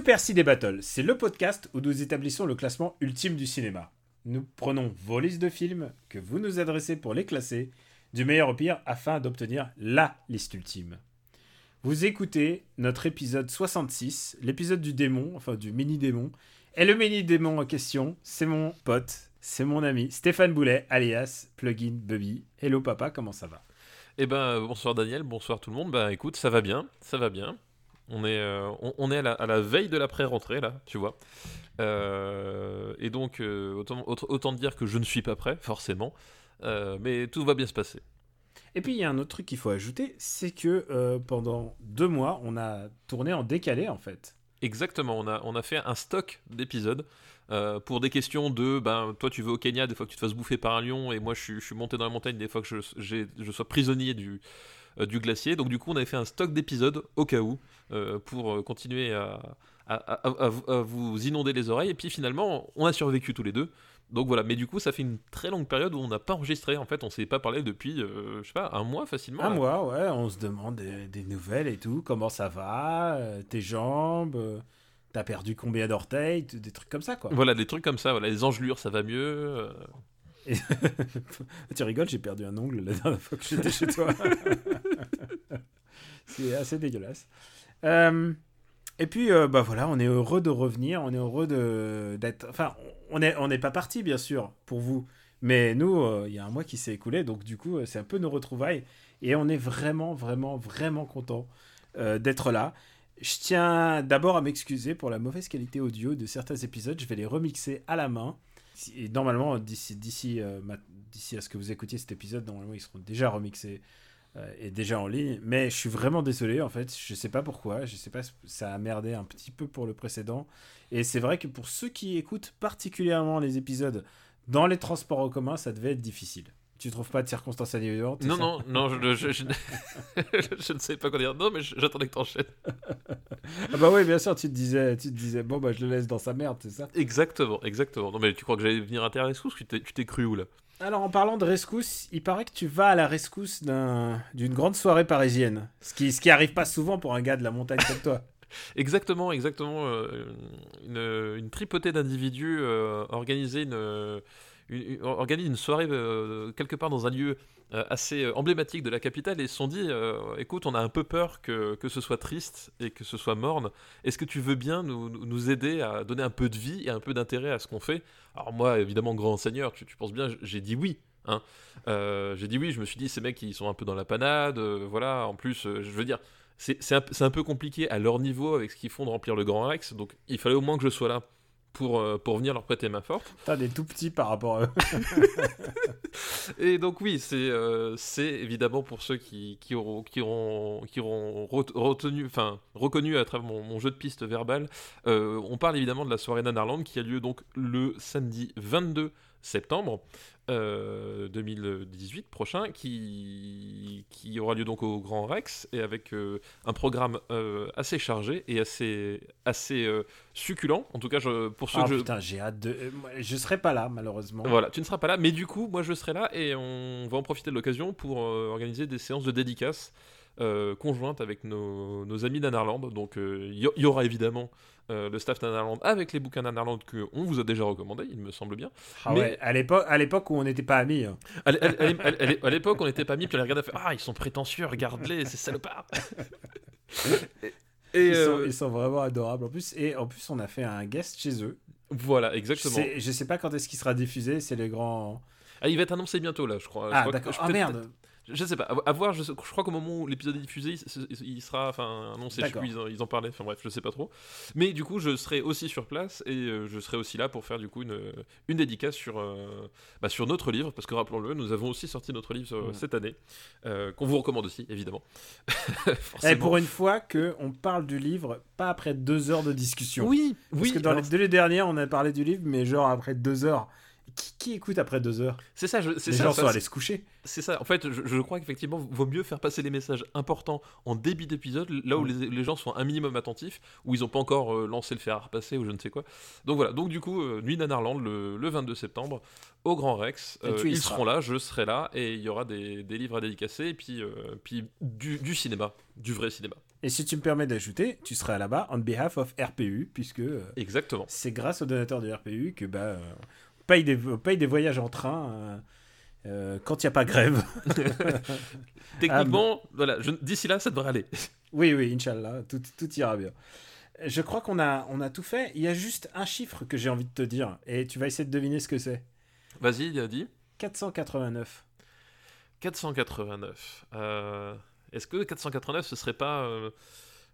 Super Ciné Battle, c'est le podcast où nous établissons le classement ultime du cinéma. Nous prenons vos listes de films que vous nous adressez pour les classer, du meilleur au pire, afin d'obtenir LA liste ultime. Vous écoutez notre épisode 66, l'épisode du démon, enfin du mini-démon. Et le mini-démon en question, c'est mon pote, c'est mon ami Stéphane Boulet, alias Plugin Bubby. Hello papa, comment ça va? Eh ben, bonsoir Daniel, bonsoir tout le monde. Bah écoute, ça va bien, ça va bien. On est, euh, on, on est à la, à la veille de la pré-rentrée, là, tu vois. Euh, et donc, euh, autant, dire que je ne suis pas prêt, forcément. Mais tout va bien se passer. Et puis il y a un autre truc qu'il faut ajouter, c'est que pendant deux mois, on a tourné en décalé en fait. Exactement, on a, on a fait un stock d'épisodes euh, pour des questions de ben, toi tu veux au Kenya, des fois que tu te fasses bouffer par un lion, et moi je, suis- je suis monté dans la montagne, des fois que je, je sois prisonnier du, du glacier. Donc du coup, on avait fait un stock d'épisodes au cas où euh, pour euh, continuer à, à, à- à vous- inonder les oreilles. Et puis finalement, on a survécu tous les deux. Donc voilà, mais du coup, ça fait une très longue période où on n'a pas enregistré. En fait, on s'est pas parlé depuis, euh, je sais pas, un mois facilement. Un là. mois, ouais, on se demande des, des nouvelles et tout, comment ça va, euh, tes jambes, euh, t'as perdu combien d'orteils, des trucs comme ça quoi. Voilà, des trucs comme ça. Voilà, les engelures, ça va mieux. Et- tu rigoles, j'ai perdu un ongle la dernière fois que j'étais chez toi. C'est assez dégueulasse. Euh, et puis, euh, bah voilà, on est heureux de revenir, on est heureux de d'être. Enfin, on n'est on pas parti, bien sûr, pour vous. Mais nous, euh, il y a un mois qui s'est écoulé, donc du coup, c'est un peu nos retrouvailles. Et on est vraiment, vraiment, vraiment content d'être là. Je tiens d'abord à m'excuser pour la mauvaise qualité audio de certains épisodes. Je vais les remixer à la main. Et normalement, euh, d'ici à ce que vous écoutiez cet épisode, normalement, ils seront déjà remixés euh, et déjà en ligne. Mais je suis vraiment désolé, en fait. Je sais pas pourquoi. Je sais pas, ça a merdé un petit peu pour le précédent. Et c'est vrai que pour ceux qui écoutent particulièrement les épisodes dans les transports en commun, ça devait être difficile. Tu trouves pas de circonstances atténuantes Non, non, non, je, je, je- je ne sais pas quoi dire. Non, mais j'attendais que t'enchaînes. Ah bah oui, bien sûr, tu te disais, tu te disais, bon bah je le laisse dans sa merde, c'est ça? Exactement, exactement. Non, mais tu crois que j'allais venir à ta rescousse? Tu t'es- cru où là? Alors en parlant de rescousse, il paraît que tu vas à la rescousse d'un- d'une grande soirée parisienne. Ce qui, ce qui arrive pas souvent pour un gars de la montagne comme toi. Exactement, exactement. euh, une, une tripotée d'individus euh, organisait une, une- une- organise une soirée euh, quelque part dans un lieu euh, assez euh, emblématique de la capitale et se sont dit écoute, on a un peu peur que, que ce soit triste et que ce soit morne. Est-ce que tu veux bien nous, nous- aider à donner un peu de vie et un peu d'intérêt à ce qu'on fait? Alors, moi, évidemment, grand seigneur, tu, tu penses bien, j'ai dit oui. Hein. J'ai dit oui, je me suis dit, ces mecs, ils sont un peu dans la panade, voilà, en plus, je veux dire, c'est un, un peu compliqué à leur niveau avec ce qu'ils font de remplir le Grand Rex, donc il fallait au moins que je sois là pour, euh, pour venir leur prêter ma forte. T'as des tout petits par rapport à eux. Et donc oui, c'est euh, évidemment pour ceux qui, qui auront, qui auront, qui auront re- retenu, enfin, reconnu à travers mon, mon jeu de piste verbal, euh, on parle évidemment de la soirée Nanarland qui a lieu donc le samedi 22 septembre euh, 2018 prochain, qui, qui aura lieu donc au Grand Rex, et avec euh, un programme euh, assez chargé et assez, assez euh, succulent. En tout cas, je, pour ceux Ah que je... putain, j'ai hâte de. euh, Je serai pas là, malheureusement. Voilà, tu ne seras pas là, mais du coup, moi je serai là et on va en profiter de l'occasion pour euh, organiser des séances de dédicaces euh, conjointes avec nos, nos amis d'Anarland. Donc euh, il y, y aura évidemment euh, le staff d'Anarland avec les bouquins d'Anarland qu'on vous a déjà recommandés, il me semble bien. Ah Mais- ouais, à l'époque, à l'époque où on n'était pas amis. hein. À l'é- à l'é- à l'é- à l'époque, on n'était pas mis, puis on les regardait fait Ah, ils sont prétentieux, regarde-les, ces salopards Et, et, Ils, sont, euh, ils sont vraiment adorables. En plus, et en plus, on a fait un guest chez eux. voilà, Je exactement. sais, je sais pas quand est-ce qu'il sera diffusé. C'est les grands. Ah, il va être annoncé bientôt, là, je crois. Je Ah crois que- d'accord. je Ah peux- merde. Je sais pas, à, voir, je, crois qu'au moment où l'épisode est diffusé, il, il sera enfin, D'accord. plus, ils en, ils en parlaient, enfin bref, je sais pas trop. Mais du coup, je serai aussi sur place et euh, je serai aussi là pour faire du coup une, une dédicace sur, euh, bah, sur notre livre, parce que rappelons-le, nous avons aussi sorti notre livre euh, Ouais. cette année, euh, qu'on vous recommande aussi, évidemment. Et. Eh, pour une fois que on parle du livre, pas après deux heures de discussion. Oui, Parce oui, que dans alors, les deux les dernières, on a parlé du livre, mais genre après deux heures. Qui, qui écoute après deux heures? C'est ça, je- Les ça, gens ça, sont allés se coucher. C'est ça. En fait, je, je crois qu'effectivement, vaut mieux faire passer les messages importants en début d'épisode, là où les, les gens sont un minimum attentifs, où ils n'ont pas encore euh, lancé le fer à repasser ou je ne sais quoi. Donc voilà. Donc du coup, euh, Nuit Nanarland le, le 22 septembre au Grand Rex. Euh, ils seras. seront là, je serai là, et il y aura des, des livres à dédicacer, et puis, euh, puis du, du cinéma, du vrai cinéma. Et si tu me permets d'ajouter, tu seras là-bas on behalf of RPU, puisque Exactement. c'est grâce aux donateurs de RPU que bah, paye, des, paye des voyages en train euh, euh, quand il n'y a pas grève. Techniquement, voilà, je- d'ici là, ça devrait aller. oui, oui, Inch'Allah, tout, tout ira bien. Je crois qu'on a, on a tout fait. Il y a juste un chiffre que j'ai envie de te dire, et tu vas essayer de deviner ce que c'est. Vas-y, dit. 489. 489. Euh, Est-ce que 489, ce serait pas euh,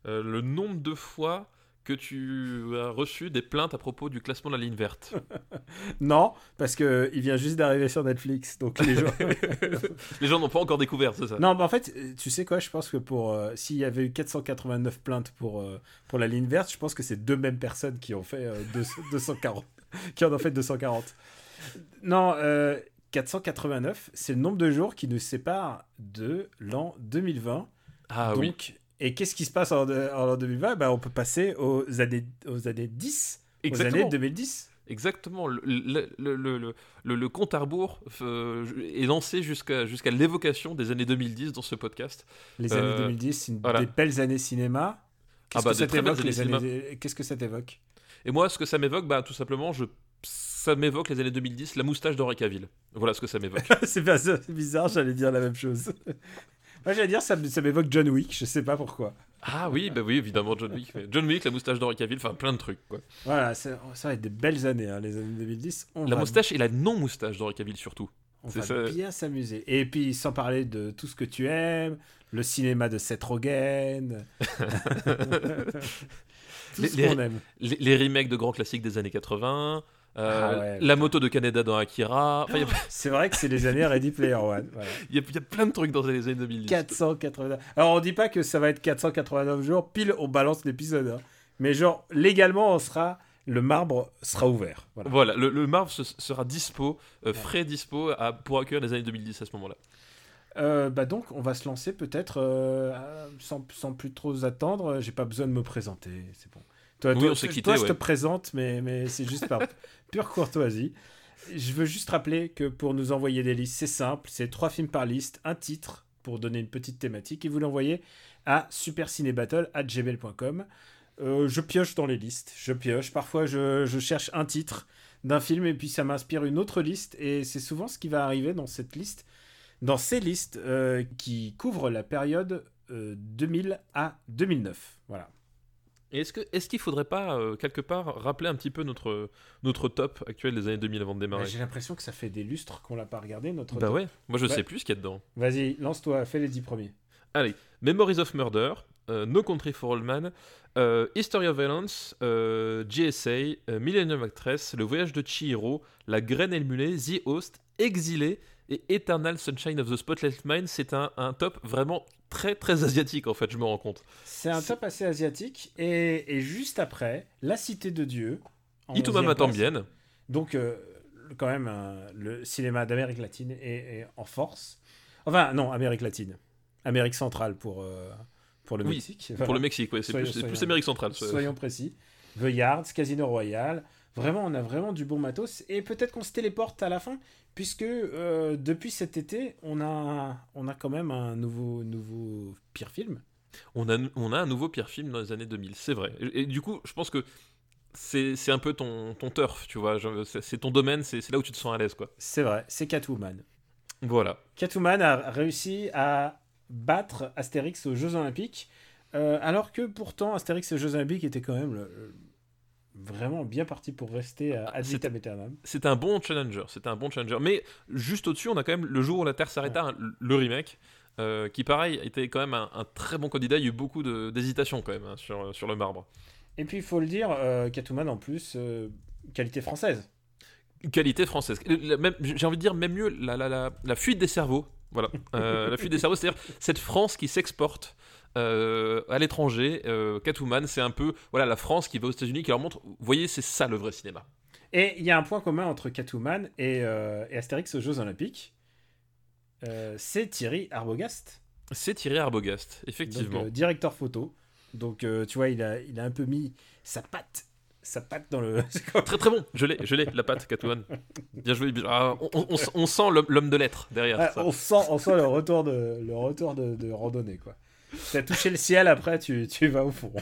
le nombre de fois que tu as reçu des plaintes à propos du classement de la ligne verte Non, parce que il vient juste d'arriver sur Netflix, donc les gens. Les gens n'ont pas encore découvert, c'est ça? Non, mais en fait, euh, tu sais quoi Je pense que pour euh, s'il y avait eu 489 plaintes pour euh, pour la ligne verte, je pense que c'est deux mêmes personnes qui ont fait euh, deux- 240, qui en ont fait 240. Non, euh, 489, c'est le nombre de jours qui nous sépare de l'an 2020. Ah Donc, oui, Et qu'est-ce qui se passe en, en l'an 2020 bah, On peut passer aux années, aux années 10, aux années 2010. Exactement. Le, le, le, le, compte à rebours euh, est lancé jusqu'à jusqu'à l'évocation des années 2010 dans ce podcast. Les Euh, années 2010, c'est une- voilà. des belles années cinéma. Qu'est-ce bah, que ça t'évoque, les années. Qu'est-ce que ça t'évoque? Et moi, ce que ça m'évoque, bah, tout simplement, je... ça m'évoque les années 2010, la moustache d'Henri Cavill. Voilà ce que ça m'évoque. c'est bizarre, j'allais dire la même chose. Moi, j'allais dire, ça, ça m'évoque John Wick, je sais pas pourquoi. ah oui, bah oui, évidemment, John Wick. John Wick, la moustache d'Henri Cavill, enfin plein de trucs, quoi. Voilà, ça, ça va être des belles années, hein, les années 2010. On La va, moustache et la non-moustache d'Henri Cavill, surtout. on va ça. bien s'amuser. Et puis, sans parler de tout ce que tu aimes, le cinéma de Seth Rogen. tout Les- ce qu'on aime. Les, les remakes de grands classiques des années 80, euh, Ah ouais. la moto de Canada dans Akira. Enfin, a- C'est vrai que c'est les années Ready Player One. Voilà. il y, a- il y a plein de trucs dans les années 2010. 489. Alors on dit pas que ça va être 489 jours, pile on balance l'épisode. hein. Mais genre, légalement, on sera, le marbre sera ouvert. Voilà. Voilà, le, se- sera dispo, euh, frais dispo à- pour accueillir les années 2010 à ce moment-là. Euh, bah donc, on va se lancer peut-être euh, sans, sans plus trop attendre. J'ai pas besoin de me présenter, c'est bon. Toi, Oui, toi, on s'est toi, quitté, je te présente, mais, mais c'est juste par pure courtoisie. Je veux juste rappeler que pour nous envoyer des listes, c'est simple. C'est trois films par liste, un titre pour donner une petite thématique, et vous l'envoyez à supercinébattle@gmail.com. Euh, je pioche dans les listes, je pioche. Parfois, je, je cherche un titre d'un film et puis ça m'inspire une autre liste. Et c'est souvent ce qui va arriver dans cette liste, dans ces listes euh, qui couvrent la période euh, 2000 à 2009. Voilà. Et est-ce que est-ce qu'il faudrait pas euh, quelque part rappeler un petit peu notre notre top actuel des années 2000 avant de démarrer J'ai l'impression que ça fait des lustres qu'on l'a pas regardé notre. Bah top. ouais, moi je Ouais. sais plus ce qu'il y a dedans. Vas-y, lance-toi, fais les dix premiers. Allez, Memories of Murder, euh, No Country for Old Men, euh, History of Violence, GSA, Millennium Actress, Le Voyage de Chihiro, La Graine et le Mulet, The Host, Exilé et Eternal Sunshine of the Spotlight Mind. C'est un, un top vraiment très très asiatique en fait, je me rends compte. C'est un top assez asiatique et, et juste après, La Cité de Dieu. Ituma 11e m'attend place. bien. Donc, euh, quand même, euh, le cinéma d'Amérique latine est, est en force. Enfin, non, Amérique latine. Amérique centrale pour, euh, pour le Oui, Mexique. Pour le Mexique, ouais, c'est plus, Amérique centrale. ça. Soyons précis. The Yards, Casino Royale. Vraiment, on a vraiment du bon matos. Et peut-être qu'on se téléporte à la fin, puisque euh, depuis cet été, on a, on a quand même un nouveau, nouveau pire film. On a, on a un nouveau pire film dans les années 2000, c'est vrai. Et, et du coup, je pense que c'est un peu ton, ton turf, tu vois. C'est ton domaine, c'est là où tu te sens à l'aise, quoi. C'est vrai, c'est Catwoman. Voilà. Catwoman a réussi à battre Astérix aux Jeux Olympiques, euh, alors que pourtant Astérix aux Jeux Olympiques était quand même le, vraiment bien parti pour rester à ad c'était- vitam aeternam. C'était un bon challenger, c'était un bon challenger. Mais juste au-dessus, on a quand même Le jour où la Terre s'arrêta, hein, le remake, euh, qui pareil était quand même un, un très bon candidat. Il y a eu beaucoup d'hésitation quand même hein, sur, sur le marbre. Et puis, il faut le dire, euh, Catwoman, en plus, euh, qualité française. Qualité française. J'ai envie de dire même mieux la, la, la, la fuite des cerveaux. Voilà, Euh, la fuite des cerveaux, c'est-à-dire cette France qui s'exporte euh, à l'étranger. Euh, Catwoman, c'est un peu voilà la France qui va aux États-Unis, qui leur montre. Vous voyez, c'est ça le vrai cinéma. Et il y a un point commun entre Catwoman et, euh, et Astérix aux Jeux Olympiques. Euh, c'est Thierry Arbogast, C'est Thierry Arbogast, effectivement. euh, directeur photo. Donc, tu vois, il a, il a un peu mis sa patte, sa patte dans le. Très très bon, je l'ai, je l'ai, la patte Catwoman. Bien joué. bien- ah, on, on- sent l'homme- l'homme de lettres derrière Ah, ça. on, sent, on sent le retour de, le retour de, de randonnée, quoi. T'as touché le ciel, après, tu, tu vas au fond.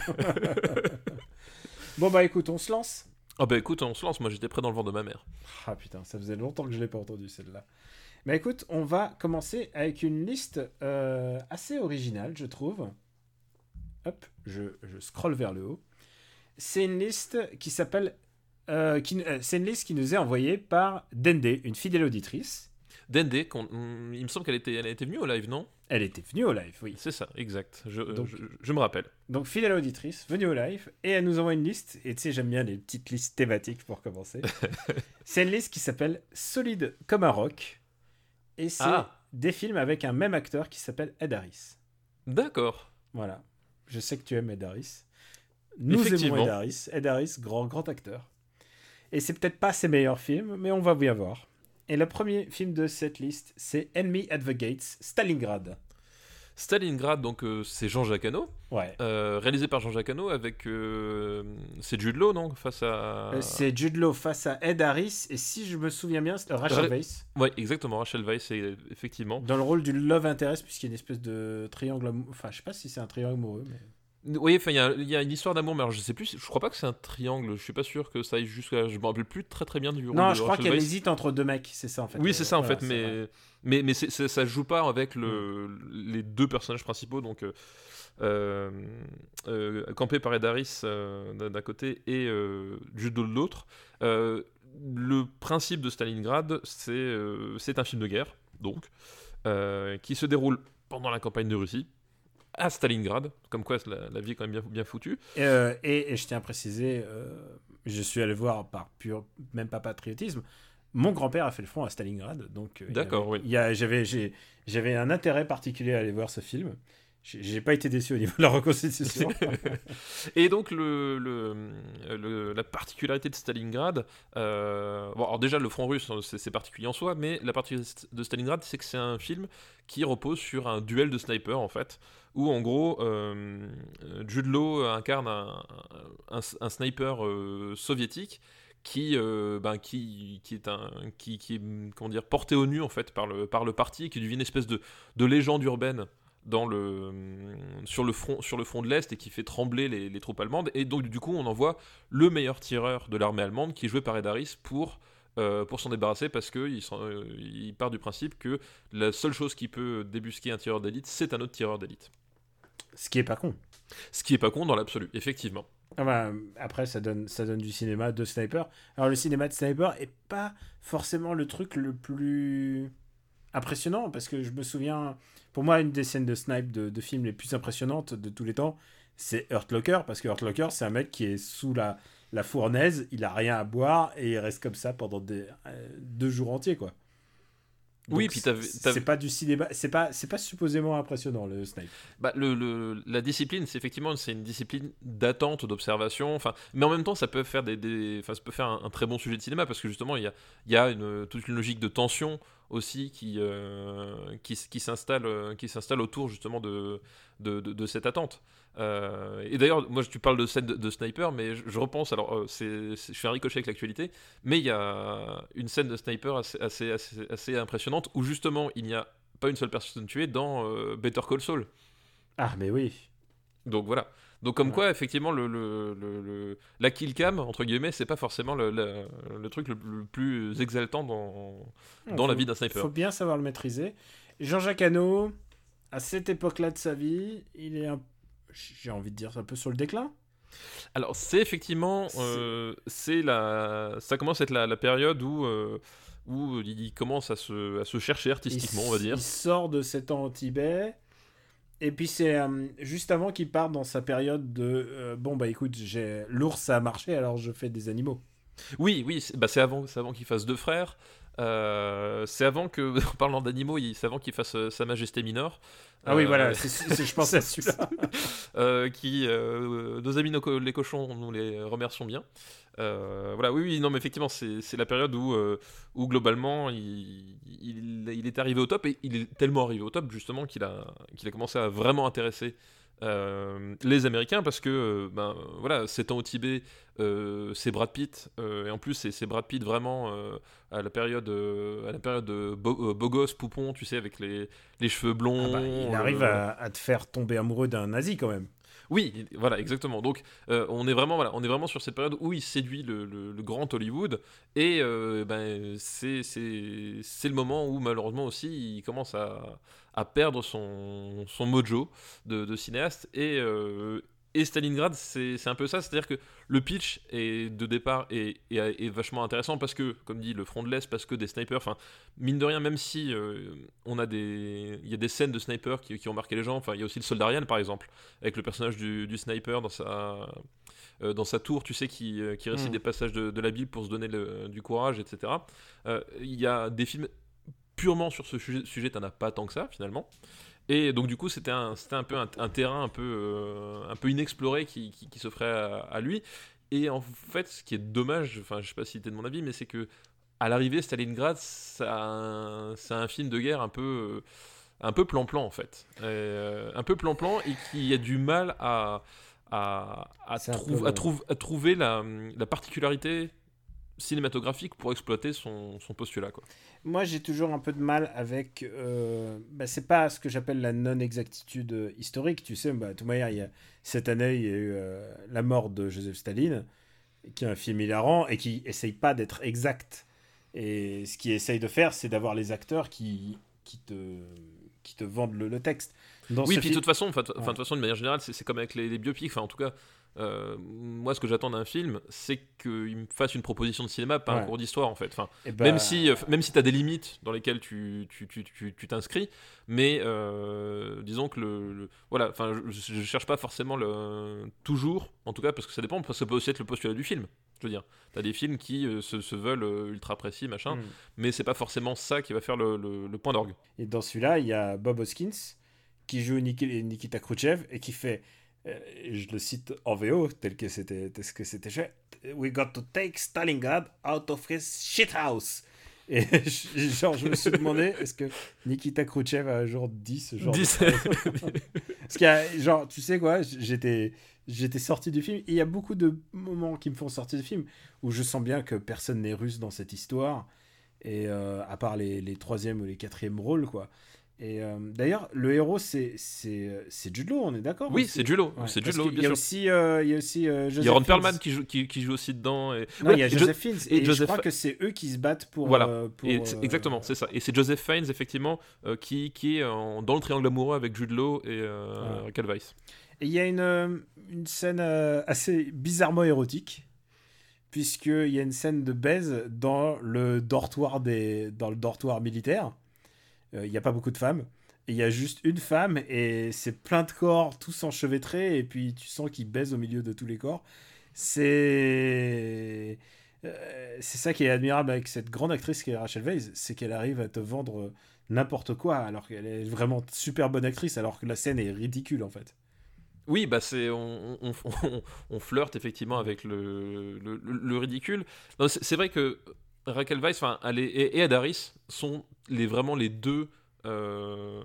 bon, bah écoute, on se lance. Ah bah écoute, on se lance. Moi j'étais près dans le vent de ma mère. Ah putain, ça faisait longtemps que je l'ai pas entendu celle-là. Mais écoute, on va commencer avec une liste euh, assez originale, je trouve. Hop, je, je scrolle vers le haut. C'est une liste qui s'appelle. euh, qui- euh, c'est une liste qui nous est envoyée par Dende, une fidèle auditrice. Dende, il me semble qu'elle était, elle était venue au live, non Elle était venue au live, oui. C'est ça, exact. Je, euh, Donc- je, je me rappelle. Donc, fidèle auditrice, venue au live, et elle nous envoie une liste. Et tu sais, j'aime bien les petites listes thématiques pour commencer. c'est une liste qui s'appelle Solide comme un rock. Et c'est Ah. des films avec un même acteur qui s'appelle Ed Harris. D'accord. Voilà. Je sais que tu aimes Ed Harris. Nous aimons. Ed Harris. Ed Harris, grand, grand acteur. Et c'est peut-être pas ses meilleurs films, mais on va bien voir. Et le premier film de cette liste, c'est Enemy at the Gates, Stalingrad. Stalingrad, donc euh, c'est Jean-Jacques Hano, Ouais. euh, réalisé par Jean-Jacques Hano avec. euh, c'est Jude Law, non Face à. C'est Jude Law face à Ed Harris, et si je me souviens bien, c'est Rachel Ra- Weisz. Ouais, exactement, Rachel Weisz, effectivement. Dans le rôle du love interest, puisqu'il y a une espèce de triangle. Enfin, je sais pas si c'est un triangle amoureux, mais. Oui, enfin, il y, a- il y a une histoire d'amour, mais alors je sais plus, je crois pas que c'est un triangle, je suis pas sûr que ça aille jusqu'à. Je me rappelle plus très très bien du Non, de je crois qu'elle hésite entre deux mecs, c'est ça en fait. Oui, c'est ça en voilà, fait, mais, mais, mais ça joue pas avec le, les deux personnages principaux, donc euh, euh, euh, campé par Ed Harris euh, d'un côté et euh, Law de l'autre. Le principe de Stalingrad, c'est c'est un film de guerre, donc, qui se déroule pendant la campagne de Russie, à Stalingrad, comme quoi la, la vie est quand même bien, bien foutue. Euh, et, et je tiens à préciser, euh, je suis allé voir par pur, même pas patriotisme. Mon grand-père a fait le front à Stalingrad, donc euh, D'accord, oui. j'avais un intérêt particulier à aller voir ce film. J'ai pas été déçu au niveau de la reconstitution. Et donc, le, le- le- la particularité de Stalingrad, euh, bon, alors déjà, le front russe, hein, c'est c'est particulier en soi, mais la particularité de Stalingrad, c'est que c'est un film qui repose sur un duel de snipers, en fait, où en gros, euh, incarne un, sniper euh, soviétique qui, euh, ben, qui, qui est qui, est porté au nu en fait par le par le parti qui devient une espèce de, de légende urbaine dans le sur le front sur le front de l'est et qui fait trembler les, troupes allemandes. Et donc du coup on envoie le meilleur tireur de l'armée allemande qui est joué par Ed Harris pour euh, pour s'en débarrasser parce que il, s'en- euh, part du principe que la seule chose qui peut débusquer un tireur d'élite c'est un autre tireur d'élite Ce qui est pas con. ce qui est pas con dans l'absolu effectivement Ah bah, après, ça donne, ça donne du cinéma de sniper. Alors, le cinéma de sniper est pas forcément le truc le plus impressionnant, parce que je me souviens, pour moi, une des scènes de snipe de, de films les plus impressionnantes de tous les temps, c'est Hurt Locker, parce que Hurt Locker, c'est un mec qui est sous la, la fournaise, il a rien à boire, et il reste comme ça pendant des, euh, deux jours entiers, quoi. Oui, puis c'est- pas du cinéma, c'est pas, c'est pas supposément impressionnant, le snipe. Bah, le, le- la discipline, c'est effectivement c'est une discipline d'attente, d'observation. Enfin, mais en même temps, ça peut faire des, des- ça peut faire un, un très bon sujet de cinéma parce que justement, il y a, il y a une, toute une logique de tension aussi qui euh, qui, s- qui s'installe euh, qui s'installe autour justement de de, de- de cette attente. Euh, et d'ailleurs, moi, tu parles de scène de, de sniper, mais je, je repense. Alors, euh, je fais un ricochet avec l'actualité, mais il y a une scène de sniper assez assez, assez, assez impressionnante où justement il n'y a pas une seule personne tuée dans euh, Better Call Saul. Ah, mais oui. Donc voilà. Donc comme Ouais. quoi, effectivement, le, le, le- le- la kill cam, entre guillemets, c'est pas forcément le, truc le, plus exaltant dans, dans la vie d'un sniper. faut bien savoir le maîtriser. Jean-Jacques Hano, à cette époque-là de sa vie, il est un... j'ai envie de dire un peu sur le déclin. Alors c'est effectivement, euh, c'est la, ça commence à être la, la période où euh, où il commence à se, à se chercher artistiquement, il, on va dire. Il sort de cet ans au Tibet. Et puis c'est euh, juste avant qu'il parte dans sa période de euh, bon bah écoute j'ai l'ours ça a marché alors je fais des animaux. Oui oui c'est bah, avant c'est avant qu'il fasse deux frères. Euh, c'est avant que en parlant d'animaux il- c'est avant qu'il fasse Sa Majesté Mineure. Ah oui voilà c'est- c'est- je pensais à celui-là. qui nos amis nos co- les cochons nous les remercions bien Euh, voilà oui oui non mais effectivement c'est la période où euh, où globalement il, il, il est arrivé au top et il est tellement arrivé au top justement qu'il a qu'il a commencé à vraiment intéresser euh, les Américains parce que ben voilà 7 ans au Tibet c'est Brad Pitt et en plus c'est Brad Pitt vraiment à la période à la période de beau, beau gosse poupon tu sais avec les, les cheveux blonds Ah bah, il arrive à, à te faire tomber amoureux d'un nazi quand même. Oui, il- voilà, exactement. Donc, euh, on est vraiment, voilà, on est vraiment sur cette période où il séduit le, grand Hollywood, et euh, ben, c'est, le moment où malheureusement aussi il commence à, perdre son, mojo de, de cinéaste, et, euh, et Stalingrad, c'est, un peu ça, c'est-à-dire que le pitch est, de départ est, est- est vachement intéressant parce que, comme dit, le front de l'Est, parce que des snipers, enfin, mine de rien, même si euh, on a des, il y a des scènes de snipers qui, qui ont marqué les gens, enfin, il y a aussi le soldat Ryan, par exemple avec le personnage du, du sniper dans sa, euh, dans sa tour, tu sais, qui, euh, qui récite Mm. des passages de, de la Bible pour se donner le- du courage, etc. Euh, Il y a des films purement sur ce sujet, sujet t'en as pas tant que ça, finalement. Et donc du coup c'était un, c'était un peu un, un terrain un peu, euh, un peu inexploré qui, qui, qui s'offrait à, à lui. Et en fait ce qui est dommage, enfin je sais pas si t'es de mon avis, mais c'est que à l'arrivée Stalingrad c'est un, film de guerre un peu... euh, un peu plan-plan en fait. Euh, un peu plan-plan et qui a du mal à, à, à, trou- à, trouv- à trouver la, la particularité cinématographique pour exploiter son, son postulat. Quoi. Moi, j'ai toujours un peu de mal avec. euh, bah, c'est pas ce que j'appelle la non-exactitude euh, historique. Tu sais, bah, de toute manière, il y a, cette année, il y a eu euh, la mort de Joseph Staline, qui est un film hilarant et qui essaye pas d'être exact. Et ce qu'il essaye de faire, c'est d'avoir les acteurs qui, qui, te, qui te vendent le, le texte. Dans Oui, puis de toute façon, enfin, de Ouais. toute façon, de manière générale, c'est c'est comme avec les, les biopics. Enfin, en tout cas, euh, moi, ce que j'attends d'un film, c'est qu'il me fasse une proposition de cinéma, pas un cours d'histoire, en fait. Enfin, eh bah, même si, euh, même si tu as des limites dans lesquelles tu tu, tu, tu, tu t'inscris, mais euh, disons que le, le- voilà, enfin, je, je cherche pas forcément le toujours, en tout cas, parce que ça dépend, parce que ça peut aussi être le postulat du film. Je veux dire, t'as des films qui euh, se, se veulent euh, ultra précis, machin, hmm. mais c'est pas forcément ça qui va faire le, le- le point d'orgue. Et dans celui-là, il y a Bob Hoskins qui joue Niki- Nikita Khrouchtchev et qui fait, euh, je le cite en VO tel que c'était tel que c'était fait, We got to take Stalingrad out of his shithouse. Et je- genre, je me suis demandé, est-ce que Nikita Khrouchtchev a un jour dit ce genre de Dis- phrase? Parce qu'il y a, genre, tu sais quoi, j'étais, j'étais sorti du film. et Il y a beaucoup de moments qui me font sortir du film où je sens bien que personne n'est russe dans cette histoire. Et euh, à part les, les troisième ou les quatrième rôles, quoi. Et euh, d'ailleurs, le héros, c'est, Jude Law, on est d'accord Oui, aussi c'est Jude Law, Ouais, c'est Jude Law, bien a sûr. aussi, euh, il y a aussi euh, Il y a Ron. Perlman qui joue, qui, qui joue aussi dedans. Et... Non, il y a et Joseph Fiennes. et Et, je crois que c'est eux qui se battent pour. Voilà. euh, pour, Et c'est- exactement, c'est ça. Et c'est Joseph Fiennes, effectivement, qui, qui est en- dans le triangle amoureux avec Jude Law et. Et il y a une, une scène assez bizarrement érotique, puisqu'il y a une scène de baise dans le dortoir, des, dans le dortoir militaire. Euh, Il n'y a pas beaucoup de femmes. Il y a juste une femme, et c'est plein de corps, tous enchevêtrés, et puis tu sens qu'ils baisent au milieu de tous les corps. C'est. euh, c'est ça qui est admirable avec cette grande actrice qui est Rachel Weisz, c'est qu'elle arrive à te vendre n'importe quoi, alors qu'elle est vraiment super bonne actrice, alors que la scène est ridicule en fait. Oui, bah c'est on, on, on- flirte effectivement avec le, le, le- le ridicule. C'est vrai que Raquel Weisz enfin, elle est- et, Harris sont les, vraiment les deux, euh,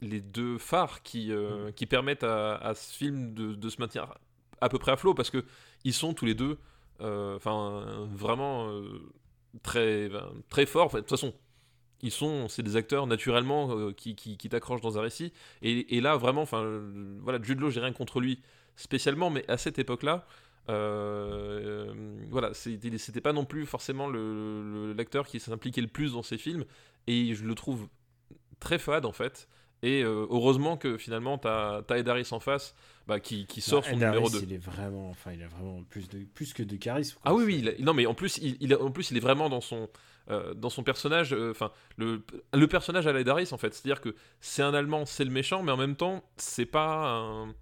les deux phares qui, euh, qui permettent à, à ce film de, de se maintenir à peu près à flot parce que ils sont tous les deux euh, enfin vraiment très, très forts. De toute façon, ils sont, c'est des acteurs naturellement euh, qui, qui, qui t'accrochent dans un récit. Et, et là, vraiment, enfin, euh, voilà, Jude Law, j'ai rien contre lui spécialement, mais à cette époque-là, euh, euh, voilà, c'était pas non plus forcément l'acteur qui s'impliquait le plus dans ses films, et je le trouve très fade en fait. Et euh, heureusement que finalement t'as as Ed Harris en face, bah, qui, qui sort Non, son Ed numéro Harris, 2. Il est vraiment, enfin, il a vraiment plus de plus que de charisme. quoi. Ah oui, oui, il a- non, mais en plus, il, il a- en plus, il est vraiment dans son, euh, dans son personnage, euh, enfin, le, le personnage à la Harris, en fait. C'est-à-dire que c'est un Allemand, c'est le méchant, mais en même temps, c'est pas un.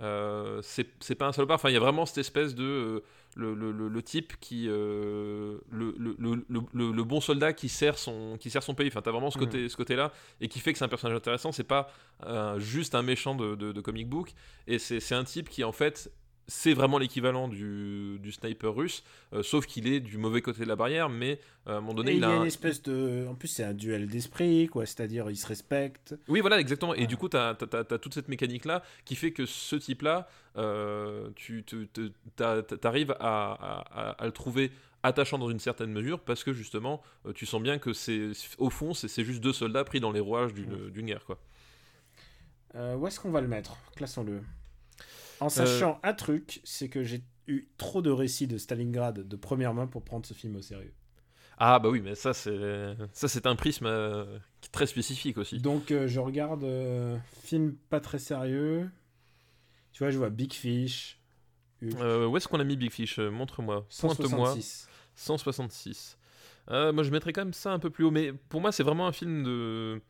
Euh, c'est c'est pas un salopard. Enfin, il y a vraiment cette espèce de. euh, le, le- le- type qui. euh, le, le- bon soldat qui sert son, qui sert son pays. Enfin, t'as vraiment ce côté- ce côté-là. et qui fait que c'est un personnage intéressant. C'est pas euh, juste un méchant de, de- de comic book. Et c'est c'est un type qui, en fait. C'est vraiment l'équivalent du, du sniper russe, euh, sauf qu'il est du mauvais côté de la barrière, mais euh, à un moment donné, Et il il y a a un- une espèce de. En plus, c'est un duel d'esprit, quoi. C'est-à-dire, ils se respectent. Oui, voilà, exactement. Et Ouais. du coup, tu as, toute cette mécanique-là qui fait que ce type-là, euh, tu arrives à, à- à- à le trouver attachant dans une certaine mesure parce que justement, tu sens bien que c'est au fond, c'est juste deux soldats pris dans les rouages d'une guerre. Quoi. Où est-ce qu'on va le mettre? Classons-le. Euh, En sachant un truc, c'est que j'ai eu trop de récits de Stalingrad de première main pour prendre ce film au sérieux. Ah bah oui, mais ça c'est ça c'est un prisme euh, très spécifique aussi. Donc, euh, je regarde euh, film pas très sérieux. Tu vois, je vois Big Fish. Euh, où est-ce qu'on a mis Big Fish Euh, Montre-moi. Pointe-moi. 166. 166. Euh, moi, je mettrais quand même ça un peu plus haut, mais pour moi, c'est vraiment un film de.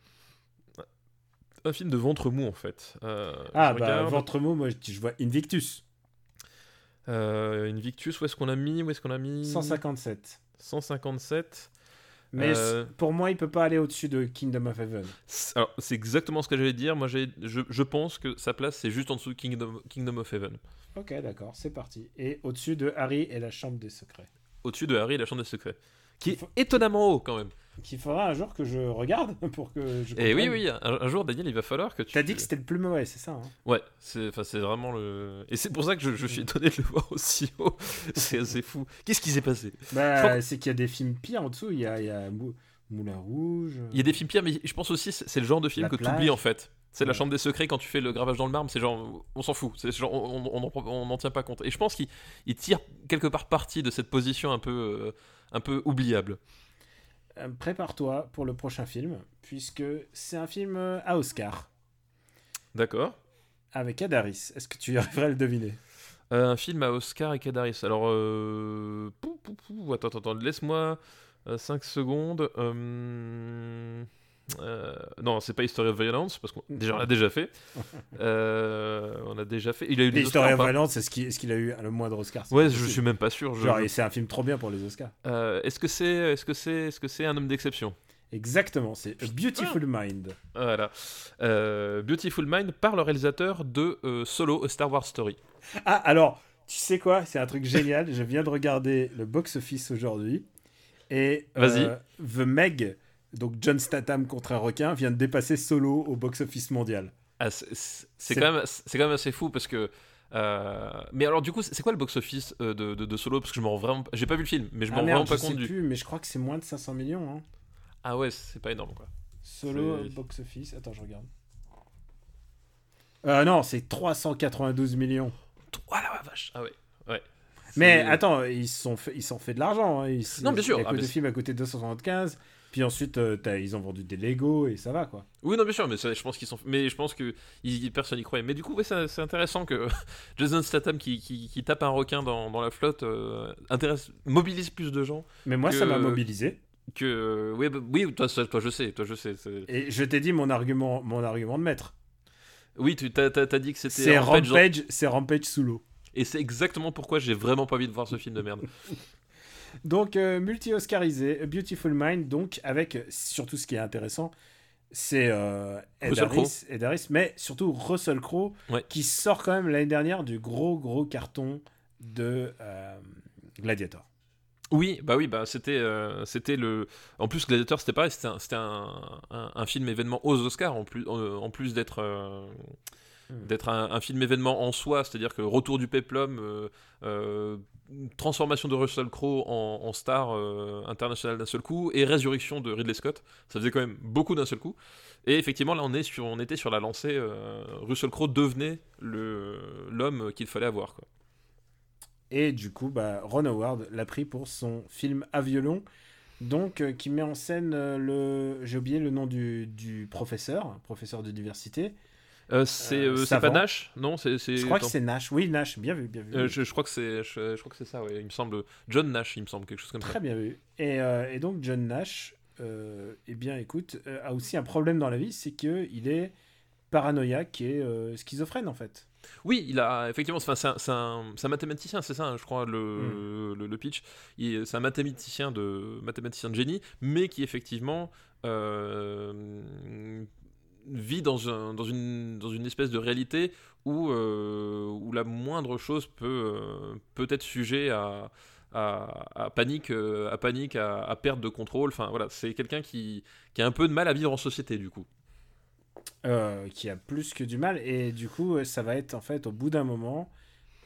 Un film de ventre mou, en fait. Euh, Ah, bah, regarde. ventre mot, moi, je vois Invictus. Euh, Invictus, où est-ce qu'on l'a mis Où est-ce qu'on l'a mis? 157. 157. Mais Euh, pour moi, il peut pas aller au-dessus de Kingdom of Heaven. C'est- Alors, c'est exactement ce que j'allais dire. Moi, je, je pense que sa place, c'est juste en dessous de Kingdom, Kingdom of Heaven. Ok, d'accord, c'est parti. Et au-dessus de Harry et la Chambre des Secrets. Au-dessus de Harry et la Chambre des Secrets. Qui est étonnamment haut, quand même. Qu'il faudra un jour que je regarde pour que je Et oui, comprenne. oui, un, un jour, Daniel, il va falloir que tu. T'as dit que c'était le plus mauvais, c'est ça hein Ouais, c'est vraiment le. Et c'est pour ça que je, je suis étonné de le voir aussi haut. C'est assez fou. Qu'est-ce qui s'est passé? Bah, c'est qu'il y a des films pires en dessous. Il y a, il y a Mou- Moulin Rouge. Il y a des films pires, mais je pense aussi c'est c'est le genre de film que tu oublies en fait. C'est la chambre des secrets quand tu fais le gravage dans le marbre, c'est genre on s'en fout, c'est genre on on- on en prend- on n'en tient pas compte. Et je pense qu'il il tire quelque part parti de cette position un peu euh, un peu oubliable. Euh, Prépare-toi pour le prochain film, puisque c'est un film euh, à Oscar D'accord. avec Ed Harris. Est-ce que tu arriverais à le deviner? Euh, un film à Oscar et Kadaris. Alors euh... pou, pou, pou, attends attends, attends, laisse-moi 5 secondes. Euh, euh, Non, c'est pas History of Violence parce qu'on déjà on l'a déjà fait. Euh, on a déjà fait. Il a eu des Oscars. ou pas Violence, est-ce qu'il a eu le moindre Oscar Ouais, je suis même pas sûr. je- Genre, et c'est un film trop bien pour les Oscars. Euh, est-ce que c'est est-ce que c'est est-ce que c'est un homme d'exception? Exactement, c'est A Beautiful Mind. Voilà. Euh, Beautiful Mind par le réalisateur de Solo, Star Wars Story. Ah, alors, tu sais quoi? C'est un truc génial. Je viens de regarder le box-office aujourd'hui. Et Vas-y. The Meg, donc John Statham contre un requin, vient de dépasser Solo au box-office mondial. Ah, c'est- quand même c'est quand même assez fou parce que euh, mais alors du coup c'est quoi le box office de, de, de Solo? Parce que je me rends vraiment j'ai pas vu le film mais je Ah rends merde, vraiment pas je compte sais du plus, mais je crois que c'est moins de 500 millions. Hein. ah ouais c'est pas énorme quoi Solo C'est- box-office. Attends, je regarde. Euh, non, c'est 392 millions. ah la vache ah ouais ouais Mais attends, ils se sont fait, ils s'en fait de l'argent. hein. Non, bien sûr. Ah, c'est- film a coûté 275. Puis ensuite, euh, ils ont vendu des Lego et ça va quoi. oui non bien sûr mais ça, je pense qu'ils sont mais je pense que ils, personne n'y croyait mais du coup ouais, c'est intéressant que Jason Statham qui, qui, qui tape un requin dans, dans la flotte euh, intéresse mobilise plus de gens Mais moi, Que- ça m'a mobilisé. que oui bah, oui toi, ça- toi je sais toi je sais Et je t'ai dit mon argument, mon argument de maître. oui tu t'as t'as dit que c'était C'est Rampage c'est Rampage sous l'eau. et c'est exactement pourquoi j'ai vraiment pas envie de voir ce film de merde Donc euh, multi-oscarisé, A Beautiful Mind, donc avec surtout ce qui est intéressant, c'est euh, Ed, Russell Harris, Ed Harris, mais surtout Russell Crowe, Ouais. qui sort quand même l'année dernière du gros gros carton de euh, Gladiator. Oui, bah oui, bah c'était, euh, c'était le. En plus, Gladiator, c'était pareil, c'était un, c'était un, un- un film événement aux Oscars en plus, en plus d'être, Hmm. d'être un, un film événement en soi, c'est-à-dire que retour du péplum, euh, euh, transformation de Russell Crowe en, star euh, internationale d'un seul coup et résurrection de Ridley Scott, ça faisait quand même beaucoup d'un seul coup. Et effectivement, là, on est sur, on était sur la lancée. euh, Russell Crowe devenait l'homme qu'il fallait avoir. Quoi. Et du coup, bah, Ron Howard l'a pris pour son film à violon, donc euh, qui met en scène euh, le, j'ai oublié le nom du, du professeur, professeur d'université. Euh, c'est Euh, euh, c'est pas Nash Non, c'est. Je crois que c'est Nash. Oui, Nash, bien vu, bien vu. Euh, je, je crois que c'est je, je crois que c'est ça, ouais. il me semble. John Nash, il me semble, quelque chose comme ça. Très bien vu. Et, et donc John Nash, eh bien écoute, a aussi un problème dans la vie, c'est que il est paranoïaque et schizophrène en fait. Oui, il a effectivement, enfin, c'est un, un- c'est un mathématicien, c'est ça, hein, je crois, Hmm. le, le, le pitch. Il- C'est un mathématicien de, mathématicien de génie, mais qui effectivement euh, vit dans, un- dans, une, dans une espèce de réalité où, euh, où la moindre chose peut, euh, peut être sujet à, à, à panique, euh, à, panique à, à perte de contrôle. Enfin, voilà, c'est quelqu'un qui, qui a un peu de mal à vivre en société, du coup. Euh, qui a plus que du mal et du coup euh, ça va être en fait au bout d'un moment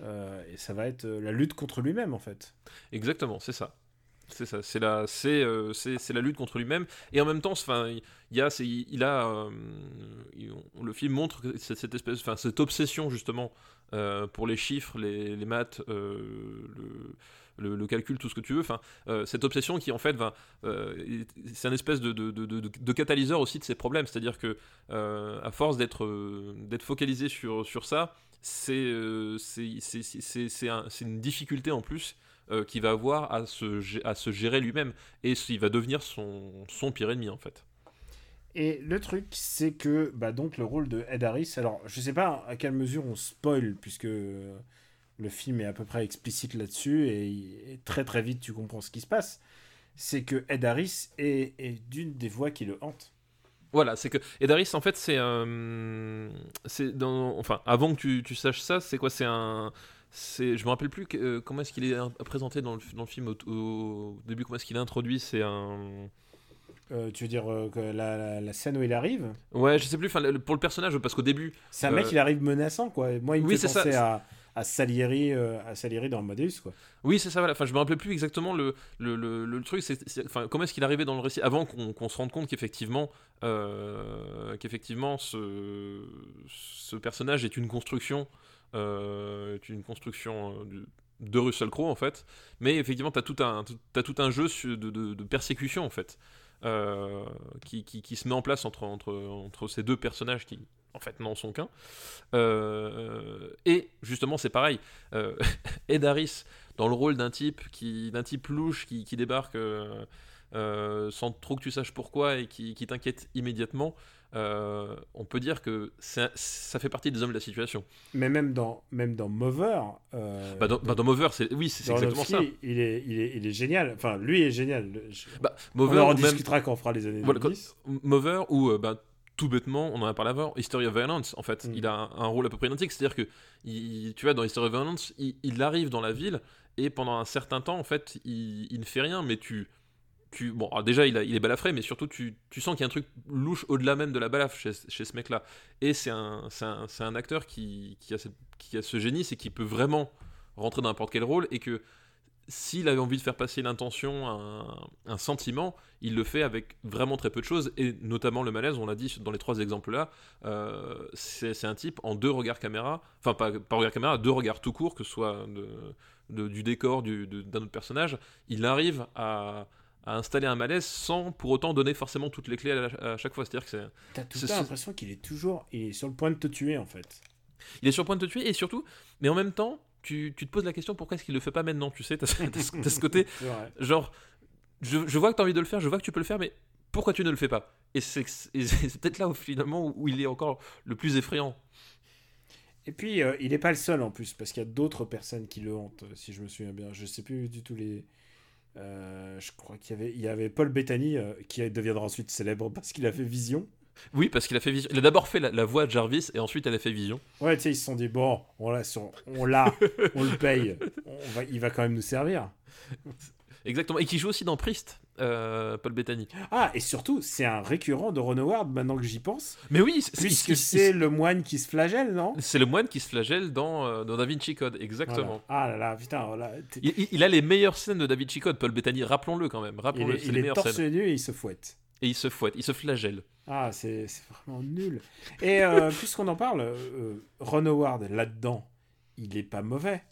euh, et ça va être euh, la lutte contre lui-même en fait. Exactement, c'est ça. C'est ça, c'est la, euh, c'est, c'est la lutte contre lui-même. Et en même temps, enfin, il y a, il a, euh, le film montre cette espèce, enfin, cette obsession justement euh, pour les chiffres, les, maths, le, calcul, tout ce que tu veux. Enfin, cette obsession qui en fait c'est un espèce de, catalyseur aussi de ses problèmes. C'est-à-dire que à force d'être, d'être focalisé sur, sur ça, c'est, c'est, c'est une difficulté en plus euh, qu'il va avoir à se, à se gérer lui-même. Et il va devenir son, son pire ennemi, en fait. Et le truc c'est que bah donc le rôle de Ed Harris, alors je sais pas à quelle mesure on spoil puisque euh, le film est à peu près explicite là-dessus et, et très très vite tu comprends ce qui se passe. C'est que Ed Harris est, est d'une des voix qui le hante. Voilà, c'est que Edaris, en fait, c'est euh, c'est dans, enfin, avant que tu, tu saches ça, c'est quoi? C'est un, c'est, je me rappelle plus que- euh, comment est-ce qu'il est présenté dans le, dans le film au, au début, comment est-ce qu'il est introduit C'est un, Euh, tu veux dire euh, que la, la- la scène où il arrive, ouais, je sais plus. Le- pour le personnage, parce qu'au début, c'est un mec il arrive menaçant quoi. Moi il me oui, fait ça, penser à, à Salieri, euh, à Salieri dans Amadeus quoi. Oui, c'est ça, voilà. Enfin, je me rappelais plus exactement le, le, le, le truc. C'est, c'est- enfin, comment est-ce qu'il arrivé dans le récit avant qu'on, qu'on se rende compte qu'effectivement, euh, qu'effectivement, ce, ce personnage est une construction, est une construction euh, de Russell Crowe en fait. Mais effectivement, t'as tout un, t'as tout un jeu de, de, persécution en fait, euh, qui, qui, se met en place entre, entre, entre ces deux personnages qui, en fait, n'en sont qu'un. Euh, et justement, c'est pareil. Euh, Ed Harris dans le rôle d'un type qui d'un type louche qui, qui débarque euh, euh, sans trop que tu saches pourquoi et qui t'inquiète immédiatement euh, on peut dire que ça fait partie des hommes de la situation Mais même dans même dans Mover, euh, bah, dans, bah, dans Mover c'est oui c'est exactement ça Il est, il, est, il est génial. Enfin, lui est génial. Je- bah, on en même- discutera quand on fera les années Voilà, 2010. Mover ou euh, bah, tout bêtement, on en a parlé avant, History of Violence, en fait, Mm. il a un, un rôle à peu près identique, c'est-à-dire que, il- tu vois, dans History of Violence, il, il arrive dans la ville et pendant un certain temps, en fait, il, il ne fait rien, mais tu, bon, déjà, il, est balafré, mais surtout, tu, sens qu'il y a un truc louche au-delà même de la balafre chez, ce mec-là. Et c'est un, acteur qui, a ce génie, c'est qu'il peut vraiment rentrer dans n'importe quel rôle et que s'il avait envie de faire passer une intention, un, un sentiment, il le fait avec vraiment très peu de choses, et notamment le malaise, on l'a dit dans les trois exemples-là, euh, c'est un type en deux regards caméra, enfin pas, pas regard caméra, deux regards tout court, que ce soit du décor d'un autre personnage, il arrive à, à installer un malaise sans pour autant donner forcément toutes les clés à, la- à chaque fois. C'est-à-dire que c'est T'as tout l'impression qu'il est toujours il est sur le point de te tuer en fait. Il est sur le point de te tuer, et surtout, mais en même temps, tu, tu te poses la question pourquoi est-ce qu'il le fait pas maintenant, tu sais, t'as ce- t'as ce t'as côté, genre, je, je vois que tu as envie de le faire, je vois que tu peux le faire, mais pourquoi tu ne le fais pas? Et c'est peut-être là où finalement où, il est encore le plus effrayant. Et puis euh, il est pas le seul en plus parce qu'il y a d'autres personnes qui le hantent si je me souviens bien. Je sais plus du tout les. Euh, je crois qu'il y avait il y avait Paul Bettany euh, qui deviendra ensuite célèbre parce qu'il a fait Vision. Oui, parce qu'il a fait Vision. Il a d'abord fait la, la voix de Jarvis et ensuite elle a fait Vision. Ouais, tu sais ils se sont dit bon on l'a on l'a on le paye on va il va quand même nous servir. Exactement. Et qui joue aussi dans Priest, euh, Paul Bettany. Ah et surtout c'est un récurrent de Ron Howard maintenant que j'y pense Mais oui, c'est- puisque c'est- le moine qui se flagelle non? C'est le moine qui se flagelle dans, euh, dans Da Vinci Code, exactement. Voilà. Ah là là putain voilà. t'es- Il, il- il a les meilleures scènes de Da Vinci Code, Paul Bettany, rappelons-le quand même. Il Rappelons-le, est, c'est il les est torse nu et il se fouette. Et il se fouette, il se flagelle. Ah, c'est c'est vraiment nul. Et euh, puisqu'on en parle, euh, Ron Howard, là-dedans, il est pas mauvais.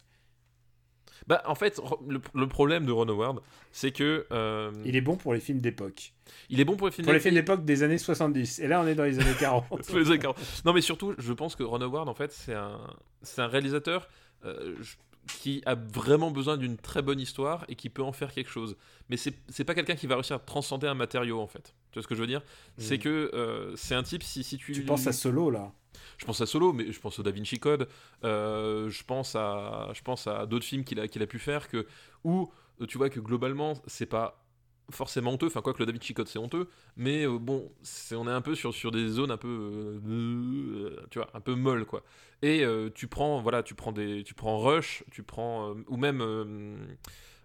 Bah, en fait, le, le problème de Ron Howard, c'est que. euh, Il est bon pour les films d'époque. il est bon pour les films Pour les films d'époque. d'époque des années 70. Et là, on est dans les années 40. Pour les années 40. Non, mais surtout, je pense que Ron Howard, en fait, c'est un, c'est un réalisateur euh, je- qui a vraiment besoin d'une très bonne histoire et qui peut en faire quelque chose. Mais c'est pas quelqu'un qui va réussir à transcender un matériau, en fait. Tu vois ce que je veux dire? C'est Mm. que euh, c'est un type, si, si tu. Tu penses à Solo, là? Je pense à Solo, mais je pense au Da Vinci Code. euh, je pense à, je pense à d'autres films qu'il a, qu'il a pu faire que, où tu vois que globalement, c'est pas forcément honteux. Enfin, quoi que le Da Vinci Code, c'est honteux. Mais euh, bon, c'est, on est un peu sur, sur des zones un peu, euh, tu vois, un peu molles, quoi. Et euh, tu prends, voilà, tu prends des, tu prends Rush, tu prends, ou même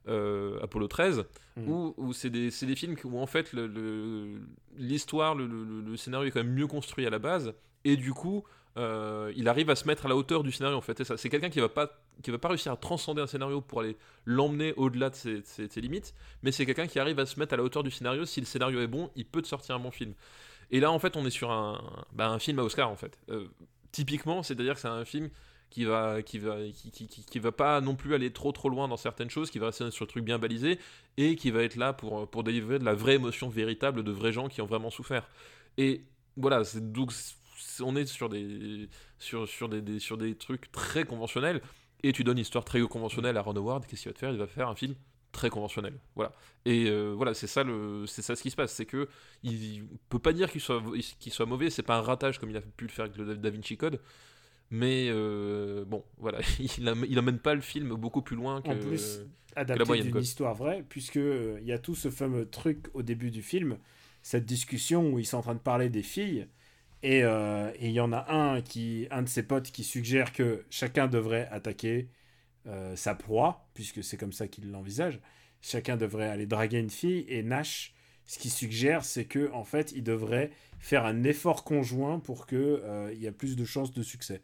Apollo 13, Mm. où, où c'est des, des films où en fait le- l'histoire, le, le- le scénario est quand même mieux construit à la base, et du coup, euh, il arrive à se mettre à la hauteur du scénario en fait. C'est quelqu'un qui va pas qui va pas réussir à transcender un scénario pour aller l'emmener au-delà de ses, limites, mais c'est quelqu'un qui arrive à se mettre à la hauteur du scénario. Si le scénario est bon, il peut te sortir un bon film. Et là, en fait, on est sur un, bah, un film à Oscar en fait. Euh, typiquement, c'est-à-dire que c'est un film qui va qui va qui, qui, va pas non plus aller trop trop loin dans certaines choses, qui va rester sur le truc bien balisé et qui va être là pour pour délivrer de la vraie émotion véritable de vrais gens qui ont vraiment souffert. Et voilà, donc on est sur des sur sur des, des- sur des trucs très conventionnels et tu donnes une histoire très conventionnelle à Ron Howard, qu'est-ce qu'il va te faire? Il va faire un film très conventionnel. Voilà. Et euh, voilà, c'est ça le c'est ça ce qui se passe, c'est que il peut pas dire qu'il soit qu'il soit mauvais, c'est pas un ratage comme il a pu le faire avec le Da Vinci Code. Mais euh, bon, voilà, il, am- il emmène pas le film beaucoup plus loin que. En plus, adapté d'une histoire vraie, puisque euh, il y a tout ce fameux truc au début du film, cette discussion où ils sont en train de parler des filles, et euh, et il y en a un qui, un de ses potes qui suggère que chacun devrait attaquer euh, sa proie, puisque c'est comme ça qu'il l'envisage. Chacun devrait aller draguer une fille, et Nash, ce qu'il suggère, c'est que en fait, il devrait faire un effort conjoint pour que euh, y a plus de chances de succès.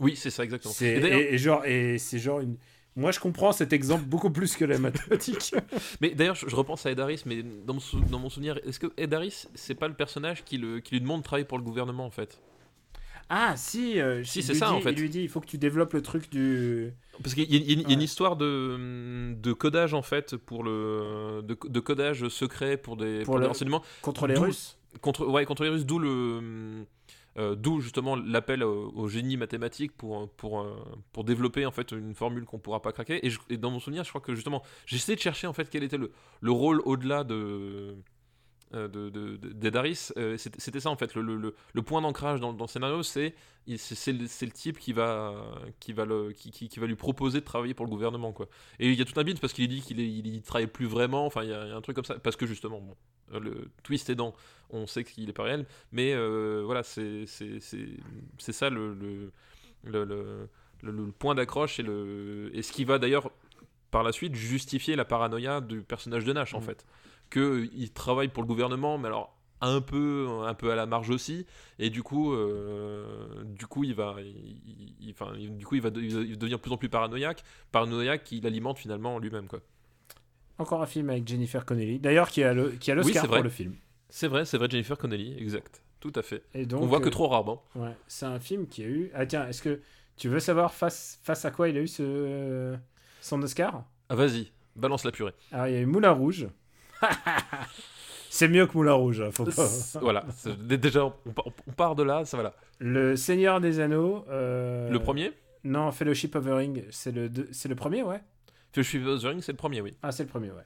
Oui, c'est ça exactement. Et, et genre et c'est genre une. Moi, je comprends cet exemple beaucoup plus que la mathématique. Mais d'ailleurs, je, je repense à Ed Harris, mais dans mon, sou- dans mon souvenir, est-ce que Ed Harris, c'est pas le personnage qui, le, qui lui demande de travailler pour le gouvernement en fait? Ah, si. euh, Si, c'est ça, dit- en fait. Il lui dit il faut que tu développes le truc du. Parce qu'il y, a- y y une histoire de, de codage en fait, pour le, de, de codage secret pour des, Pour pour des renseignements Contre les Russes. contre, ouais, contre les Russes, d'où le. Euh, d'où justement l'appel au, génie mathématique pour, pour, euh, pour développer en fait une formule qu'on pourra pas craquer. Et, dans mon souvenir, je crois que justement, essayé de chercher en fait quel était le, le rôle au-delà de, euh, de, de. Euh, c'était, ça en fait, le, le, le, point d'ancrage dans, dans le scénario, c'est, le, le type qui va, qui, va le, qui, qui, va lui proposer de travailler pour le gouvernement. Quoi. Et il y a tout un bit parce qu'il dit qu'il il, il travaille plus vraiment, enfin il y, a un truc comme ça, parce que justement, euh, le twist aidant, on sait qu'il est pas réel, mais euh, voilà, c'est, ça le, le, le, le, point d'accroche et, le, et ce qui va d'ailleurs par la suite justifier la paranoïa du personnage de Nash en Mm. fait. Que il travaille pour le gouvernement, mais alors un peu, un peu à la marge aussi, et du coup, euh, du coup, il va, il- il- enfin, du coup, il va, de- il va- il va devenir de plus en plus paranoïaque, paranoïaque qu'il alimente finalement lui-même quoi. Encore un film avec Jennifer Connelly. D'ailleurs, qui a l'Oscar vrai. pour le film. C'est vrai, c'est vrai, Jennifer Connelly, exact, tout à fait. Et donc. On voit que euh, trop rarement. Ouais, c'est un film qui a eu. Ah tiens, est-ce que tu veux savoir face face à quoi il a eu ce son Oscar? Ah, vas-y, balance la purée. Alors il y a eu Moulin Rouge. c'est mieux que Moulin Rouge, hein, faut pas. voilà, déjà on part, on part de là, ça va là. Le Seigneur des Anneaux. euh, Le premier, Non, Fellowship of the Ring, c'est le c'est le premier, ouais. Fellowship of the Ring, c'est le premier, oui. Ah, c'est le premier, ouais.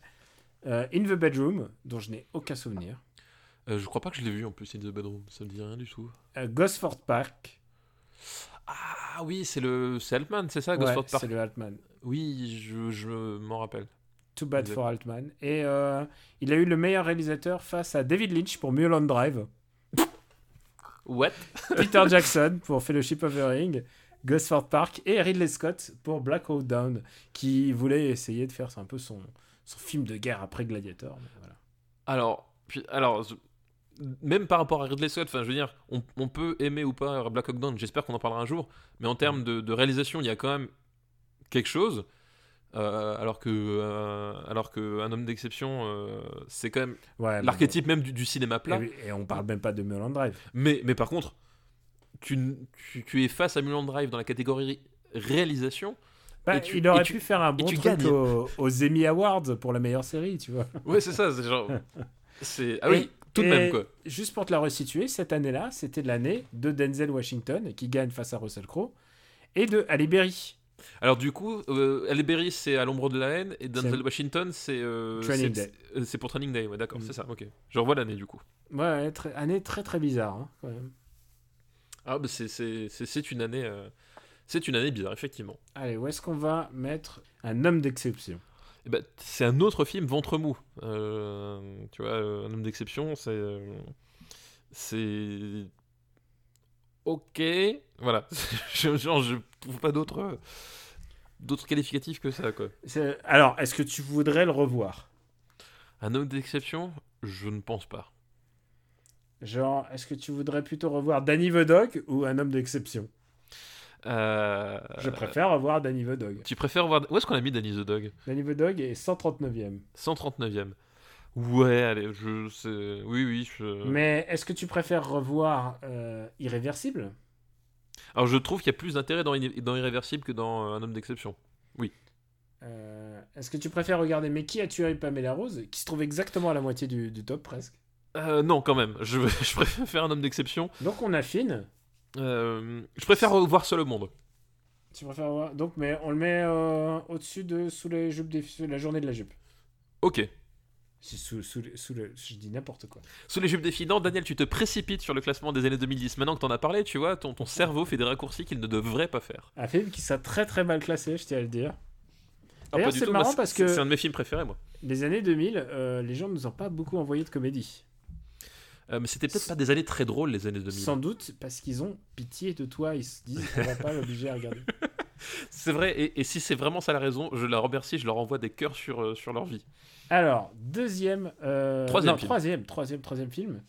Euh, In the Bedroom, dont je n'ai aucun souvenir. Euh, je crois pas que je l'ai vu en plus, In the Bedroom, ça me dit rien du tout. Euh, Gosford Park. Ah oui, c'est le c'est Altman, c'est ça, Ouais, Gosford Park? c'est le Altman. Oui, je, je m'en rappelle. Too Bad for Altman. Et euh, il a eu le meilleur réalisateur face à David Lynch pour Mulholland Drive. What? Peter Jackson pour Fellowship of the Ring. Gosford Park et Ridley Scott pour Black Hawk Down, qui voulait essayer de faire un peu son, son film de guerre après Gladiator. mais voilà. Alors, puis, alors, je- même par rapport à Ridley Scott, enfin, je veux dire, on, on peut aimer ou pas Black Hawk Down, j'espère qu'on en parlera un jour, mais en termes de, de réalisation, il y a quand même quelque chose. euh, alors que, euh, alors que un homme d'exception, euh, c'est quand même Ouais, l'archétype même du, du cinéma plat. Et, et on parle même pas de Mulholland Drive. Mais, mais par contre, tu, n- tu, tu es face à Mulholland Drive dans la catégorie réalisation, Bah, tu- il aurait pu faire un bon truc aux, aux Emmy Awards pour la meilleure série, tu vois. Ouais, c'est ça, c'est genre. Ah oui, Et- tout de même, quoi. Juste pour te la resituer, cette année-là, c'était l'année de Denzel Washington qui gagne face à Russell Crowe et de Halle Berry. Alors, du coup, euh, Halle Berry, c'est à l'ombre de la haine, et Denzel Washington, c'est. euh, Training c'est- Day. euh, C'est pour Training Day, ouais, d'accord, Mm. c'est ça, ok. Je revois l'année, du coup. Ouais, très- année très très bizarre hein, quand même. Ah, bah, c'est- une année. euh, C'est une année bizarre, effectivement. Allez, où est-ce qu'on va mettre un homme d'exception? Eh ben, c'est un autre film ventre mou. Euh, tu vois, euh, un homme d'exception, c'est. euh, c'est. Ok. Voilà. je, genre, je trouve pas d'autres. D'autres qualificatifs que ça, quoi. Alors, est-ce que tu voudrais le revoir? Un homme d'exception? Je ne pense pas. Genre, est-ce que tu voudrais plutôt revoir Danny the Dog ou un homme d'exception? Euh, Je préfère revoir Danny the Dog. Tu préfères voir. Où est-ce qu'on a mis Danny the Dog Danny the Dog est 139e. 139ème. Ouais, allez, je sais. Oui, oui. Je... Mais est-ce que tu préfères revoir euh, Irréversible? Alors, je trouve qu'il y a plus d'intérêt dans, Irré- dans Irréversible que dans euh, Un homme d'exception. Euh, Est-ce que tu préfères regarder Mais qui a tué Pamela Rose? Qui se trouve exactement à la moitié du, du top presque. Euh, non, quand même. Je, je préfère faire Un homme d'exception. Donc on affine. Euh, je préfère voir Seul le monde. Tu préfères voir Donc, mais on le met euh, au-dessus de sous les jupes des la journée de la jupe. Ok. C'est Sous, sous, sous le, je dis n'importe quoi. Sous les jupes des filles. Non, Daniel, tu te précipites sur le classement des années 2010. Maintenant que t'en as parlé, tu vois, ton, ton cerveau fait des raccourcis qu'il ne devrait pas faire. Un film qui sera très très mal classé, je tiens à le dire. Ah, D'ailleurs, c'est marrant moi, parce que- C'est un de mes films préférés, moi. Les années 2000, euh, les gens ne nous ont pas beaucoup envoyé de comédie. Euh, mais c'était peut-être pas des années très drôles, les années 2000. Sans doute parce qu'ils ont pitié de toi, ils se disent qu'on va pas l'obliger à regarder. C'est vrai, et, et si c'est vraiment ça la raison, je la remercie, je leur envoie des cœurs sur, euh, sur leur vie. Alors, deuxième... euh, Troisième non, film. troisième, troisième, troisième film.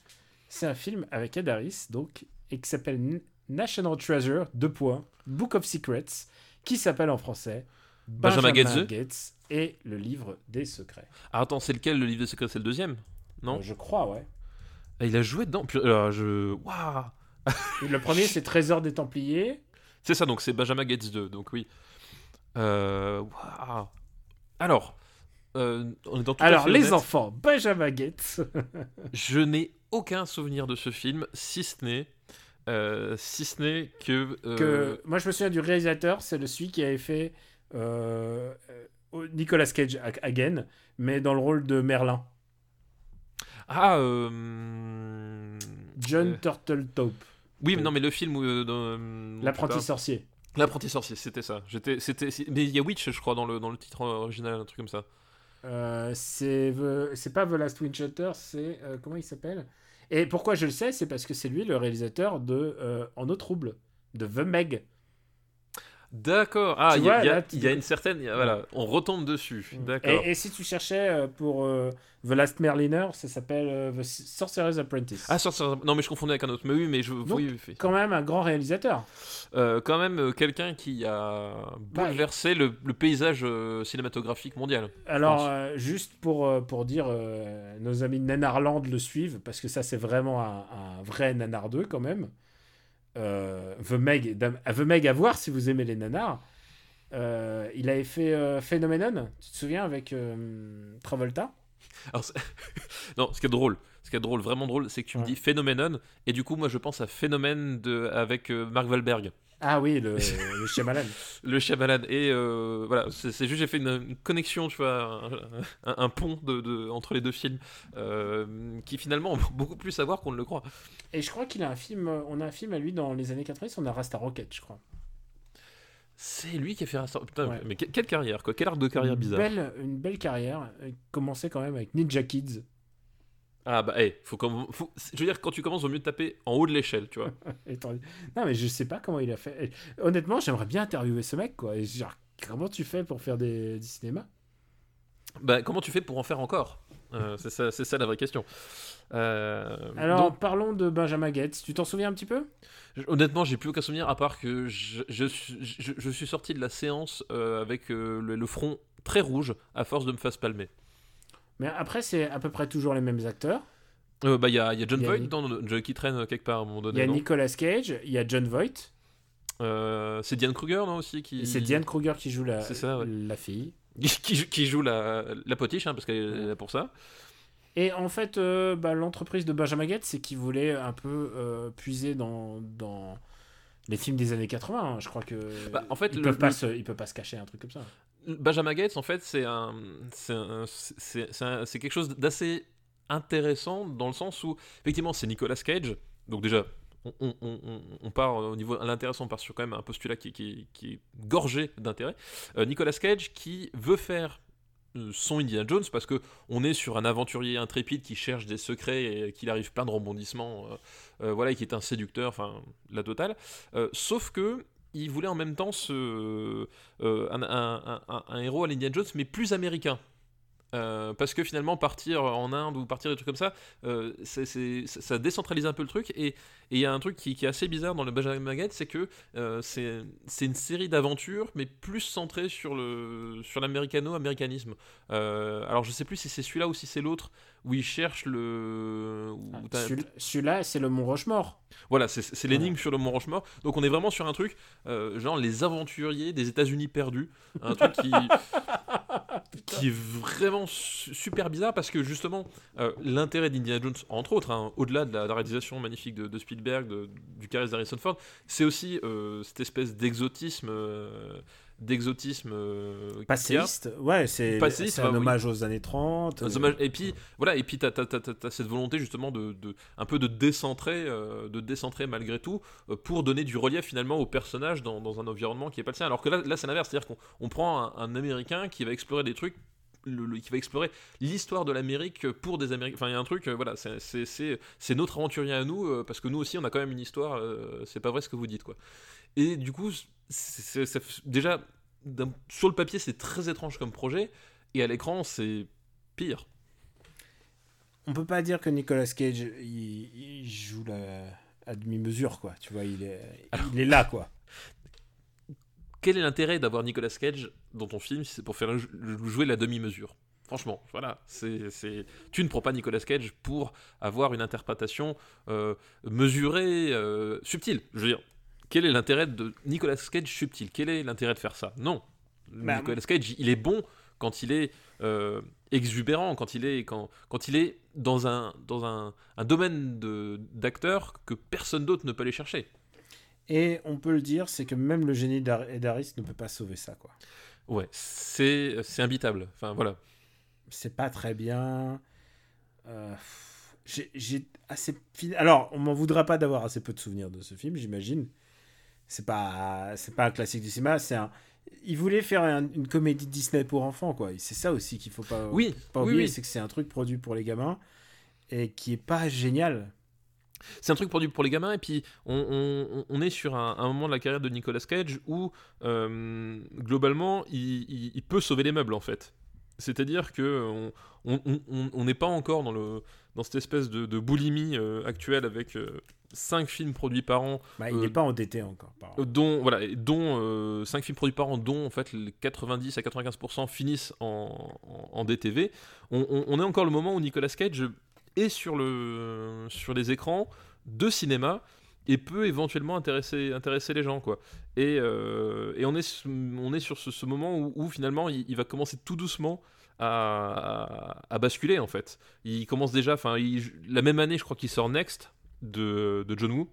C'est un film avec Ed Harris, donc, et qui s'appelle National Treasure, deux points, Book of Secrets, qui s'appelle en français Benjamin Goetze. Gates et le livre des secrets. Ah, attends, c'est lequel le livre des secrets? C'est le deuxième? Non? Je crois, ouais. Ah, Il a joué dedans. Puis, alors, je. Waouh le premier, c'est Trésor des Templiers. C'est ça, donc c'est Benjamin Gates 2, donc oui. Euh, waouh. Alors, euh, on est dans tout à Alors, les honnête. enfants, Benjamin Gates. Je n'ai aucun souvenir de ce film, si ce n'est. euh, si ce n'est que. euh, que moi je me souviens du réalisateur, c'est le celui qui avait fait euh, euh, Nicolas Cage ag- again, mais dans le rôle de Merlin, Ah, euh, John euh, Turteltaub, Oui, mais non, mais le film où. euh, euh, l'apprenti sorcier. L'apprenti sorcier, c'était ça. J'étais, c'était, c'est- mais il y a Witch, je crois, dans le dans le titre original, un truc comme ça. Euh, c'est c'est pas The Last Winchester, c'est euh, comment il s'appelle? Et pourquoi je le sais, c'est parce que c'est lui le réalisateur de euh, En eau trouble, de The Meg. D'accord. Ah, il y, a- y y une certaine. Voilà, on retombe dessus. D'accord. Et, et si tu cherchais euh, pour euh, The Last Merliner, ça s'appelle euh, The Sorcerer's Apprentice. Ah, ça- non, mais je confondais avec un autre. Mais oui, mais je. Donc, oui, oui. Quand même un grand réalisateur. Euh, quand même, quelqu'un qui a Bah, bouleversé le, le paysage cinématographique mondial. Alors, juste pour, pour dire, nos amis de Nanarland le suivent, parce que ça, c'est vraiment un, un vrai nanardeux quand même. Euh, The, Meg, The Meg à voir si vous aimez les nanars. Euh, il avait fait euh, Phenomenon, tu te souviens, avec Travolta? Alors, non, ce qui est drôle, ce qui est drôle, vraiment drôle, c'est que tu me dis Phenomenon, et du coup, moi, je pense à Phénomène de, avec euh, Mark Wahlberg, Ah oui, le, le Shyamalan. le Shyamalan. Et euh, voilà, c'est juste, j'ai fait une, une connexion, tu vois, un, un- un pont de, de- entre les deux films, euh, qui finalement ont beaucoup plus à voir qu'on ne le croit. Et je crois qu'il a un film, on a un film à lui dans les années 90, on a Rasta Rocket, je crois. C'est lui qui a fait Rasta- Putain, Ouais. mais que- quelle carrière, quoi, quel arc de carrière une bizarre. Belle, une belle carrière, euh, commençait quand même avec Ninja Kids. Ah bah, hey, faut, comme, faut- je veux dire, quand tu commences, au mieux taper en haut de l'échelle, tu vois. Non, mais je sais pas comment il a fait. Honnêtement, j'aimerais bien interviewer ce mec, quoi. Et genre, comment tu fais pour faire des, du cinéma? Bah, comment tu fais pour en faire encore? Euh, C'est ça, la vraie question. Euh, Alors, donc, parlons de Benjamin Gates. Tu t'en souviens un petit peu? Honnêtement, j'ai plus aucun souvenir à part que je, je, suis- je- je suis sorti de la séance euh, avec le, le front très rouge à force de me face palmer. Mais après, c'est à peu près toujours les mêmes acteurs. Euh, bah, il y a, il y a John Il y a Voight dans, qui traîne quelque part à un moment Il donné. y a Nicolas Cage, il y a John Voight. Euh, c'est Diane Kruger, non aussi qui... C'est Diane Kruger qui joue la, C'est ça, ouais. la fille. qui, joue- qui joue la, la potiche, hein, parce qu'elle est là pour ça. Et en fait, euh, bah, l'entreprise de Benjamin Gates, c'est qu'il voulait un peu euh, puiser dans, dans les films des années 80. hein. Je crois que Bah, en fait, ils le- peuvent le- se, peuvent pas se cacher un truc comme ça. Benjamin Gates, en fait, c'est quelque chose d'assez intéressant dans le sens où, effectivement, c'est Nicolas Cage. Donc déjà, on, part au niveau à l'intéressant, on part sur quand même un postulat qui, est gorgé d'intérêt. Euh, Nicolas Cage qui veut faire euh, son Indiana Jones parce que on est sur un aventurier intrépide qui cherche des secrets et qu'il arrive plein de rebondissements, euh, voilà, et qui est un séducteur, enfin la totale. Sauf que il voulait en même temps ce, euh, un, héros à l'Indiana Jones, mais plus américain. Euh, parce que finalement, partir en Inde ou partir des trucs comme ça, euh, ça décentralise un peu le truc. Et et il y a un truc qui, qui est assez bizarre dans le Benjamin Magnet, c'est que euh, c'est une série d'aventures, mais plus centrée sur l'américano-américanisme. Euh, alors je sais plus si c'est celui-là ou si c'est l'autre où il cherche le. Ah, Celui-là, c'est le Mont Rochemort. voilà, c'est- l'énigme sur le Mont Rochemort. Donc on est vraiment sur un truc, euh, genre les aventuriers des États-Unis perdus. Un truc qui, qui est vraiment su- super bizarre parce que justement, l'intérêt d'Indiana Jones, entre autres, hein, au-delà de la, de la réalisation magnifique de, de Spielberg, de- du charisme d'Harrison Ford, c'est aussi euh, cette espèce d'exotisme. euh, d'exotisme euh. Passéiste. Ouais, c'est c'est bah un oui. hommage aux années 30. Un euh, hommage- Et puis voilà, et puis t'as, t'as cette volonté justement de, de- un peu de décentrer, de décentrer malgré tout, pour donner du relief finalement au personnage dans, dans un environnement qui est pas le sien. Alors que là, là c'est l'inverse, c'est-à-dire qu'on on prend un, un Américain qui va explorer des trucs. Le- le- qui va explorer l'histoire de l'Amérique pour des Américains. Enfin, il y a un truc, euh, voilà, c'est, notre aventurier à nous, euh, parce que nous aussi, on a quand même une histoire, euh, c'est pas vrai ce que vous dites, quoi. Et du coup, déjà, sur le papier, c'est très étrange comme projet, et à l'écran, c'est pire. On peut pas dire que Nicolas Cage, il, il joue la, à demi-mesure, quoi. Tu vois, il est, il est là, quoi. Quel est l'intérêt d'avoir Nicolas Cage dans ton film si c'est pour faire jou- jouer la demi-mesure? Franchement, voilà, c'est, c'est... tu ne prends pas Nicolas Cage pour avoir une interprétation euh, mesurée, euh, subtile. Je veux dire, quel est l'intérêt de Nicolas Cage subtil? Quel est l'intérêt de faire ça? Non. Bah, Nicolas Cage, il est bon quand il est euh, exubérant, quand il est, quand, quand il est dans un, dans un, un domaine de, d'acteur que personne d'autre ne peut aller chercher. Et on peut le dire, c'est que même le génie d'Ar- d'Harris ne peut pas sauver ça, quoi. Ouais, c'est, c'est imbitable. Enfin, voilà. C'est pas très bien. Euh, j'ai- assez. Alors, on m'en voudra pas d'avoir assez peu de souvenirs de ce film, j'imagine. C'est pas, c'est pas un classique du cinéma. C'est un. Il voulait faire un- une comédie Disney pour enfants, quoi. C'est ça aussi qu'il faut pas, Oui, pas oui, oublier, oui. c'est que c'est un truc produit pour les gamins et qui est pas génial. C'est un truc produit pour les gamins, et puis on, on- on est sur un, un moment de la carrière de Nicolas Cage où, euh, globalement, il, il- il peut sauver les meubles, en fait. C'est-à-dire que on- n'est pas encore dans, le, dans cette espèce de, de boulimie euh, actuelle avec 5 films produits par an, Bah, il Euh, n'est pas endetté encore. par euh, dont voilà, dont 5 films produits par an, dont en fait les 90 à 95% finissent en, en, en DTV. On est encore le moment où Nicolas Cage est sur, le, sur les écrans de cinéma et peut éventuellement intéresser, intéresser les gens quoi. Et, euh, et on, est, on est sur ce, moment où, finalement il, va commencer tout doucement à, à- basculer en fait. Il commence déjà, enfin la même année je crois qu'il sort Next de, de John Woo.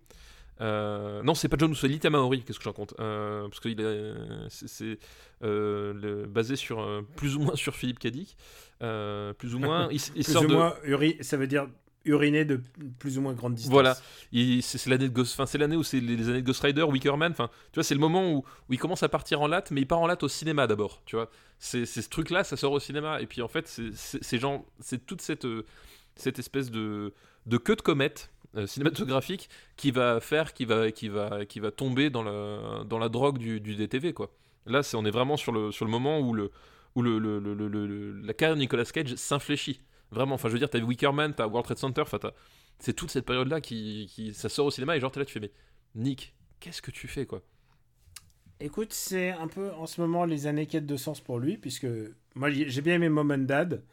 Euh, non, c'est pas John c'est Lita Maori, qu'est-ce que j'en compte euh, Parce qu'il est, c'est, c'est, euh, le- basé sur euh, plus ou moins sur Philippe Cadic, euh, plus ou moins. Il, Plus sort ou de, moins, uri- ça veut dire uriner de plus ou moins grande distance. Voilà. il- c'est, c'est l'année de Ghost, c'est l'année où c'est les, les années de Ghost Rider, Wickerman. Enfin, tu vois, c'est le moment où, où il commence à partir en latte, mais il part en latte au cinéma d'abord. Tu vois, c'est, c'est ce truc-là, ça sort au cinéma. Et puis en fait, c'est, c'est, c'est genre, c'est toute cette euh, cette espèce de de queue de comète euh, cinématographique qui va faire, qui va, qui va, qui va tomber dans la, dans la drogue du, du DTV, quoi. Là, c'est, on est vraiment sur le, sur le moment où, le, où le, le- le- la carrière de Nicolas Cage s'infléchit. Vraiment, enfin, je veux dire, t'as Wickerman, t'as World Trade Center, c'est toute cette période-là qui, qui, ça sort au cinéma et genre, t'es là, tu fais, mais Nick, qu'est-ce que tu fais, quoi? Écoute, c'est un peu en ce moment les années quête de sens pour lui, puisque moi j'ai bien aimé Mom and Dad,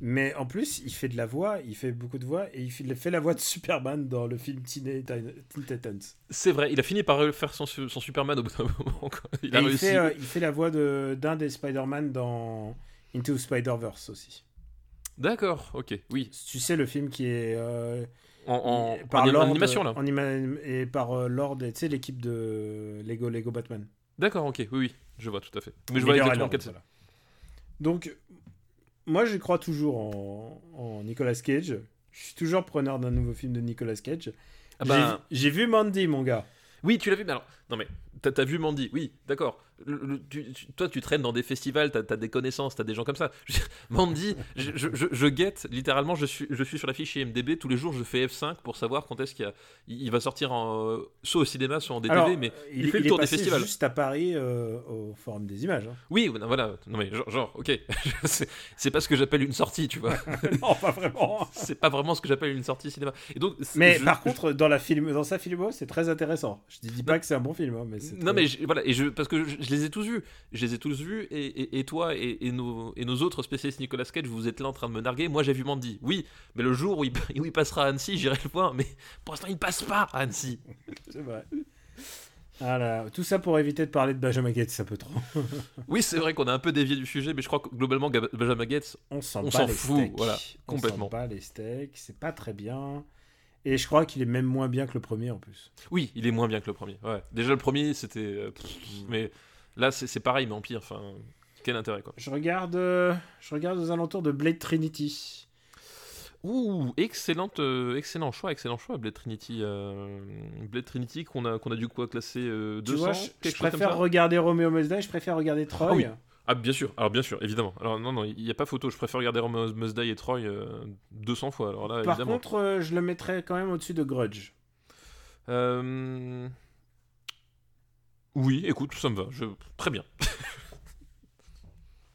Mais en plus, il fait de la voix, il fait beaucoup de voix, et il fait, la voix de Superman dans le film Teen, Titans. C'est vrai, il a fini par faire son, son Superman au bout d'un moment. Il a il, réussi. fait, euh, il fait la voix de- d'un des Spider-Man dans Into Spider-Verse aussi. D'accord, ok, oui. Tu sais, le film qui est. euh, En, en, en par anim- Lord- animation là. en et par euh, Lord, tu sais, l'équipe de Lego, Lego Batman. D'accord, ok, oui, oui, je vois tout à fait. Mais je vois exactement voilà. Donc, moi, je crois toujours en, en Nicolas Cage. Je suis toujours preneur d'un nouveau film de Nicolas Cage. Ah J'ai- bah, J'ai vu Mandy, mon gars. Oui, tu l'as vu, mais alors, non mais, t'as as vu Mandy, oui, d'accord. Le- le- tu- tu- toi, tu traînes dans des festivals, t'as as des connaissances, t'as des gens comme ça. Mandy, je, je, je- je guette, littéralement, je suis, je suis sur la fiche IMDB, tous les jours, je fais F5 pour savoir quand est-ce qu'il il, il va sortir en, soit au cinéma, soit en DTV, Alors, mais il, fait le tour est des passé festivals. juste à Paris euh, au Forum des Images. hein. Oui, voilà, voilà, non mais, genre, genre, ok, c'est pas ce que j'appelle une sortie, tu vois. non, pas vraiment. c'est pas vraiment ce que j'appelle une sortie cinéma. Et donc, Mais par contre, dans, la film, dans sa filmo, c'est très intéressant. Je dis pas que c'est un bon film, hein, mais c'est. Non très- mais voilà et je parce que je, je les ai tous vus, je les ai tous vus et, et, et toi et, nos et nos autres spécialistes Nicolas Cage, vous êtes là en train de me narguer. Moi j'ai vu Mandy, oui, mais le jour où il, où il passera à Annecy, j'irai le voir. Mais pour l'instant il passe pas à Annecy. C'est vrai. Voilà. Tout ça pour éviter de parler de Benjamin Gates, un peu trop. Oui c'est vrai qu'on a un peu dévié du sujet, mais je crois que globalement Benjamin Gates, On s'en On fout, steaks. voilà, On complètement. s'en bat les steaks, c'est pas très bien. Et je crois qu'il est même moins bien que le premier en plus. oui, il est moins bien que le premier. Ouais. Déjà le premier c'était, euh, mais là c'est pareil mais en pire. Enfin, quel intérêt quoi. Je regarde, euh, je regarde aux alentours de Blade Trinity. Ouh, excellente, euh, excellent choix, excellent choix, Blade Trinity. euh, Blade Trinity qu'on a, qu'on a du coup classé euh, 200, tu vois, je, préfère regarder Romeo Must je préfère regarder Troy. Ah oui. Ah bien sûr, alors bien sûr, évidemment. Alors non, non, il n'y a pas photo, je préfère regarder Romeo Must et Troy euh, 200 fois, alors là, Par évidemment. contre, je le mettrais quand même au-dessus de Grudge. Euh, Oui, écoute, ça me va, je... très bien.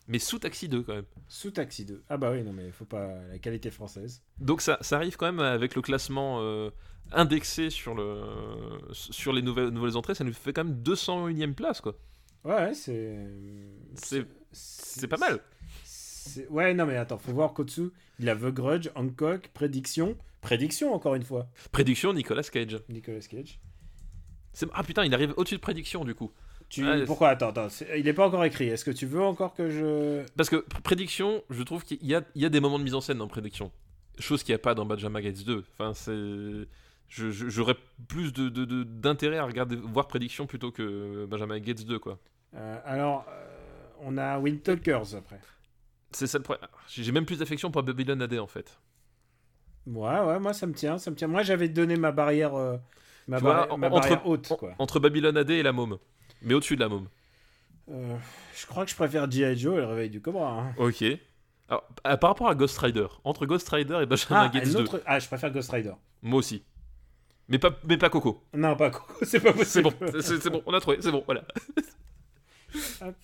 Mais sous Taxi 2 quand même. Sous Taxi 2. Ah bah oui, non mais faut pas la qualité française. Donc ça, ça arrive quand même avec le classement euh, indexé sur, le, sur les nouvelles, nouvelles entrées, ça nous fait quand même 201ème place, quoi. Ouais, c'est. C'est- pas mal. Ouais, non mais attends, faut voir qu'au dessous, il a The Grudge, Hancock, Prédiction. Prédiction encore une fois, Prédiction, Nicolas Cage. Nicolas Cage. Ah putain, il arrive au-dessus de Prédiction du coup. Tu... Pourquoi? Attends, attends, il est pas encore écrit. Est-ce que tu veux encore que je. Parce que pr- Prédiction, je trouve qu'il y a, il y a des moments de mise en scène dans Prédiction. Chose qu'il n'y a pas dans Benjamin Gates 2. Enfin, c'est... J'aurais plus de- de- de- d'intérêt à regarder, voir Prédiction plutôt que Benjamin Gates 2, quoi. Euh, alors, euh, on a Windtalkers après. C'est ça le problème. J'ai même plus d'affection pour Babylon AD en fait. Ouais, ouais, moi ça me tient, ça me tient. Moi j'avais donné ma barrière, euh, ma, Tu vois, ma entre- haute, quoi. Entre Babylon AD et la môme. Mais au-dessus de la môme. Euh, je crois que je préfère G.I. Joe et le réveil du Cobra. hein. Ok. Alors, à- par rapport à Ghost Rider, entre Ghost Rider et Benjamin Ah, Gates un 2, autre... ah, je préfère Ghost Rider. moi aussi. Mais pas, mais pas Coco. Non, pas Coco, c'est pas C'est possible. bon, c'est c'est bon, on a trouvé, c'est bon, voilà.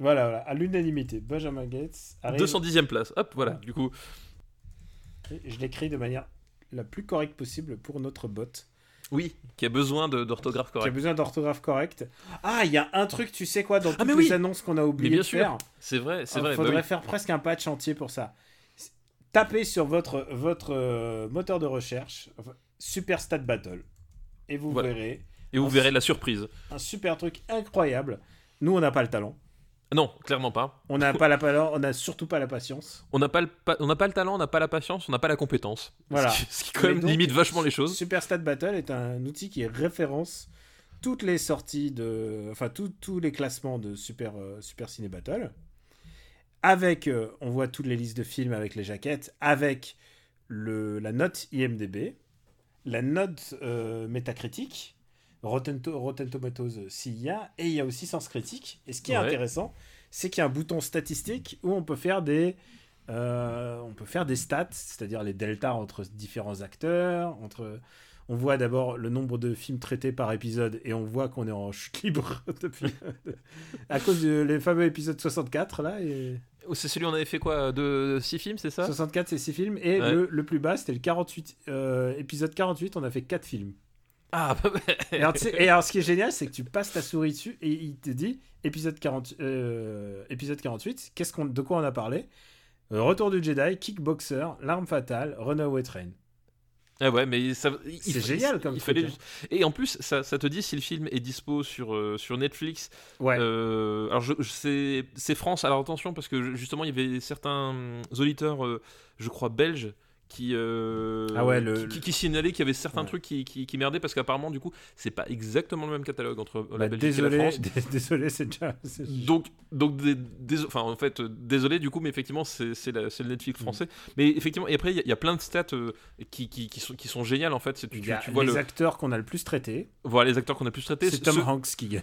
Voilà, voilà, à l'unanimité. Benjamin Gates arrive. 210ème place, hop, voilà, du coup. Je l'écris de manière la plus correcte possible pour notre bot. Oui, qui a besoin d'orthographe Qui a correcte. besoin d'orthographe correcte. Ah, il y a un truc, tu sais quoi, dans toutes Ah, les oui. annonces qu'on a Mais oublié bien de sûr, faire. c'est vrai, c'est Il vrai. bah faudrait oui. faire presque un patch entier pour ça. Tapez sur votre, votre euh, moteur de recherche Super Stat Battle et vous Voilà. verrez Et vous verrez la surprise. un super truc incroyable. Nous, on n'a pas le talent. Non, clairement pas. On n'a pas la on n'a surtout pas la patience. On n'a pas, le pa- on n'a pas le talent, on n'a pas la patience, on n'a pas la compétence. Voilà. Ce qui, ce qui quand même donc, limite vachement les choses. Super Stat Battle est un outil qui référence toutes les sorties de. Enfin, tous- tous les classements de Super, euh, Super Ciné Battle. Avec. euh, on voit toutes les listes de films avec les jaquettes. Avec le, la note IMDB. La note euh, métacritique. Rotten, To- Rotten Tomatoes euh, s'il y a. Et il y a aussi Sens Critique. Et ce qui est Ouais. intéressant, c'est qu'il y a un bouton statistique où on peut faire des. euh, on peut faire des stats, c'est-à-dire les deltas entre différents acteurs, entre on voit d'abord le nombre de films traités par épisode et on voit qu'on est en chute libre depuis à cause des fameux épisodes 64 là et Oh, C'est celui où on avait fait quoi De 6 films, c'est ça? 64 c'est 6 films et Ouais. le, le plus bas c'était le 48 euh, épisode 48 on a fait 4 films. Ah, Et alors, et ce qui est génial c'est que tu passes ta souris dessus et il te dit épisode 40 euh, épisode 48 qu'est-ce qu'on de quoi on a parlé? Euh, Retour du Jedi, Kickboxer, L'arme fatale, Runaway Train. Ah ouais, mais ça, C'est génial comme il truc, fallait hein. Et en plus, ça, ça te dit si le film est dispo sur, euh, sur Netflix. Ouais. Euh, alors, je, je- c'est France. Alors attention, parce que justement, il y avait certains hum, auditeurs, euh, je crois, belges. Qui, euh, Ah ouais, le- qui, qui- qui signalaient qu'il y avait certains Ouais. trucs qui, qui, merdaient parce qu'apparemment du coup c'est pas exactement le même catalogue entre Bah, la Belgique et la désolé, France désolé, c'est déjà. donc, donc enfin, en fait, euh, désolé du coup, mais effectivement, c'est c'est le Mm. Netflix français. Mais effectivement, et après, il y, a- il y a plein de stats euh, qui, sont, qui sont géniales en fait. Tu, vois, les le, acteurs qu'on a le plus traités, voilà les acteurs qu'on a pu traiter. c'est Tom ceux, Hanks qui gagne.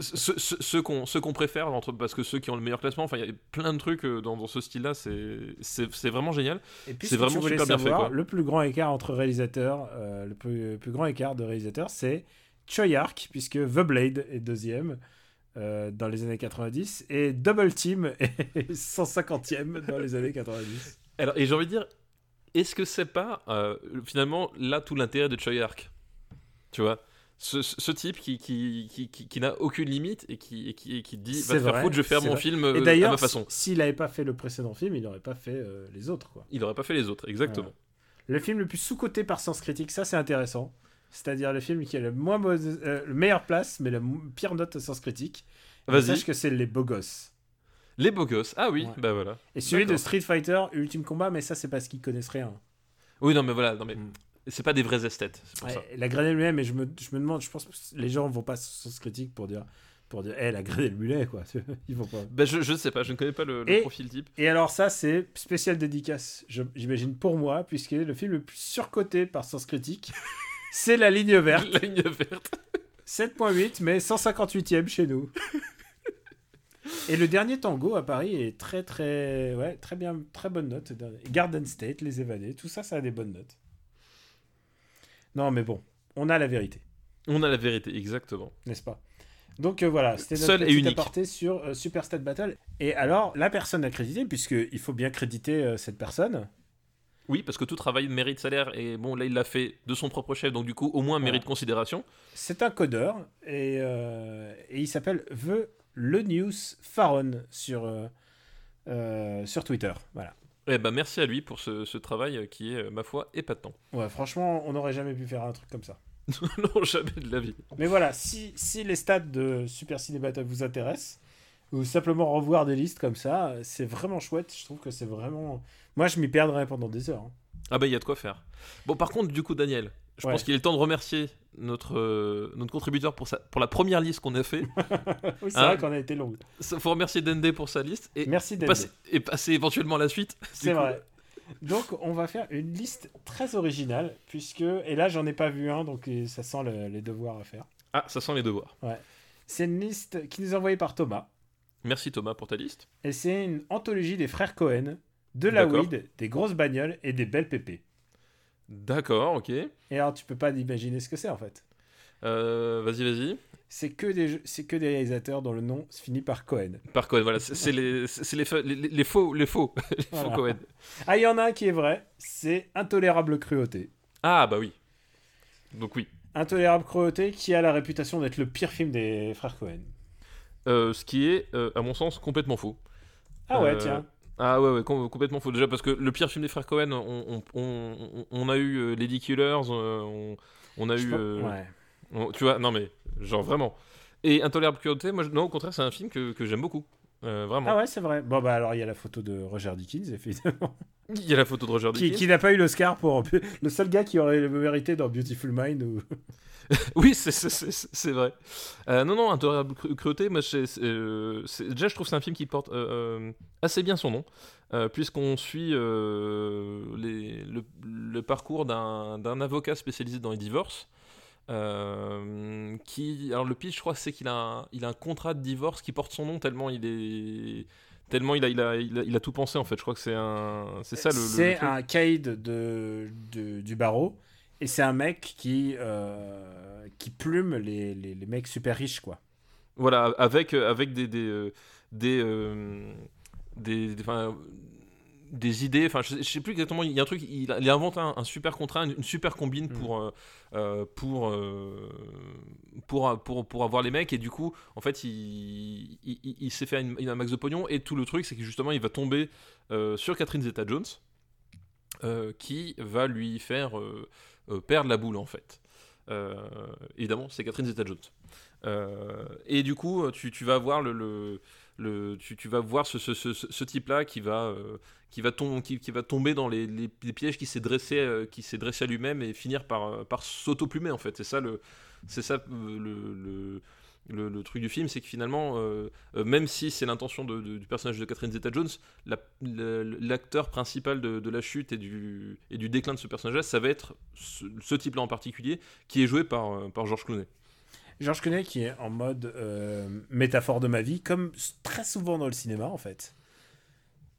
ceux, ceux- ceux qu'on préfère, entre, parce que ceux qui ont le meilleur classement, enfin, il y a plein de trucs euh, dans, dans ce style-là. C'est c'est- c'est vraiment génial. C'est vraiment super fait, savoir. Le plus grand écart entre réalisateurs, euh, le plus, plus grand écart de réalisateurs, c'est Choi Ark, puisque The Blade est deuxième euh, dans les années 90, et Double Team est 150e dans les années 90. Alors, et j'ai envie de dire, est-ce que c'est pas euh, finalement là tout l'intérêt de Choi Ark Tu vois? Ce, type qui, qui, qui, qui, n'a aucune limite et qui, et qui, et qui dit va te faire foutre, je vais faire mon vrai. film euh, Et à d'ailleurs, ma façon. s'il n'avait pas fait le précédent film, il n'aurait pas fait euh, les autres. Quoi. Il n'aurait pas fait les autres, exactement. Le film le plus sous-coté par Sens Critique, ça c'est intéressant. C'est-à-dire le film qui a le moins mauvaise- euh, le meilleure place, mais la pire note Sens Critique. Vas-y. Sache que c'est Les Beaux Gosses. Les beaux gosses. Ah oui, Ouais. bah voilà. Et celui de. Street Fighter Ultime Combat, mais ça c'est parce qu'ils connaissent rien. Oui, non, mais voilà, non, mais Mm. C'est pas des vrais esthètes, pour Ouais, ça. la grenade mulet, mais je me, je me demande, je pense que les gens vont pas sur Sens Critique pour dire, pour dire, hé, la grenade mulet, quoi. Ils vont pas. Bah, je, je sais pas, je ne connais pas le, profil type. Et alors ça, c'est spécial dédicace, j'imagine pour moi, puisque le film le plus surcoté par Sens Critique, c'est La Ligne Verte. La ligne verte. 7.8, mais 158e chez nous. Et le dernier tango à Paris est très très ouais très bien très bonne note. Garden State, Les Évadés, tout ça ça a des bonnes notes. Non mais bon, on a la vérité, On a la vérité, exactement. n'est-ce pas? Donc euh, voilà, c'était notre Seul et unique. aparté sur euh, Super Stat Battle. Et alors la personne accréditée, puisque il faut bien créditer euh, cette personne. Oui, parce que tout travail mérite salaire, et bon, là, il l'a fait de son propre chef, donc du coup, au moins Voilà. mérite considération. C'est un codeur et, euh, et il s'appelle The Le News Faron sur sur Twitter. Voilà. Eh ben, merci à lui pour ce, ce travail euh, qui est, euh, ma foi, épatant. Ouais, franchement, on n'aurait jamais pu faire un truc comme ça. non, jamais de la vie. Mais voilà, si, si les stats de Super Ciné Battle vous intéressent, ou simplement revoir des listes comme ça, c'est vraiment chouette. Je trouve que c'est vraiment. Moi, je m'y perdrais pendant des heures. hein. Ah bah, il y a de quoi faire. Bon, par contre, du coup, Daniel, je Ouais. pense qu'il est temps de remercier notre, euh, notre contributeur pour, sa, pour la première liste qu'on a fait. oui, c'est Hein vrai qu'on a été long. Il faut remercier Dende pour sa liste, et, Merci d'être. passer, et passer éventuellement à la suite. C'est vrai. Donc, on va faire une liste très originale, puisque. Et là, j'en ai pas vu un, donc euh, ça sent le- les devoirs à faire. Ah, ça sent les devoirs. C'est une liste qui nous est envoyée par Thomas. Merci Thomas pour ta liste. Et c'est une anthologie des frères Cohen, de la weed, des grosses bagnoles et des belles pépées. D'accord, ok. Et alors, tu peux pas imaginer ce que c'est en fait. Euh, vas-y, vas-y. C'est que, des, c'est que des réalisateurs dont le nom se finit par Cohen. Par Cohen, voilà, c'est les, c'est les, les, faux, les faux, les faux. Cohen. Ah, il y en a un qui est vrai, c'est Intolérable Cruauté. Ah bah oui. Donc oui. Intolérable Cruauté qui a la réputation d'être le pire film des frères Cohen. Euh, ce qui est, euh, à mon sens, complètement faux. Ah ouais, tiens. Ah ouais, ouais, com- complètement faux. Déjà parce que le pire film des frères Cohen, on, on, on, on a eu Lady Killers, on, a Je eu... pense- euh, ouais. on- tu vois, non mais, genre vraiment. Et Intolérable Cruauté, moi, non, au contraire, c'est un film que, que j'aime beaucoup. Euh, vraiment. Ah ouais, c'est vrai. Bon, bah alors, il y a la photo de Roger Dickens, évidemment. Il y a la photo de Roger qui Dickens. qui n'a pas eu l'Oscar pour. Le seul gars qui aurait mérité dans Beautiful Mind. Ou... Oui, c'est- vrai. Euh, non, non, Intolérable Cru- Cruauté, moi, c'est- c'est, euh, déjà, je trouve que c'est un film qui porte euh, euh, assez bien son nom, euh, puisqu'on suit les- le, le parcours d'un avocat spécialisé dans les divorces. qui, alors le pitch, je crois, c'est qu'il a, un- il a un contrat de divorce qui porte son nom tellement il est, tellement il a, il a, il a, il a tout pensé en fait. Je crois que c'est un, c'est ça le. C'est un caïd de, de- du barreau. Et c'est un mec qui, euh, qui plume les, les, les mecs super riches, quoi. Voilà, avec, avec des. des, euh, des, euh, des, des- enfin, des idées. Enfin, je, sais plus exactement. Il y a un truc. Il, il invente un, super contrat, une, super combine mm. pour, euh, euh, pour, euh, pour, pour, pour, avoir les mecs. Et du coup, en fait, il, il, s'est fait un max de pognon. Et tout le truc, c'est que justement, il va tomber sur Catherine Zeta-Jones, qui va lui faire perdre la boule, en fait. évidemment, c'est Catherine Zeta-Jones. et du coup, tu, tu vas voir le tu, vas voir ce, type-là qui va, euh, qui, va tomber dans les, pièges qui s'est dressé, euh, qui s'est dressé à lui-même et finir par, euh, par s'auto-plumer en fait. C'est ça le, truc du film, c'est que finalement, même si c'est l'intention du personnage de Catherine Zeta-Jones, l'acteur principal de, la chute et du, déclin de ce personnage-là, ça va être ce, type-là en particulier, qui est joué par, par Georges Clooney. Georges Clooney qui est en mode euh, métaphore de ma vie, comme très souvent dans le cinéma en fait.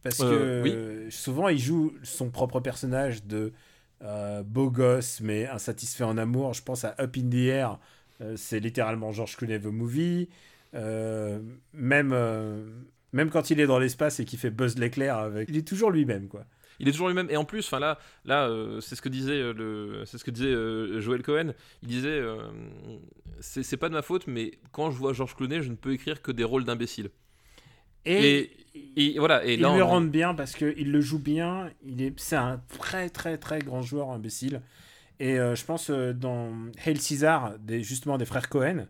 Parce euh, que souvent il joue son propre personnage de euh, beau gosse mais insatisfait en amour. Je pense à Up in the Air, c'est littéralement Georges Clooney the movie. même, même quand il est dans l'espace et qu'il fait Buzz l'éclair, avec... il est toujours lui-même quoi il est toujours lui-même. Et en plus, enfin là, là, euh, c'est ce que disait euh, le, c'est ce que disait euh, Joel Cohen. Il disait, c'est pas de ma faute, mais quand je vois Georges Clooney, je ne peux écrire que des rôles d'imbécile. Et, et, voilà. Et il là, lui rend bien parce qu'il le joue bien. Il est, c'est un très très très grand joueur imbécile. Et je pense dans Hail Caesar, des, justement des frères Cohen,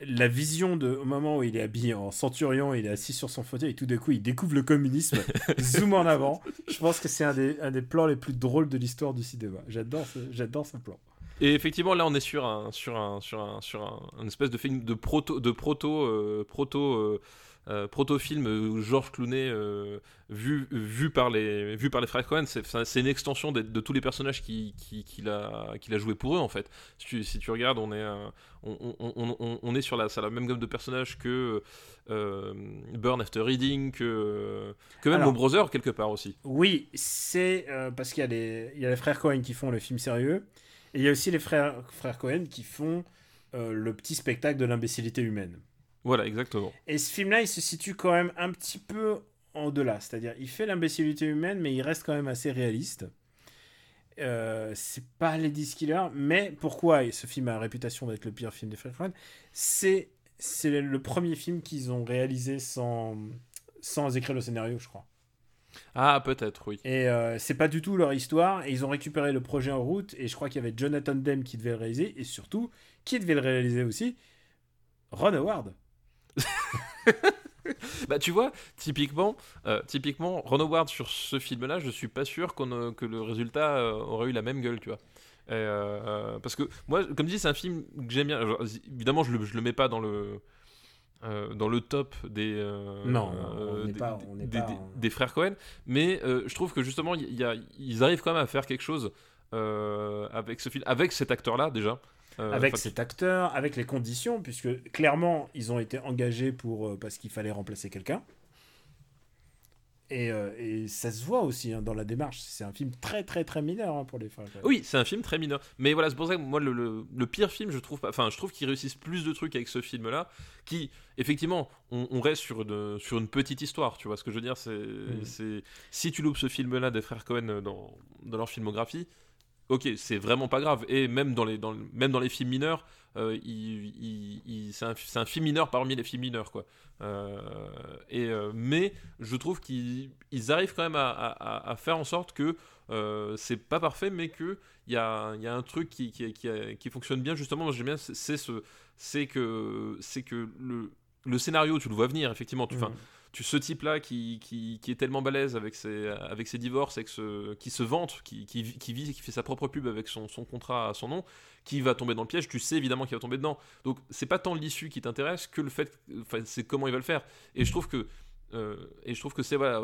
la vision de au moment où il est habillé en centurion, il est assis sur son fauteuil et tout d'un coup il découvre le communisme, zoom en avant. Je pense que c'est un des, un des plans les plus drôles de l'histoire du cinéma. J'adore ce, j'adore ce plan. Et effectivement, là, on est sur un, sur un, sur un, sur un, espèce de film de proto, de proto, euh, proto. Euh, euh, proto-film euh, Georges Clooney euh, vu, vu, par les, vu par les frères Cohen. C'est une extension de, tous les personnages qu'il qui, qui a, a, joué pour eux, en fait. Si tu, si tu regardes, on est, on, on, on, est sur la, la même gamme de personnages que Burn After Reading, que, que même Brother, quelque part aussi. Oui, c'est parce qu'il y, a les, il y a les frères Cohen qui font le film sérieux, et il y a aussi les frères, frères Cohen qui font le petit spectacle de l'imbécilité humaine. Voilà, exactement. Et ce film-là, il se situe quand même un petit peu en delà. C'est-à-dire, il fait l'imbécilité humaine, mais il reste quand même assez réaliste. Euh, c'est pas Lady Skiller, mais pourquoi ce film a la réputation d'être le pire film des Frères Coen C'est c'est le premier film qu'ils ont réalisé sans sans écrire le scénario, je crois. Ah, peut-être, oui. Et euh, c'est pas du tout leur histoire. Et ils ont récupéré le projet en route. Et je crois qu'il y avait Jonathan Demme qui devait le réaliser. Et surtout, qui devait le réaliser aussi? Ron Howard. bah tu vois, typiquement, euh, typiquement, Ron Howard sur ce film-là, je suis pas sûr qu'on que le résultat euh, aurait eu la même gueule, tu vois. Euh, parce que moi, comme dit, c'est un film que j'aime bien. évidemment, je le, je le mets pas dans le dans le top des non, des, frères Cohen, mais je trouve que justement, y y a, ils arrivent quand même à faire quelque chose avec ce film, avec cet acteur-là déjà. Euh, avec cet acteur, avec les conditions, puisque clairement, ils ont été engagés pour, euh, parce qu'il fallait remplacer quelqu'un. Et, euh, et, ça se voit aussi hein, dans la démarche. C'est un film très très très mineur hein, pour les frères. Oui, c'est un film très mineur. Mais voilà, c'est pour ça que moi, le, le, pire film, je trouve, enfin, je trouve qu'ils réussissent plus de trucs avec ce film-là, qui, effectivement, on, reste sur une, sur une petite histoire. Tu vois ce que je veux dire? C'est mm. si tu loupes ce film-là des frères Cohen dans, dans leur filmographie, ok, c'est vraiment pas grave. Et même dans les, dans, même dans les films mineurs, euh, c'est un, film mineur parmi les films mineurs, quoi. Euh, et, euh, mais je trouve qu'ils arrivent quand même à, faire en sorte que c'est pas parfait, mais qu'il y a, y a un truc qui, qui, qui, fonctionne bien, justement. J'aime bien, c'est ce, que, c'est que le, le scénario, tu le vois venir, effectivement. Tu, mmh tu ce type là qui, qui, est tellement balèze avec ses, avec ses divorces qui se vante qui, qui, qui qui fait sa propre pub avec son, son, contrat à son nom qui va tomber dans le piège tu sais évidemment qu'il va tomber dedans donc c'est pas tant l'issue qui t'intéresse que le fait enfin c'est comment il va le faire et je trouve que euh, et je trouve que c'est voilà,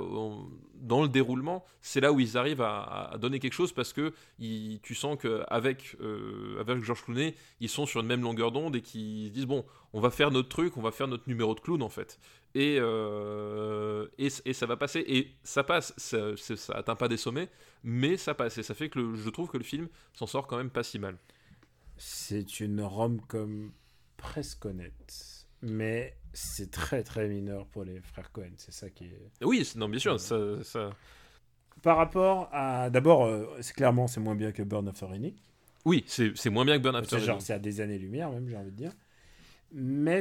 dans le déroulement, c'est là où ils arrivent à, donner quelque chose parce que tu sens qu'avec euh, avec Georges Clooney, ils sont sur une même longueur d'onde et qu'ils se disent bon, on va faire notre truc, on va faire notre numéro de clown en fait. Et, euh, et, ça va passer. Et ça passe, ça, ça atteint pas des sommets, mais ça passe. Et ça fait que je trouve que le film s'en sort quand même pas si mal. C'est une rom-com presque honnête. Mais c'est très très mineur pour les frères Cohen, c'est ça qui est. Oui, non, bien sûr, ça, par rapport à. D'abord, euh, c'est clairement, c'est moins bien que Burn of Serenity. Oui, c'est moins bien que Burn After Reading. c'est à des années-lumière, même, j'ai envie de dire. Mais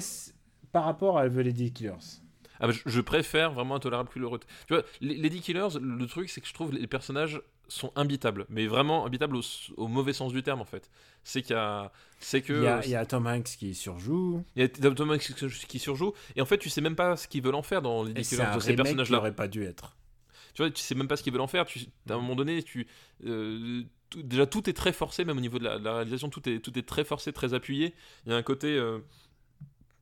par rapport à The Lady Killers. Ah bah, je, je préfère vraiment Intolérable plus l'heureux. Tu vois, les Lady Killers, le truc, c'est que je trouve les personnages sont imbitables, mais vraiment imbitables au, au mauvais sens du terme en fait. C'est qu'il y a, c'est que Il y, a, il y a Tom Hanks qui surjoue. il y a Tom Hanks qui, surjoue, et en fait, tu sais même pas ce qu'ils veulent en faire dans Lady Et Killers, un ces personnages-là. aurait pas dû être. Tu vois, tu sais même pas ce qu'ils veulent en faire. Tu, à un moment donné, tu, euh, tout- déjà tout est très forcé, même au niveau de la, de la réalisation, tout est, tout est très forcé, très appuyé. Il y a un côté, euh,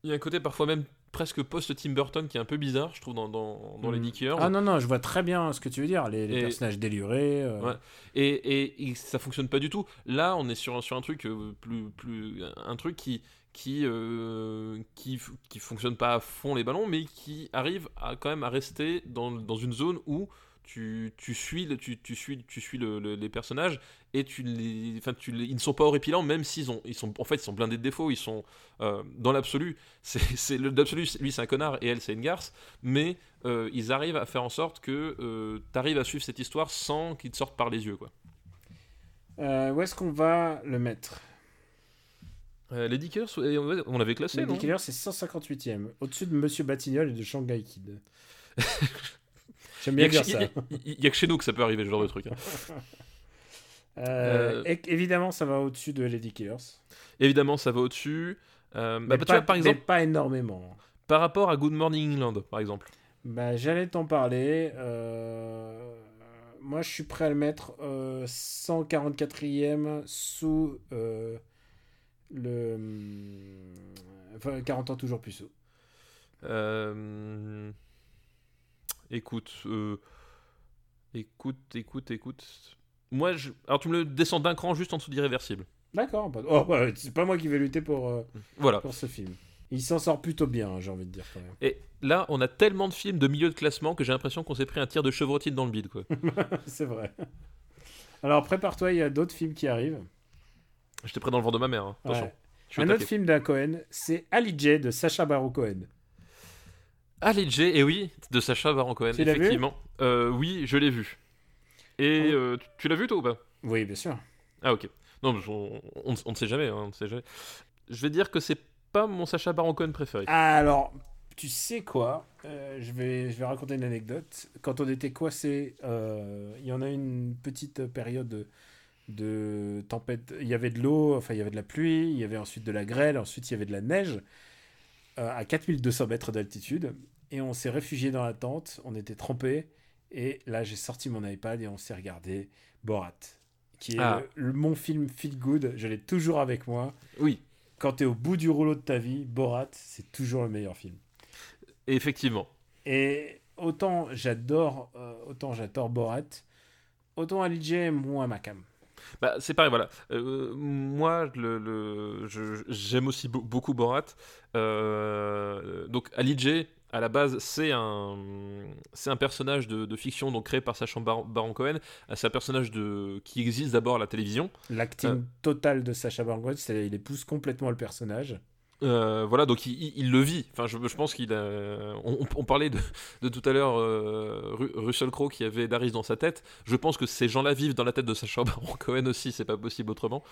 il y a un côté parfois même presque post Tim Burton qui est un peu bizarre, je trouve, dans, dans, dans Mm. Lady Killers. Ah non, non, je vois très bien ce que tu veux dire. Les, les Et- personnages délurés. euh, Ouais. Et, et, et ça fonctionne pas du tout. Là, on est sur, un- sur un truc euh, plus, plus, un truc qui, qui, euh, qui, qui fonctionne pas à fond les ballons, mais qui arrive à quand même à rester dans, dans une zone où tu, tu suis, le- tu, tu suis, tu suis le- le- les personnages et tu les, enfin, tu les- ils ne sont pas horripilants, même s'ils ont, ils sont, en fait, ils sont blindés de défauts. Ils sont euh, dans l'absolu, c'est, l'absolu. Lui, c'est un connard et elle, c'est une garce, mais euh, ils arrivent à faire en sorte que tu arrives à suivre cette histoire sans qu'ils te sortent par les yeux, quoi. euh, où est-ce qu'on va le mettre? Euh, Killers, et on l'avait classé, non? Killers, c'est 158ème. Au-dessus de Monsieur Batignolles et de Shanghai Kid. J'aime bien a que dire chez- ça. il y a- que chez nous que ça peut arriver, ce genre de truc. hein. Euh, Euh, évidemment, ça va au-dessus de Lady Killers. Évidemment, ça va au-dessus. Euh, bah, tu pas, vois, par mais exemple, pas énormément. par rapport à Good Morning England, par exemple. Bah, J'allais t'en parler. Moi, je suis prêt à le mettre euh, 144e sous le. Enfin, 40 ans toujours plus sous. Écoute, euh, écoute, écoute, écoute. Moi, je... alors tu me le descends d'un cran juste en dessous d'irréversible. D'accord. pas- Oh, bah, c'est pas moi qui vais lutter pour, euh, Voilà. pour ce film. Il s'en sort plutôt bien, hein, j'ai envie de dire quand même. Et là, on a tellement de films de milieu de classement que j'ai l'impression qu'on s'est pris un tir de chevrotine dans le bide, quoi. c'est vrai. Alors prépare-toi, il y a d'autres films qui arrivent. J'étais près dans le vent de ma mère. hein. Attention. Ouais. Un attaqué. autre film d'un Cohen, c'est Ali J de Sacha Baron Cohen. Ali J, et oui, de Sacha Baron Cohen, Tu l'as vu effectivement. Euh, oui, je l'ai vu. Et Oh. euh, tu- l'as vu toi ou pas? Oui, bien sûr. Ah ok. Non, on, on- on ne sait jamais, hein, on ne sait jamais. Je vais dire que c'est pas mon Sacha Baron Cohen préféré. Alors, tu sais quoi? Euh, je, vais, je vais raconter une anecdote. Quand on était coincé, il y en a une petite période de, de tempête. Il y avait de l'eau, enfin il y avait de la pluie, il y avait ensuite de la grêle, ensuite il y avait de la neige euh, à 4200 mètres d'altitude. Et on s'est réfugié dans la tente, on était trempés. Et là, j'ai sorti mon iPad et on s'est regardé Borat, qui est Ah. le- le- mon film feel good. Je l'ai toujours avec moi. Oui, Quand tu es au bout du rouleau de ta vie, Borat, c'est toujours le meilleur film. effectivement. Et autant j'adore, euh, autant j'adore Borat, autant Ali J moins ma cam. Bah, c'est pareil, voilà. Euh, moi, le, le- j'aime aussi beau- beaucoup Borat. Euh, donc, Ali J, à la base, c'est un, c'est un personnage de, de fiction donc créé par Sacha Baron, Baron Cohen. Euh, C'est un personnage de, qui existe d'abord à la télévision. L'acting Euh. total de Sacha Baron Cohen, c'est il épouse complètement le personnage. Euh, voilà, donc il, il- il le vit. Enfin, je, je pense qu'il a. On, on parlait de, de tout à l'heure euh, Ru- Russell Crowe qui avait Daris dans sa tête. Je pense que ces gens-là vivent dans la tête de Sacha Baron Cohen aussi. C'est pas possible autrement.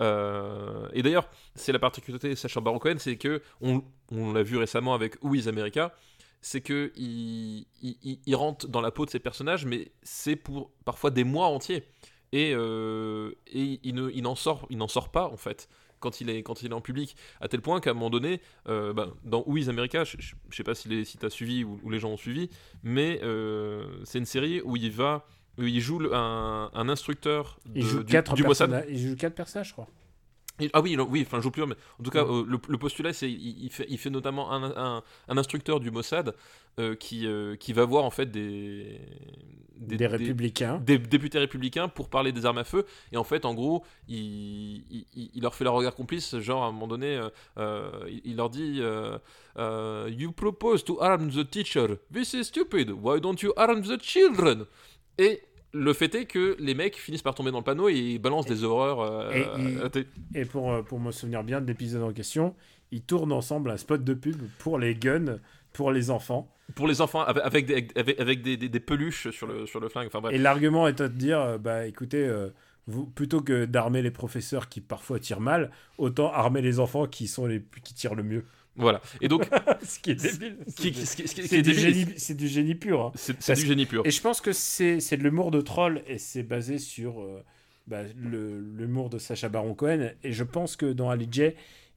Euh, et d'ailleurs, c'est la particularité de Sacha Baron Cohen, c'est que on, on l'a vu récemment avec Who is America. C'est que il, il, il- il rentre dans la peau de ses personnages, mais c'est pour parfois des mois entiers. Et, euh, et il ne- il n'en sort, il sort pas en fait quand il est quand il est en public à tel point qu'à un moment donné euh, bah, dans Who is America je, je- je sais pas si les si t'as suivi ou, ou les gens ont suivi mais euh, c'est une série où il va où il joue un, un instructeur Il joue du, quatre du Mossad. Il joue quatre personnages, je crois. Ah oui, oui, enfin, je joue plus, mais en tout cas, Mm. euh, le, le postulat, c'est il, il fait, il fait notamment un, un, un instructeur du Mossad euh, qui, euh, qui va voir en fait des Des, républicains. des députés républicains pour parler des armes à feu. Et en fait, en gros, il, il, leur fait leur regard complice. Genre, à un moment donné, il, leur dit You propose to arm the teacher. This is stupid. Why don't you arm the children? Et le fait est que les mecs finissent par tomber dans le panneau et ils balancent des horreurs. euh, Et. Et pour, euh, pour me souvenir bien de l'épisode en question, ils tournent ensemble un spot de pub pour les guns pour les enfants. Pour les enfants, avec, avec des, avec, avec des, des, des peluches sur le, sur le flingue. Enfin bref. Et l'argument est de dire, euh, bah écoutez, euh, vous, plutôt que d'armer les professeurs qui parfois tirent mal, autant armer les enfants qui sont les qui tirent le mieux. Voilà. Et donc, ce qui est débile. C'est est du, génie- pur. hein. c'est du génie pur. Et je pense que c'est de l'humour de troll et c'est basé sur euh, bah, l'humour de Sacha Baron Cohen. Et je pense que dans Ali J,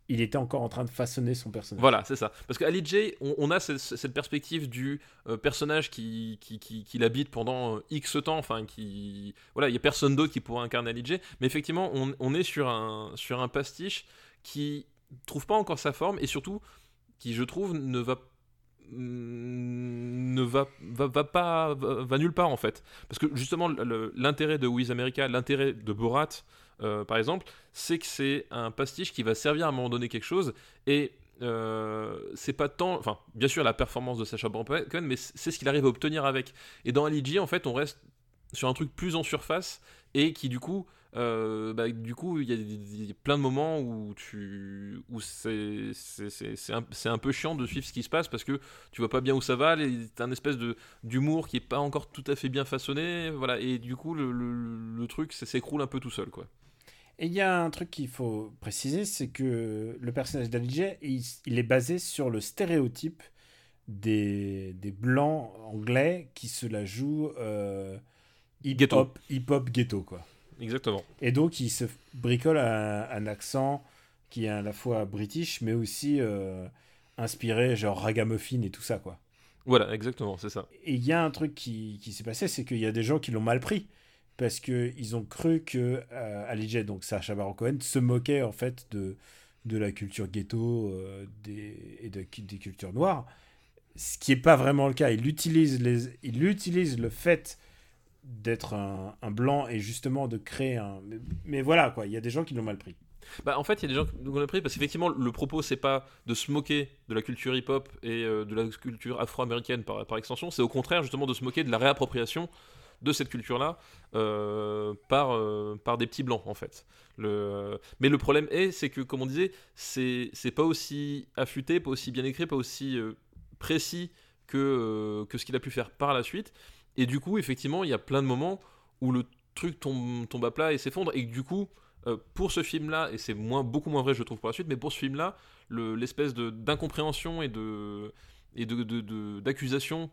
il était encore en train de façonner son personnage. Voilà, c'est ça. Parce qu'Ali J, on, on a cette, cette perspective du euh, personnage qui, qui, qui, qui l'habite pendant euh, X temps, enfin, qui. Voilà, il n'y a personne d'autre qui pourrait incarner Ali J. Mais effectivement, on, on est sur un, sur un pastiche qui trouve pas encore sa forme et surtout qui, je trouve, ne va ne va, va, va pas va, nulle part en fait. Parce que justement l'intérêt de Wiz America l'intérêt de Borat euh, par exemple c'est que c'est un pastiche qui va servir à un moment donné quelque chose et euh, c'est pas tant enfin bien sûr la performance de Sacha Baron Cohen mais c'est ce qu'il arrive à obtenir avec. Et dans Ali G en fait on reste sur un truc plus en surface et qui du coup euh, bah, du coup il y a plein de moments où tu où c'est un, peu chiant de suivre ce qui se passe parce que tu vois pas bien où ça va t'as un espèce de d'humour qui est pas encore tout à fait bien façonné voilà et du coup le, le- le truc s'écroule un peu tout seul quoi Et il y a un truc qu'il faut préciser, c'est que le personnage d'Ali J, il, il est basé sur le stéréotype des, des blancs anglais qui se la jouent euh, Ghetto. hip-hop hip-hop ghetto, quoi. Exactement Et donc, il se bricole un, un accent qui est à la fois british, mais aussi euh, inspiré, genre ragamuffin et tout ça, quoi. voilà exactement c'est ça Et il y a un truc qui, qui s'est passé, c'est qu'il y a des gens qui l'ont mal pris. Parce qu'ils ont cru que euh, Ali J, donc Sacha Baron Cohen, se moquait en fait de, de la culture ghetto euh, des, et de, des cultures noires. Ce qui n'est pas vraiment le cas. Il utilise, les, il utilise le fait d'être un, blanc et justement de créer un. Mais, voilà, quoi, il y a des gens qui l'ont mal pris. Bah, en fait, il y a des gens qui l'ont pris parce qu'effectivement, le propos, c'est pas de se moquer de la culture hip-hop et euh, de la culture afro-américaine par, par extension, c'est au contraire justement de se moquer de la réappropriation de cette culture-là euh, par, euh, par des petits blancs, en fait. Le... Mais le problème est, c'est que, comme on disait, c'est pas aussi affûté, pas aussi bien écrit, pas aussi précis que, que ce qu'il a pu faire par la suite. Et du coup, effectivement, il y a plein de moments où le truc tombe, à plat et s'effondre, et du coup, euh, pour ce film-là, et c'est beaucoup moins vrai, je trouve, pour la suite, mais pour ce film-là, le- l'espèce d'incompréhension et d'accusation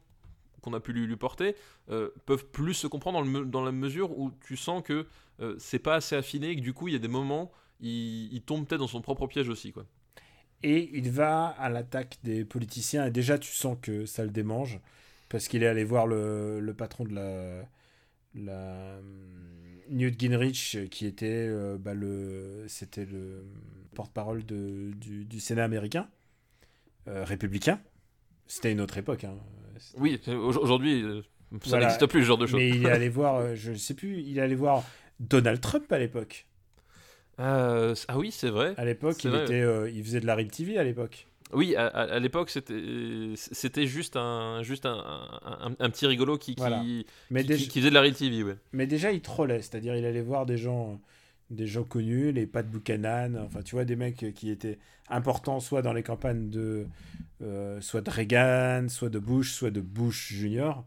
qu'on a pu lui, porter euh, peuvent plus se comprendre dans la mesure où tu sens que euh, c'est pas assez affiné et que du coup, il y a des moments, il, il tombe peut-être dans son propre piège aussi, quoi. Et il va à l'attaque des politiciens. Et déjà, tu sens que ça le démange. Parce qu'il est allé voir le, le patron de la. la Newt Gingrich, qui était euh, bah, le. C'était le porte-parole de- du, du Sénat américain, euh, républicain. C'était une autre époque. hein. Oui, au- aujourd'hui, euh, ça Voilà. n'existe plus, ce genre de choses. Mais il est allé voir, euh, je ne sais plus, il est allé voir Donald Trump à l'époque. Euh, ah oui, c'est vrai. À l'époque, il, vrai. était, euh, il faisait de la RIP TV à l'époque. Oui, à, l'époque, c'était juste un juste un, un, un- un petit rigolo qui, qui, Voilà. Mais qui, déjà- qui- faisait de la real TV, ouais. Mais déjà, il trollait, c'est-à-dire il allait voir des gens, des gens connus, les Pat Buchanan, enfin tu vois, des mecs qui étaient importants soit dans les campagnes de, euh, soit de Reagan, soit de Bush, soit de Bush Junior.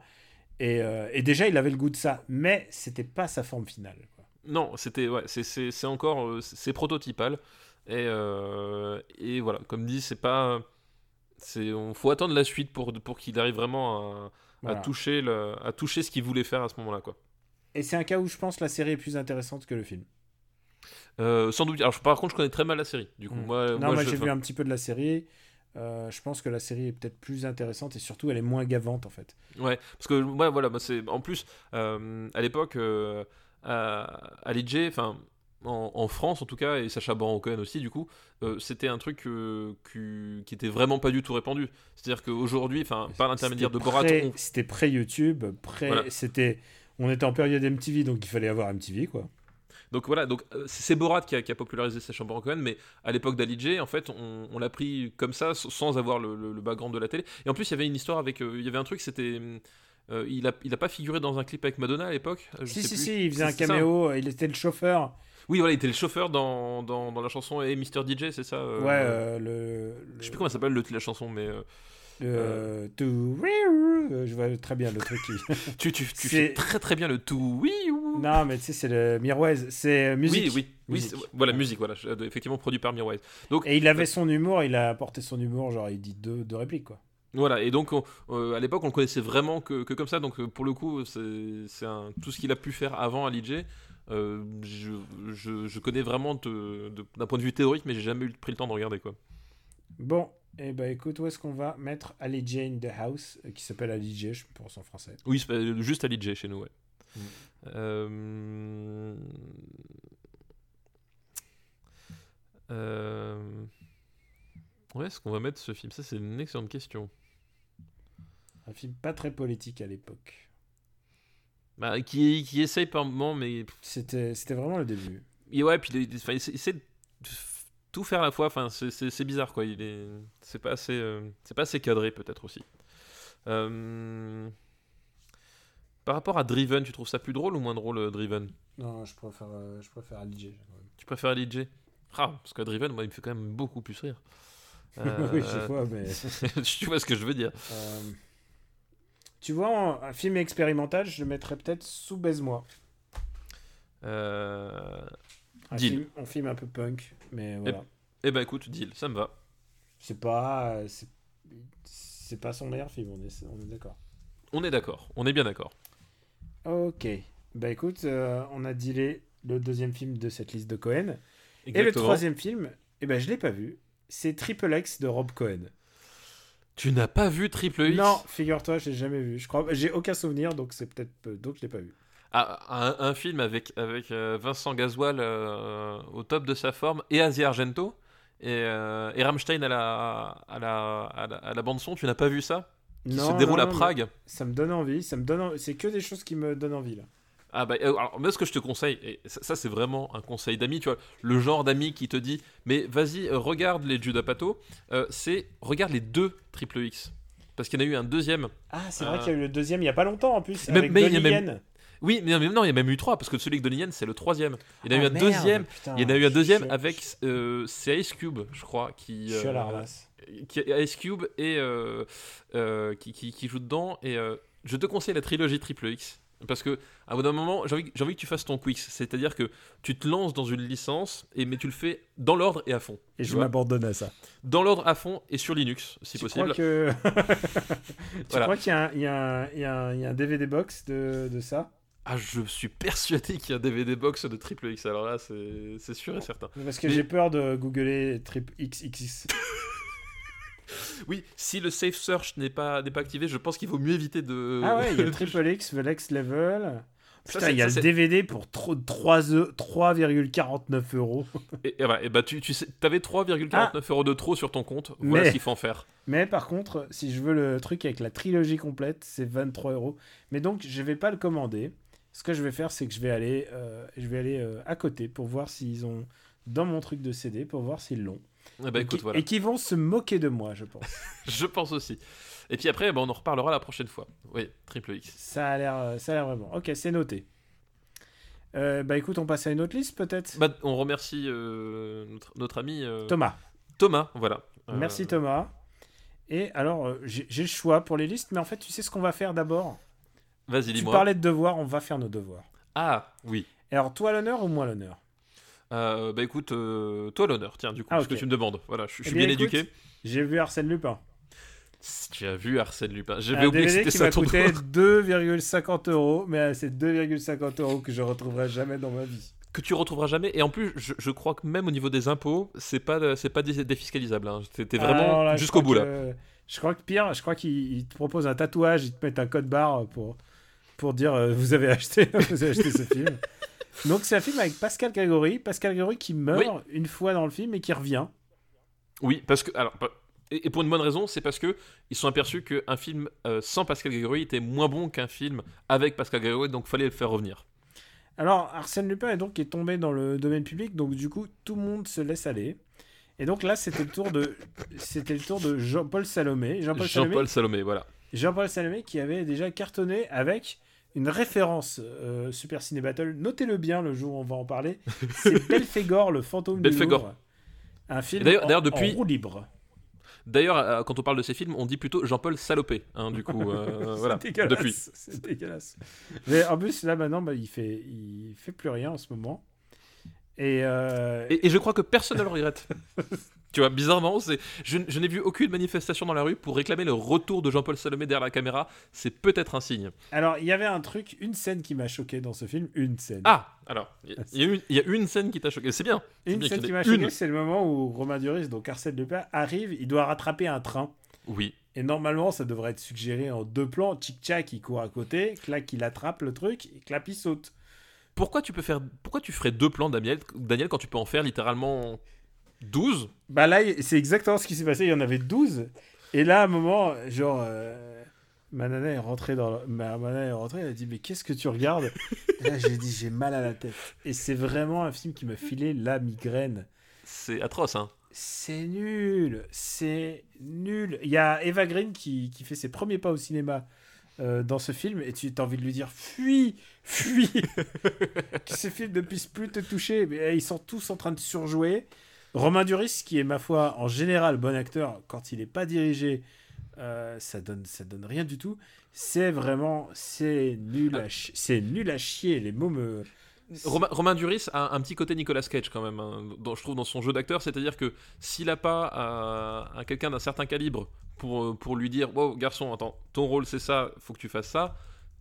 Et, euh, et déjà, il avait le goût de ça, mais c'était pas sa forme finale. quoi. Non, c'était ouais, c'est- c'est c'est encore euh, c'est prototypal et euh, et voilà, comme dit, c'est pas c'est on faut attendre la suite pour pour qu'il arrive vraiment à, toucher le, à toucher ce qu'il voulait faire à ce moment-là quoi. Et c'est un cas où je pense la série est plus intéressante que le film. Euh, sans doute. Alors par contre, je connais très mal la série. Du coup, Mm. moi, non, moi, j'ai vu un petit peu de la série. Euh, je pense que la série est peut-être plus intéressante et surtout elle est moins gavante en fait. Ouais, parce que moi, voilà, c'est en plus euh, à l'époque euh, à, à l'IJ, enfin en, en France en tout cas, et Sacha Baron Cohen aussi, du coup, euh, c'était un truc euh, qui, qui était vraiment pas du tout répandu. C'est-à-dire qu'aujourd'hui, enfin par l'intermédiaire de Borat, on- C'était pré-YouTube, pré... Voilà. c'était... on était en période MTV donc il fallait avoir MTV quoi. donc voilà, donc euh, c'est Borat qui a, qui a popularisé Sacha Baron Cohen, mais à l'époque d'Ali en fait, on, on l'a pris comme ça, sans avoir le, le- le background de la télé. Et en plus, il y avait une histoire avec, il y avait un truc, c'était euh, il a, il a pas figuré dans un clip avec Madonna à l'époque. Si, sais si, plus. si, il faisait un ça. hein. caméo, il était le chauffeur. Oui, voilà, il était le chauffeur dans, dans, dans la chanson Hey Mr. DJ, c'est ça euh, ouais, euh, le, Je sais plus comment s'appelle le, la chanson, mais. euh, Euh, tout- Je vois très bien le truc qui. Tu, tu, tu fais très très bien le tout. Oui, ou... non, mais tu sais, c'est le Mirwais. C'est euh, musique. Oui, oui, oui, Musique. voilà, musique, voilà, effectivement produit par Mirwais. Donc, Et il avait son humour, il a apporté son humour, genre il dit deux, deux répliques, quoi. Voilà, et donc on- euh, à l'époque on le connaissait vraiment que, que comme ça, donc pour le coup c'est tout ce qu'il a pu faire avant Ali J. euh, je, je, je connais vraiment d'un point de vue théorique, mais j'ai jamais eu pris le temps de regarder quoi. Bon, et bah écoute, où est-ce qu'on va mettre Ali J in the House, euh, qui s'appelle Ali J, je pense en français. Oui, pas- juste Ali J chez nous, ouais. Mm. Euh... Euh... Où est-ce qu'on va mettre ce film Ça c'est une excellente question. Un film pas très politique à l'époque. Bah, qui, qui essaye par moment, mais C'était vraiment le début. Et ouais, puis il, il- essaie- de tout faire à la fois. Enfin, c'est- bizarre, quoi. Il est, c'est pas assez, euh, c'est pas assez cadré, peut-être aussi. Euh, Par rapport à Driven, tu trouves ça plus drôle ou moins drôle, euh, Driven? Non, je préfère, euh, je préfère. Tu préfères Ali J? Ah, parce que Driven, moi, il me fait quand même beaucoup plus rire. oui, je vois, mais. tu vois ce que je veux dire Tu vois, un film expérimental, je le mettrais peut-être sous Baise-moi. euh... Un Deal. film, un film un peu punk, mais voilà. Eh ben, écoute, deal, ça me va. C'est pas. euh, c'est- pas son meilleur film, on est, on est d'accord. On est d'accord, on est bien d'accord. Ok. Bah écoute, euh, on a dealé le deuxième film de cette liste de Cohen. Et le troisième film, eh ben je l'ai pas vu. C'est Triple X de Rob Cohen. Tu n'as pas vu Triple X Non, figure-toi, je l'ai jamais vu. Je crois, j'ai aucun souvenir, donc c'est peut-être peu- donc je l'ai pas vu. Ah, un, un film avec, avec euh, Vincent Gasoil euh, au top de sa forme et Asia Argento et, euh, et Rammstein à la, à la, à la, à la bande son. Tu n'as pas vu ça? Qui se déroule à non, Prague. mais Ça me donne envie. Ça me donne. en- C'est que des choses qui me donnent envie là. Ah bah, euh, alors, moi, ce que je te conseille, et ça, ça, c'est vraiment un conseil d'ami, tu vois, le genre d'ami qui te dit, mais vas-y, euh, regarde les Judas Pato, euh, c'est regarde les deux Triple X. Parce qu'il y en a eu un deuxième. Ah, c'est Euh, vrai qu'il y a eu le deuxième il y a pas longtemps en plus. Même- avec mais il y a Donnie même- Yen. Oui, mais non, il y a même eu trois, parce que celui avec Donnie Yen, c'est le troisième. Il y en a eu Ah, un merde, deuxième, putain, il y en a eu un deuxième avec, euh, c'est Ice Cube, je crois, qui... Je suis à la euh, ramasse. qui Ice Cube et euh, euh, qui, qui, qui joue dedans. Et euh, je te conseille la trilogie Triple X. Parce que, à bout d'un moment, j'ai envie, que tu fasses ton Quicks. C'est-à-dire que tu te lances dans une licence, et, mais tu le fais dans l'ordre et à fond. Et je m'abandonne à ça. Dans l'ordre à fond et sur Linux, si tu possible. crois que. tu Voilà. crois qu'il y, a un- y, y, a DVD box de, de ça? Ah, je suis persuadé qu'il y a un DVD box de Triple X. Alors là, c'est sûr et certain. Parce que Mais- j'ai peur de googler trip XXX. Oui, si le Safe Search n'est pas, n'est pas activé, je pense qu'il vaut mieux éviter de. Ah ouais, il y a Triple X, The Next Level. Putain, il y a ça, le DVD pour tro- 3 e- 3,49 euros. Et, et voilà, et bah, tu, tu sais, avais 3,49 euros de trop sur ton compte. Voilà Ah. Mais- ce qu'il faut en faire. Mais par contre, si je veux le truc avec la trilogie complète, c'est 23 euros. Mais donc, je vais pas le commander. Ce que je vais faire, c'est que je vais aller, euh, je vais aller euh, à côté pour voir s'ils ont dans mon truc de CD, pour voir s'ils l'ont. Eh bah, et qui- voilà. et qui vont se moquer de moi, je pense. Je pense aussi. Et puis après, bah, on en reparlera la prochaine fois. Oui, Triple X. ça a l'air, euh, ça a l'air vraiment. Ok, c'est noté. Euh, bah écoute, on passe à une autre liste peut-être? Bah, on remercie euh, notre, notre ami euh, Thomas. Thomas, voilà. Merci Thomas. Et alors, j'ai le choix pour les listes, mais en fait, tu sais ce qu'on va faire d'abord? Vas-y, Tu dis-moi. parlais de devoirs, on va faire nos devoirs. Ah, oui. Alors, toi l'honneur ou moi l'honneur? Euh, bah écoute, euh, toi l'honneur, tiens, du coup, Ah, parce que tu me demandes. Voilà, je, je Eh suis bien, bien, écoute, éduqué. J'ai vu Arsène Lupin. Si Tu as vu Arsène Lupin. J'avais oublié que DVD c'était qui ça ton coûté devoir. 2,50 euros, mais euh, c'est 2,50 euros que je retrouverai jamais dans ma vie. Que tu retrouveras jamais. Et en plus, je, je crois que même au niveau des impôts, c'est pas, c'est pas dé- défiscalisable. Hein. T'es vraiment je jusqu'au bout là. que- Je crois que pire, je crois qu'il il te propose un tatouage, il te met un code barre pour, pour dire euh, vous avez acheté, vous avez acheté ce film. Donc c'est un film avec Pascal Grégory, Pascal Grégory qui meurt une fois dans le film et qui revient. Oui, parce que. Alors, et, pour une bonne raison, c'est parce que ils sont aperçus qu'un film euh, sans Pascal Grégory était moins bon qu'un film avec Pascal Grégory, donc fallait le faire revenir. Alors Arsène Lupin est donc est tombé dans le domaine public, donc du coup tout le monde se laisse aller. Et donc là c'était le tour de c'était le tour de Jean-Paul Salomé. Jean-Paul Salomé, Jean-Paul Salomé, voilà. Jean-Paul Salomé qui avait déjà cartonné avec une référence euh, Super Ciné Battle. Notez-le bien le jour où on va en parler. C'est Belphégor, le fantôme Belphégor. du Louvre. Un film d'ailleurs- depuis- en roue libre. D'ailleurs, euh, quand on parle de ces films, on dit plutôt Jean-Paul Salopé, hein, du coup, euh, voilà, dégueulasse, depuis. C'est dégueulasse. Mais en plus, là, maintenant, bah, il, fait, il fait plus rien en ce moment. Et, euh, Et, et je crois que personne ne le regrette. tu vois, bizarrement, c'est, je, je n'ai vu aucune manifestation dans la rue pour réclamer le retour de Jean-Paul Salomé derrière la caméra. C'est peut-être un signe. alors, il y avait un truc, une scène qui m'a choqué dans ce film. Une scène. Ah, alors, il y, a une- il y a une scène qui t'a choqué. C'est bien. une bien scène qui m'a choqué, une. c'est le moment où Romain Duris, donc Arsène Lupin, arrive. Il doit rattraper un train. Oui. Et normalement, ça devrait être suggéré en deux plans. Tchic-tchac, il court à côté. Clac, il attrape le truc. Et clap, il saute. Pourquoi tu peux faire, pourquoi tu ferais deux plans, Daniel, Daniel, quand tu peux en faire littéralement 12 Bah là, c'est exactement ce qui s'est passé. Il y en avait 12. Et là, à un moment, genre, euh, ma nana est rentrée dans. le- Ma, ma nana est rentrée, elle a dit Mais qu'est-ce que tu regardes? Et Là, j'ai dit J'ai mal à la tête. Et c'est vraiment un film qui me filait la migraine. C'est atroce, hein. C'est nul. C'est nul. Il y a Eva Green qui, qui fait ses premiers pas au cinéma. euh, dans ce film et tu as envie de lui dire fuis fuis que ce film ne puisse plus te toucher mais eh, ils sont tous en train de surjouer Romain Duris qui est ma foi en général bon acteur quand il n'est pas dirigé euh, ça donne ça donne rien du tout c'est vraiment c'est nul à c'est nul à chier les mots me Romain, Romain Duris a un petit côté Nicolas Cage quand même, hein, je trouve, dans son jeu d'acteur. C'est-à-dire que s'il n'a pas euh, un quelqu'un d'un certain calibre pour, euh, pour lui dire Wow, garçon, attends, ton rôle c'est ça, faut que tu fasses ça,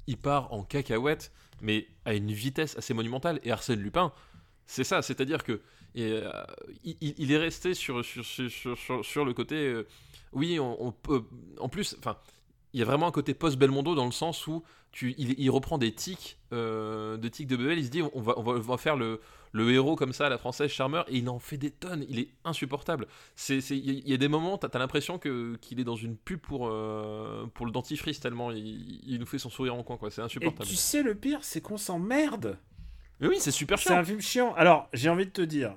il part en cacahuète, mais à une vitesse assez monumentale. Et Arsène Lupin, c'est ça, c'est-à-dire que et, euh, il, est resté sur, sur, sur, sur, le côté. euh, oui, on, on peut. En plus, enfin. Il y a vraiment un côté post-Belmondo dans le sens où tu, il, il reprend des tics, euh, de tics de Bebel, il se dit on va, on va, on va faire le, le héros comme ça à la française charmeur, et il en fait des tonnes, il est insupportable. C'est, c'est- Il y, a- il y a des moments, t'as, t'as l'impression que, qu'il est dans une pub pour, euh, pour le dentifrice tellement il, il nous fait son sourire en coin, quoi. c'est et insupportable. tu sais le pire c'est qu'on s'emmerde Mais oui, c'est super C'est chiant. un film chiant. Alors, j'ai envie de te dire,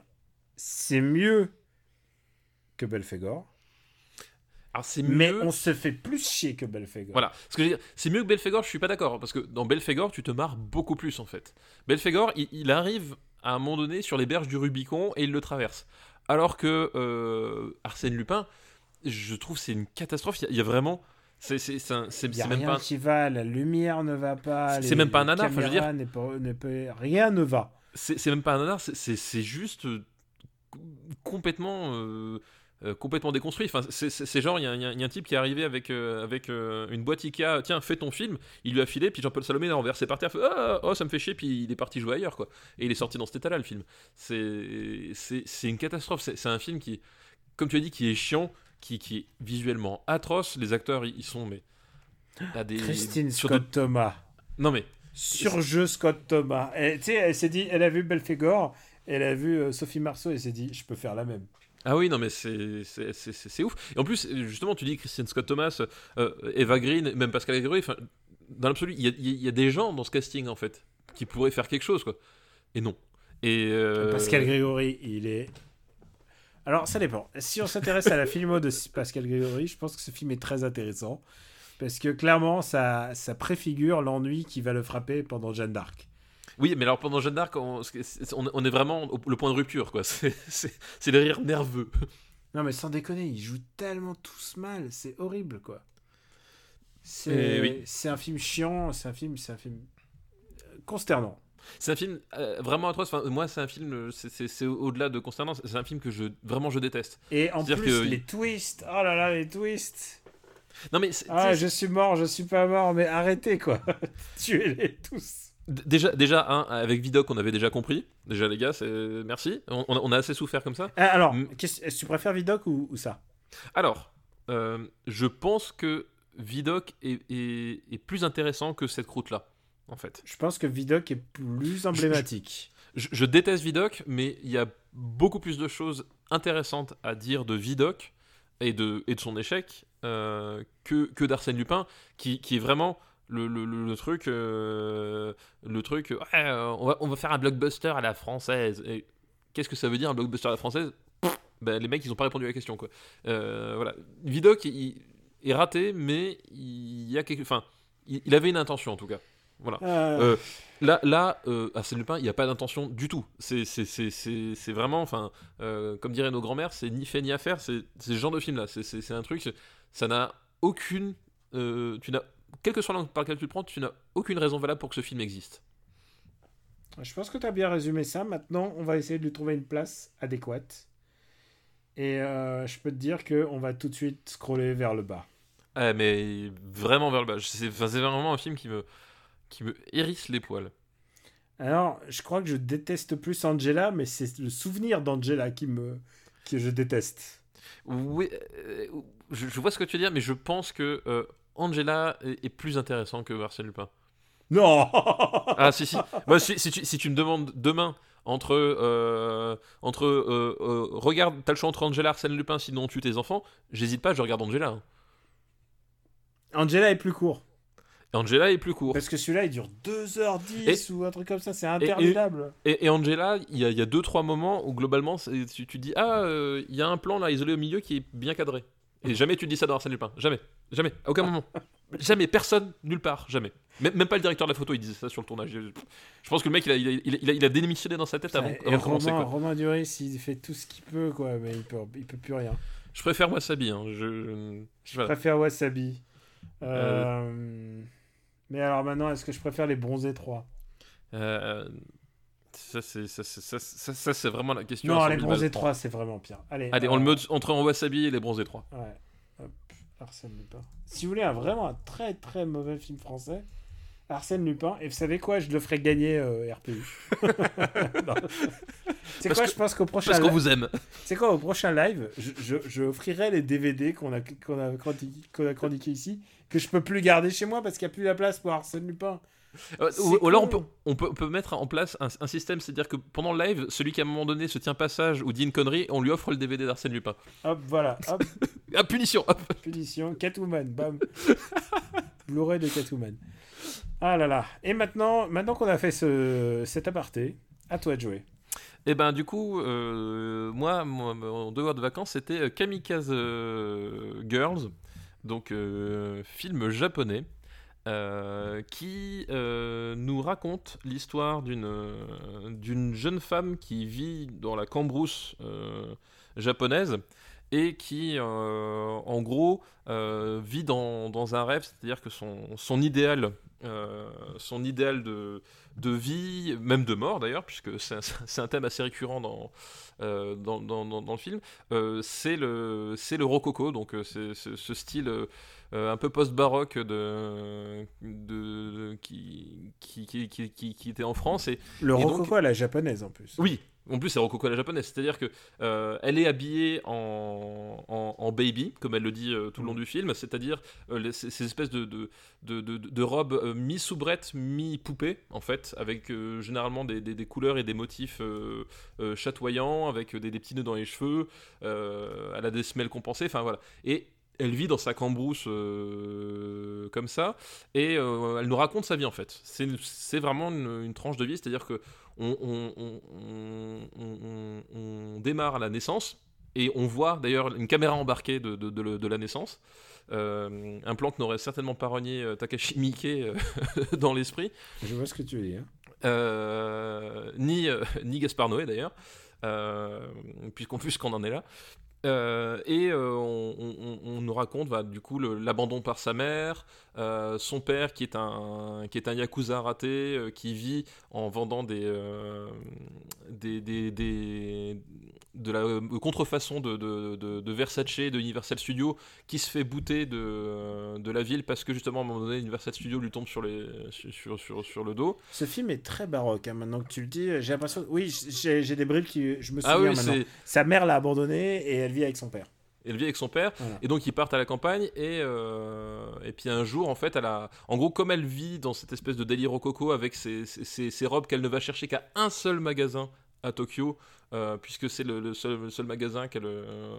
c'est mieux que Belphégor, Alors c'est mais mieux. on se fait plus chier que Belphégor. Voilà, ce que je veux dire, c'est mieux que Belphégor, je suis pas d'accord, parce que dans Belphégor, tu te marres beaucoup plus en fait. Belphégor, il, il arrive à un moment donné sur les berges du Rubicon et il le traverse. Alors que euh, Arsène Lupin, je trouve c'est une catastrophe, il y a- il y, a vraiment. C'est même rien pas. qui va, la lumière ne va pas. C'est même pas un nanar, enfin, je veux dire- pas- peut- rien ne va. C'est même pas un nanar, c'est- juste complètement. euh, euh, complètement déconstruit. Enfin, c'est- genre, il y, a un- y y a type qui est arrivé avec, euh, avec euh, une boîte Ikea, tiens, fais ton film, il lui a filé, puis Jean-Paul Salomé l'a renversé par terre, fait, ah, oh, ça me fait chier, puis il est parti jouer ailleurs, quoi. Et il est sorti dans cet état-là, le film. C'est une catastrophe. C'est un film qui, comme tu as dit, qui est chiant, qui, qui est visuellement atroce. Les acteurs, ils sont, mais. des- Christine sur Scott de- Thomas. Non, mais. Surjeu Scott Thomas. Tu sais, elle s'est dit, elle a vu Belphégor, elle a vu euh, Sophie Marceau, et s'est dit, je peux faire la même. Ah oui, non, mais c'est ouf. Et en plus, justement, tu dis Christian Scott Thomas, euh, Eva Green, même Pascal Grégory, dans l'absolu, il y a, il y a des gens dans ce casting, en fait, qui pourraient faire quelque chose, quoi. Et non. Et. euh, Pascal Grégory, il est. Alors, ça dépend. Si on s'intéresse à la filmo de Pascal Grégory, je pense que ce film est très intéressant. Parce que clairement, ça, ça préfigure l'ennui qui va le frapper pendant Jeanne d'Arc. Oui, mais alors pendant Jeanne d'Arc, on, on- est vraiment au le point de rupture, quoi. C'est- le rire nerveux. Non, mais sans déconner, ils jouent tellement tous mal. C'est horrible, quoi. Eh C'est oui. un film chiant, c'est un film, c'est un film euh, consternant. C'est un film euh, vraiment atroce. Enfin, moi, c'est un film, euh, c'est- au-delà de consternant. C'est un film que je vraiment je déteste. Et en plus, que- les twists. Oh là là, les twists. Non, mais Ah, je suis mort, je suis pas mort, mais arrêtez, quoi. Tuez-les tous. Déjà, déjà hein, avec Vidoc, on avait déjà compris. Déjà, les gars, c'est merci. On, on a- assez souffert comme ça. Ah, alors, que tu préfères Vidoc ou, ou ça? Alors, euh, je pense que Vidoc est, est- est plus intéressant que cette croûte-là, en fait. Je pense que Vidoc est plus emblématique. Je, je déteste Vidoc, mais il y a beaucoup plus de choses intéressantes à dire de Vidoc et de, et de son échec euh, que, que d'Arsène Lupin, qui, qui est vraiment le, le- truc, euh, le truc, ouais, euh, on, va, on va faire un blockbuster à la française. Et qu'est-ce que ça veut dire un blockbuster à la française? Pff, ben, Les mecs, ils n'ont pas répondu à la question. Quoi. Euh, voilà. Vidoc il- est raté, mais il y a quelque, enfin, il, il avait une intention en tout cas. Voilà. Euh, Euh, là, là euh, Arsène Lupin, il n'y a pas d'intention du tout. C'est vraiment, enfin, comme diraient nos grands-mères, c'est ni fait ni à faire. C'est ce genre de film-là. C'est- un truc, ça n'a aucune. tu n'as, quelle que soit l'angle par lequel tu le prends, tu n'as aucune raison valable pour que ce film existe. Je pense que tu as bien résumé ça. Maintenant, on va essayer de lui trouver une place adéquate. Et euh, je peux te dire qu'on va tout de suite scroller vers le bas. Ah, mais vraiment vers le bas. C'est vraiment un film qui me, qui me hérisse les poils. Alors, je crois que je déteste plus Angela, mais c'est le souvenir d'Angela qui me que je déteste. Oui, euh, je, je vois ce que tu veux dire, mais je pense que euh, Angela est, est plus intéressant que Arsène Lupin. Non Ah si si. Moi, si, si tu, si tu me demandes demain entre euh, entre euh, euh, regarde t'as le choix entre Angela et Arsène Lupin sinon on tue tes enfants j'hésite pas je regarde Angela hein. Angela est plus court. Angela est plus court Parce que celui-là, il dure 2h10 ou un truc comme ça. C'est interminable. et, et Angela il y a, il y a deux trois moments où globalement tu, tu dis ah euh, il y a un plan là isolé au milieu qui est bien cadré et jamais tu dis ça dans Arsène Lupin jamais jamais à aucun moment jamais personne nulle part jamais même, même pas le directeur de la photo il disait ça sur le tournage je, pense que le mec il a, il a, il a, il a- il a démissionné dans sa tête avant, de commencer quoi. Romain Duris, il fait tout ce qu'il peut, quoi, mais il peut, il peut plus rien. je préfère Wasabi hein. je, je- Je voilà. préfère Wasabi. Euh, Mais alors maintenant, est-ce que je préfère les bronzés 3 Euh, ça, c'est, ça, ça, ça, vraiment la question. Non, à 100 les 000 bronzés balles. 3, c'est vraiment pire. Allez, Allez, euh, on le met entre en wasabi et les bronzés 3. Ouais. Arsène Lupin. Si vous voulez un, vraiment un très très mauvais film français, Arsène Lupin, et vous savez quoi, je le ferai gagner euh, RPU. C'est quoi, que- je pense qu'au prochain, Parce qu'on vous aime. c'est quoi au prochain live, je, je, je offrirai les DVD qu'on a qu'on a chroniqué, a chroniqué ici, que je peux plus garder chez moi parce qu'il n'y a plus la place pour Arsène Lupin. Euh, ou, ou alors, on peut, on, peut, on peut mettre en place un, un système, c'est-à-dire que pendant le live, celui qui à un moment donné se tient pas sage ou dit une connerie, on lui offre le DVD d'Arsène Lupin. Hop, voilà, hop, Ah, punition hop. punition, Catwoman, bam. Blu-ray de Catwoman. Ah là là. Et maintenant, maintenant qu'on a fait ce, cet aparté, à toi de jouer. Et ben du coup, euh, moi, mon, mon devoir de vacances, c'était euh, Kamikaze Girls, donc euh, film japonais, euh, qui euh, nous raconte l'histoire d'une euh, d'une jeune femme qui vit dans la cambrousse japonaise et qui, en gros, vit dans, dans un rêve, c'est-à-dire que son, son idéal, son idéal de, de vie, même de mort d'ailleurs, puisque c'est un, thème assez récurrent dans, dans, dans, le film, c'est le, le rococo, donc c'est ce style euh, un peu post-baroque de, de, qui, qui, qui, qui, était en France. Et, Le Et donc- rococo à la japonaise en plus. oui, en plus c'est rococo à la japonaise, c'est-à-dire que euh, elle est habillée en, en, en baby, comme elle le dit euh, tout le long du film, c'est-à-dire euh, ces, ces espèces de, de, de, de- de robes mi-soubrette, mi-poupée, en fait, avec généralement des, des- des couleurs et des motifs chatoyants, avec des, des petits nœuds dans les cheveux, elle a des semelles compensées, enfin voilà. Et elle vit dans sa cambrousse euh, comme ça, et euh, elle nous raconte sa vie en fait. C'est vraiment une, une tranche de vie, c'est-à-dire que on, on- on- on- on- on démarre à la naissance et on voit d'ailleurs une caméra embarquée de, de- de- de la naissance. Euh, un plan que n'aurait certainement pas renié euh, Takashi Miike dans l'esprit, Je vois ce que tu veux dire. Ni, ni Gaspard Noé d'ailleurs, puisqu'on puisqu'on en est là. Euh, et euh, on, nous raconte bah, du coup l'abandon par sa mère, euh, son père qui est un qui est un yakuza raté qui vit en vendant des, des- des- de la euh, contrefaçon de, de, de, de Versace de Universal Studios qui se fait bouter de, de la ville parce que justement à un moment donné Universal Studios lui tombe sur les sur, sur, sur le dos. Ce film est très baroque, hein, maintenant que tu le dis. J'ai l'impression. Oui, j'ai des bribes qui. Je me souviens Ah oui, maintenant. Sa mère l'a abandonné et elle vit avec son père. Elle vit avec son père Voilà. et donc ils partent à la campagne et, euh, et puis un jour en fait elle a en gros comme elle vit dans cette espèce de délire rococo avec ses- ses robes qu'elle ne va chercher qu'à un seul magasin à Tokyo euh, puisque c'est le, le seul, le seul magasin qu'elle, euh,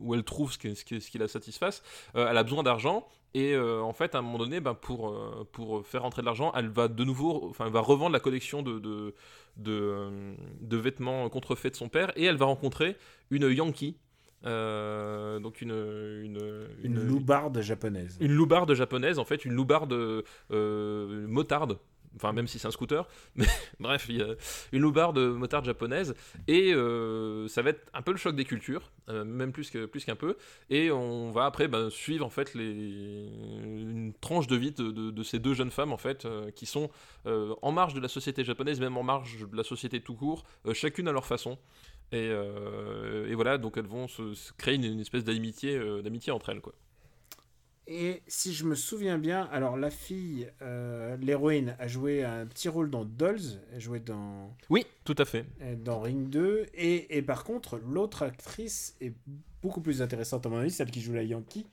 où elle trouve ce qui, ce qui, ce qui la satisfasse euh, elle a besoin d'argent et en fait à un moment donné ben, pour, pour faire rentrer de l'argent elle va de nouveau enfin elle va revendre la collection de, de, de, de vêtements contrefaits de son père et elle va rencontrer une Yankee euh, donc une une, Une loubarde japonaise. une loubarde japonaise en fait, une loubarde euh, motarde. Enfin, même si c'est un scooter, mais bref, il y a une loubarde motarde japonaise, et euh, ça va être un peu le choc des cultures, euh, même plus que plus qu'un peu, et on va après ben, suivre en fait une tranche de vie de, de- de ces deux jeunes femmes en fait, euh, qui sont en marge de la société japonaise, même en marge de la société tout court, chacune à leur façon. Et, voilà, donc elles vont se, créer une, une espèce d'amitié, d'amitié entre elles, quoi. Et si je me souviens bien, alors la fille, euh, l'héroïne, a joué un petit rôle dans Dolls, elle jouait dans, Oui, tout à fait. euh, dans Ring 2, et, et par contre, l'autre actrice est beaucoup plus intéressante à mon avis, celle qui joue la Yankee,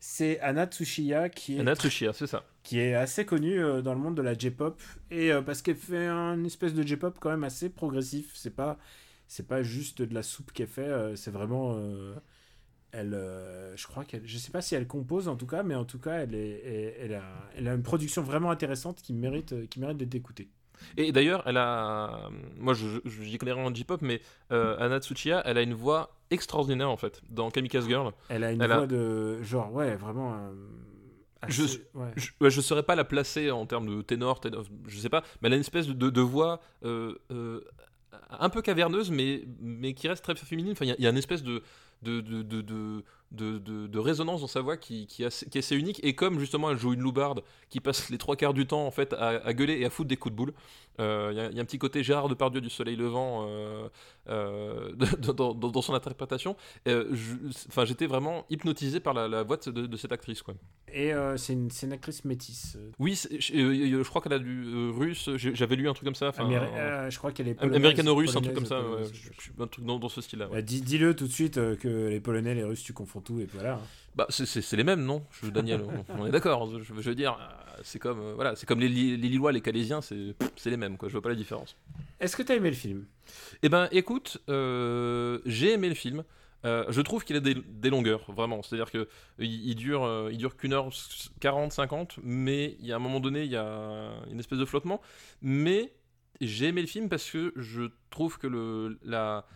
c'est Anna Tsuchiya, qui est, Anna Tsuchiya, c'est ça. qui est assez connue euh, dans le monde de la J-pop, et euh, parce qu'elle fait un espèce de J-pop quand même assez progressif, c'est pas, c'est pas juste de la soupe qu'elle fait, c'est vraiment... euh, elle, euh, je crois qu'elle, je sais pas si elle compose en tout cas, mais en tout cas, elle, est, elle, a, elle a une production vraiment intéressante qui mérite, euh, qui mérite d'être écoutée. Et d'ailleurs, elle a. Moi, je je- connais rien en J-pop, mais euh, Anna Tsuchiya, elle a une voix extraordinaire en fait dans Kamikaze Girl. Elle a une Elle a- voix de genre, ouais, vraiment. euh, Je- ouais. Je, ouais, je saurais pas la placer en termes de ténor, ténor, je sais pas, mais elle a une espèce de, de voix euh, euh, un peu caverneuse, mais, mais qui reste très féminine. Enfin, il y a- il y, a une espèce de, de, de, de, de, de- de- de résonance dans sa voix qui, qui, est assez, qui est assez unique. Et comme justement elle joue une loubarde qui passe les trois quarts du temps en fait à, à gueuler et à foutre des coups de boule, euh, il y, a- il y a un petit côté Gérard Depardieu du Soleil Levant euh, euh, dans, dans- dans son interprétation. Euh, Enfin, j'étais vraiment hypnotisé par la, la voix de, de cette actrice, quoi. Et euh, c'est une, actrice métisse. euh, Oui, je, euh, je crois qu'elle a du euh, russe. J'avais lu un truc comme ça. améri- euh, euh, je crois qu'elle est. Américano-russe, un truc comme ça. polonaise, ouais, je- je- je- un truc dans, dans ce style-là. ouais. Ouais, dis- Dis-le tout de suite euh, que les Polonais, les Russes, tu confonds tout et voilà. hein. Bah, c'est- les mêmes, non? Je, Daniel, on, on est d'accord. Je, je veux dire, euh, c'est comme, euh, voilà, c'est comme les, les Lillois, les Calaisiens, c'est c'est les mêmes. Quoi, je vois pas la différence. Est-ce que t'as aimé le film? Eh ben, écoute, euh, j'ai aimé le film. Euh, je trouve qu'il a des, des longueurs, vraiment. C'est-à-dire que il, il dure, euh, il dure qu'une heure 40, 50, mais il y a un moment donné, il y a une espèce de flottement. Mais j'ai aimé le film parce que je trouve que le, la,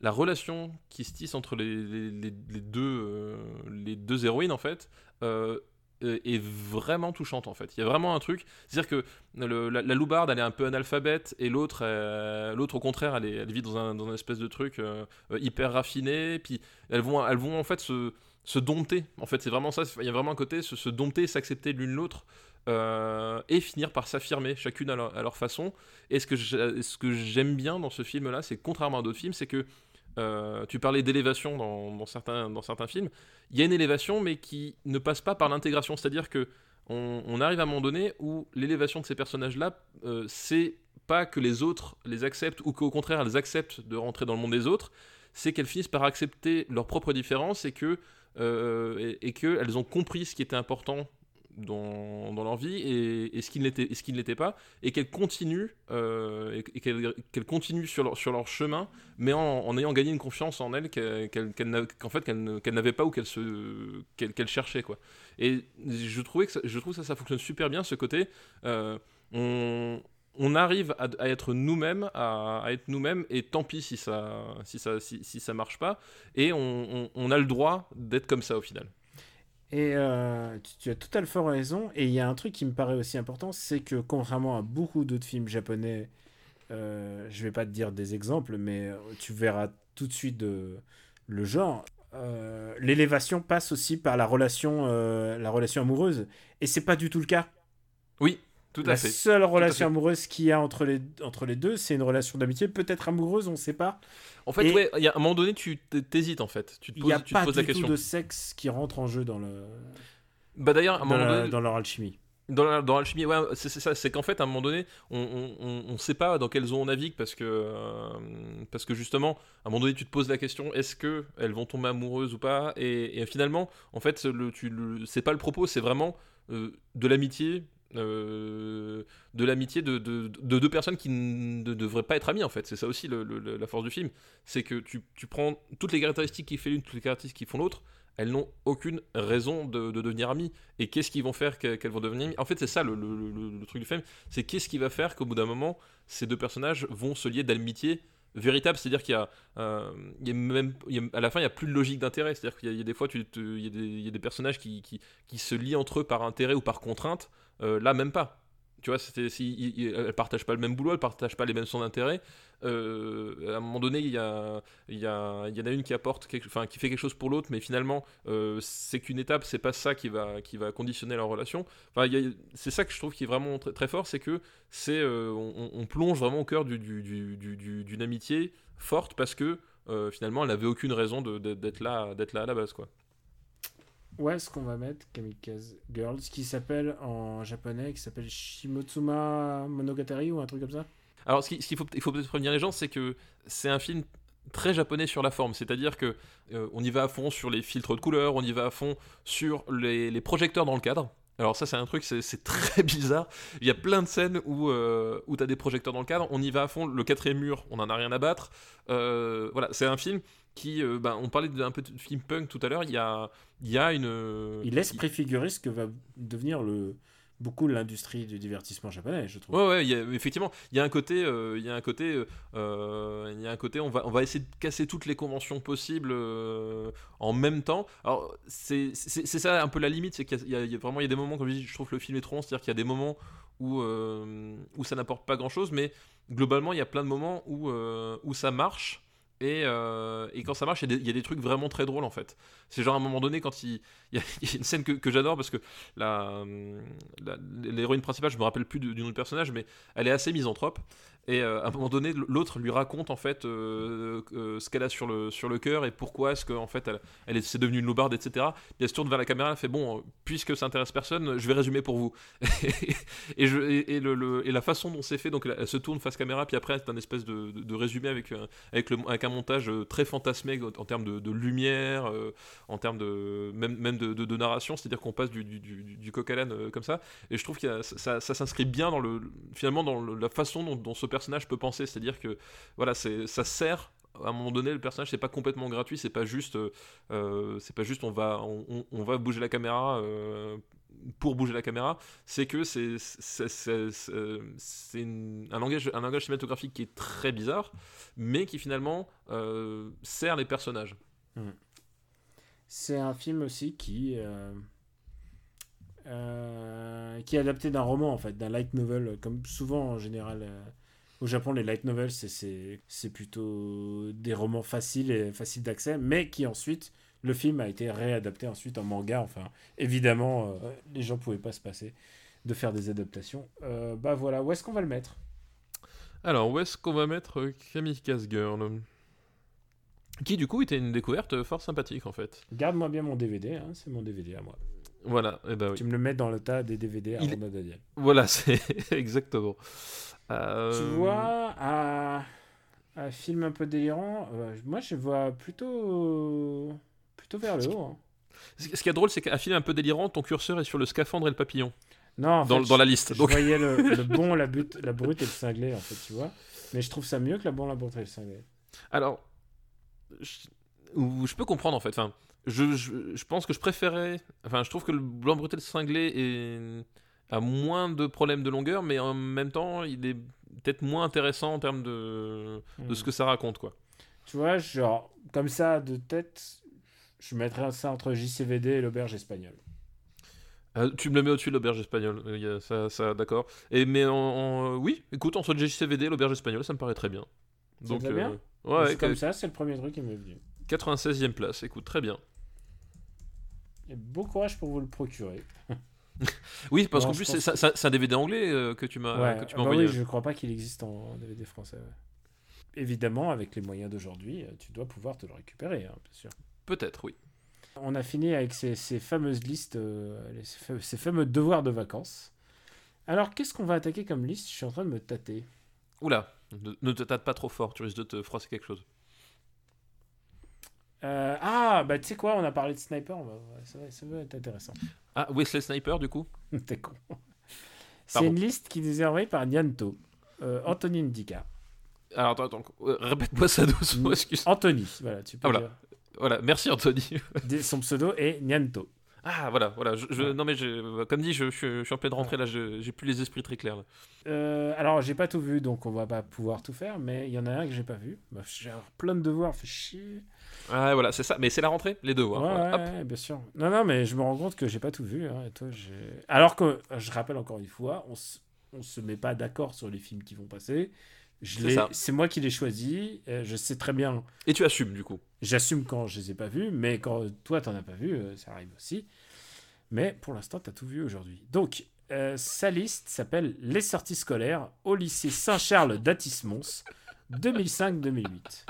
la relation qui se tisse entre les, deux, euh, les deux héroïnes, en fait, euh, euh, est vraiment touchante, en fait. Il y a vraiment un truc. C'est-à-dire que la, loubarde, elle est un peu analphabète, et l'autre, l'autre au contraire, elle, vit dans un, dans un espèce de truc hyper raffiné. Puis elles vont, elles vont en fait se, se dompter. En fait, c'est vraiment ça. Il y a vraiment un côté se, se dompter, s'accepter l'une l'autre. et finir par s'affirmer chacune à leur, à leur façon. Et ce que j'aime bien dans ce film-là, c'est contrairement à d'autres films, c'est que euh, tu parlais d'élévation dans, certains, films. Il y a une élévation, mais qui ne passe pas par l'intégration. C'est-à-dire que on, on arrive à un moment donné où l'élévation de ces personnages-là, euh, c'est pas que les autres les acceptent ou qu'au contraire elles acceptent de rentrer dans le monde des autres, c'est qu'elles finissent par accepter leurs propres différences et que euh, et qu'elles ont compris ce qui était important dans, leur vie et, ce qui ne l'était pas et qu'elles continuent euh, et, sur leur, chemin mais en, ayant gagné une confiance en elles qu'elles- n'a- qu'en fait qu'elles n'avaient pas ou qu'elles qu'elles cherchaient quoi et je trouvais que ça, je trouve ça ça fonctionne super bien ce côté euh, on arrive à, être nous-mêmes, à, être nous-mêmes, et tant pis si ça, si ça, si, ça marche pas. Et on a le droit d'être comme ça au final. Et euh, tu, as tout à raison. Et il y a un truc qui me paraît aussi important, c'est que contrairement à beaucoup d'autres films japonais, euh, je vais pas te dire des exemples, mais euh, tu verras tout de suite le genre. euh, L'élévation passe aussi par la relation, la relation amoureuse. Et c'est pas du tout le cas. Oui, tout à la fait. seule relation amoureuse qu'il y a entre les, entre les deux, c'est une relation d'amitié, peut-être amoureuse, on sait pas. En fait, Et- ouais, il y a un moment donné, tu t'hésites en fait. Tu te poses, n'y a tu te pas poses du la question. tout de sexe qui rentre en jeu dans, le, Bah d'ailleurs, à un dans, la- donné, dans leur alchimie. Dans, la- dans l'alchimie, ouais, c'est ça. C'est qu'en fait, à un moment donné, on, on sait pas dans quelles eaux on navigue parce que, euh, parce que justement, à un moment donné, tu te poses la question est-ce que elles vont tomber amoureuses ou pas? Et, et finalement, en fait, le, tu, le, c'est pas le propos, c'est vraiment euh, de l'amitié. Euh, de l'amitié de, de, de deux personnes qui ne de- devraient pas être amies en fait. C'est ça aussi la force du film. C'est que tu, prends toutes les caractéristiques qui fait l'une toutes les caractéristiques qui font l'autre elles n'ont aucune raison de, de devenir amies. Et qu'est-ce qu'ils vont faire que- qu'elles vont devenir amies? En fait, c'est ça le, truc du film, c'est qu'est-ce qui va faire qu'au bout d'un moment, ces deux personnages vont se lier d'amitié véritable, c'est-à-dire qu'il y a, il y a même, à la fin, il y a plus de logique d'intérêt, c'est-à-dire qu'il y, a- des fois, il, y a des, personnages qui, qui se lient entre eux par intérêt ou par contrainte, Euh, là même pas. Tu vois, c'était, si, il- elles partagent pas le même boulot, elles partagent pas les mêmes sons d'intérêt. Euh, à un moment donné, il y, a, il, y a, il y en a une qui apporte, enfin, qui fait quelque chose pour l'autre, mais finalement, euh, c'est qu'une étape, c'est pas ça qui va, qui va conditionner leur relation. Enfin, c'est ça que je trouve qui est vraiment très, très fort, c'est que c'est, on, on plonge vraiment au cœur du- du- du- d'une amitié forte parce que finalement, elle n'avait aucune raison d'être là, d'être là à la base, quoi. Où est-ce qu'on va mettre Kamikaze Girls qui s'appelle en japonais, qui s'appelle Shimotsuma Monogatari ou un truc comme ça? Alors, ce qu'il faut, faut peut-être prévenir les gens, c'est que c'est un film très japonais sur la forme, c'est-à-dire que euh, on y va à fond sur les filtres de couleurs, on y va à fond sur les projecteurs dans le cadre. Alors ça c'est un truc, c'est très bizarre. Il y a plein de scènes où, euh, où tu as des projecteurs dans le cadre, on y va à fond, le quatrième mur, on en a rien à battre. Euh, voilà, c'est un film qui... euh, ben, on parlait d'un peu de film punk tout à l'heure, il y a, il y a une... Il laisse préfigurer ce que va devenir le beaucoup l'industrie du divertissement japonais, je trouve. Ouais, ouais, y a- effectivement, il y a un côté, euh, il y a un côté, euh, y a un côté, on va, on va essayer de casser toutes les conventions possibles euh, en même temps. Alors, c'est ça un peu la limite, c'est qu'il y, a- vraiment, il y a des moments, comme je dis, je trouve que le film est trop c'est-à-dire qu'il y a des moments où, euh, où ça n'apporte pas grand-chose, mais globalement, il y a plein de moments où, où ça marche. Et, euh, et quand ça marche, il y, a des- trucs vraiment très drôles en fait. C'est genre à un moment donné, quand il, y a, une scène que, j'adore parce que la, la- l'héroïne principale, je me rappelle plus du, du nom du personnage, mais elle est assez misanthrope. Et euh, à un moment donné, l'autre lui raconte en fait euh, euh, ce qu'elle a sur le, sur le cœur et pourquoi est-ce qu'en fait elle, elle est, devenue une loubarde, etc. Puis elle se tourne vers la caméra, elle fait bon, puisque ça intéresse personne, je vais résumer pour vous. et, je, et, et le, et la façon dont c'est fait, donc elle, se tourne face caméra, puis après c'est un espèce de, de- résumé avec, avec, avec un montage très fantasmé en, en termes de, lumière, en termes de même, même de, narration, c'est-à-dire qu'on passe du, du, du, du coq à l'âne comme ça. Et je trouve que ça, s'inscrit bien dans le, finalement dans la façon dont, dont ce peut penser, c'est-à-dire que voilà, c'est, ça sert. À un moment donné, le personnage c'est pas complètement gratuit, c'est pas juste, euh, euh, c'est pas juste on va, on, va bouger la caméra euh, pour bouger la caméra. C'est que c'est, c'est, un langage, un langage cinématographique qui est très bizarre, mais qui finalement sert les personnages. C'est un film aussi qui, qui est adapté d'un roman, en fait, d'un light novel, comme souvent en général. Au Japon, les light novels, c'est- plutôt des romans faciles et faciles d'accès, mais qui ensuite, le film a été réadapté ensuite en manga. Enfin, évidemment, euh, les gens pouvaient pas se passer de faire des adaptations. Euh, bah voilà, où est-ce qu'on va le mettre? Alors, où est-ce qu'on va mettre euh, Kamikaze Girl Qui, du coup, était une découverte fort sympathique, en fait. Garde-moi bien mon DVD, hein, c'est mon DVD à moi. Voilà, et ben oui. Tu me le mets dans le tas des DVD à Il- Ronald Daniel. Voilà, c'est exactement. Euh, Tu vois, un, un film un peu délirant, euh, moi je vois plutôt, plutôt vers le haut. hein. Ce qui est drôle, c'est qu'un film un peu délirant, ton curseur est sur le scaphandre et le papillon. Non, en Dans- la liste, Je donc. voyais le, le bon, la, but, la brute et le cinglé, en fait, tu vois. Mais je trouve ça mieux que la bon, la brute et le cinglé. Alors, je, peux comprendre en fait. Enfin, je, je, pense que je préférais. Enfin, je trouve que le blanc brutal cinglé est, a moins de problèmes de longueur, mais en même temps, il est peut-être moins intéressant en termes de, de ce que ça raconte, quoi. Tu vois, genre, comme ça, de tête, je mettrais ça entre JCVD et l'auberge espagnole. Euh, tu me le mets au-dessus de l'auberge espagnole, euh, ça, ça d'accord. Et mais en, en- oui, écoute, entre le GCVD et l'auberge espagnole, ça me paraît très bien. Te va bien ouais, C'est comme ça, c'est le premier truc qui m'est venu. 96e place, écoute, très bien. Et bon courage pour vous le procurer. Oui, parce qu'en plus, c'est un DVD anglais euh, que tu m'as Ouais, ah bah envoyé. oui, je crois pas qu'il existe en DVD français. ouais. Évidemment, avec les moyens d'aujourd'hui, euh, tu dois pouvoir te le récupérer, hein, bien sûr. Peut-être, oui. On a fini avec ces, ces fameuses listes, euh, les- ces fameux devoirs de vacances. Alors, qu'est-ce qu'on va attaquer comme liste? Je suis en train de me tâter. Oula, ne, ne te tâte pas trop fort, tu risques de te froisser quelque chose. Euh, ah, bah tu sais quoi, on a parlé de Sniper, ça, va, ça va être intéressant. Ah, Wesley Sniper, du coup T'es con. C'est une liste qui nous est envoyée par Nianto. Euh, Anthony Indica. Alors, attends, attends, euh, répète-moi ça doucement, excuse. Anthony, voilà, tu peux Ah, voilà. merci Anthony. Son pseudo est Nianto. Ah, voilà, voilà. Je, je- Non, mais je- comme dit, je, suis en pleine rentrée là, j'ai plus les esprits très clairs. Euh, alors, j'ai pas tout vu, donc on va pas pouvoir tout faire, mais il y en a un que j'ai pas vu. Bah, j'ai plein de devoirs, fait chier. Ah, voilà, c'est ça. Mais c'est la rentrée, les deux. hein. Ouais, Voilà. ouais, bien sûr. Non, non, mais je me rends compte que j'ai pas tout vu. hein, et toi, j'ai- Alors que, je rappelle encore une fois, on on se met pas d'accord sur les films qui vont passer. C'est moi qui les choisis. je sais très bien. Et tu assumes du coup. J'assume quand je les ai pas vus, mais quand toi t'en as pas vu, euh, ça arrive aussi. Mais pour l'instant, t'as tout vu aujourd'hui. Donc, euh, sa liste s'appelle Les sorties scolaires au lycée Saint-Charles d'Atis-Mons, 2005-2008.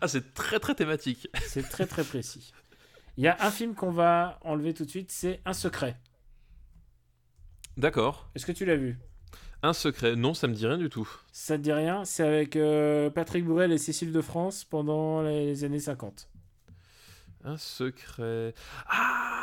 Ah, c'est très très thématique. C'est très très précis. Il y a un film qu'on va enlever tout de suite, c'est Un secret. D'accord. Est-ce que tu l'as vu? Un secret. Non, ça me dit rien du tout. Ça te dit rien? C'est avec euh, Patrick Bourrel et Cécile de France pendant les années 50. Un secret. Ah,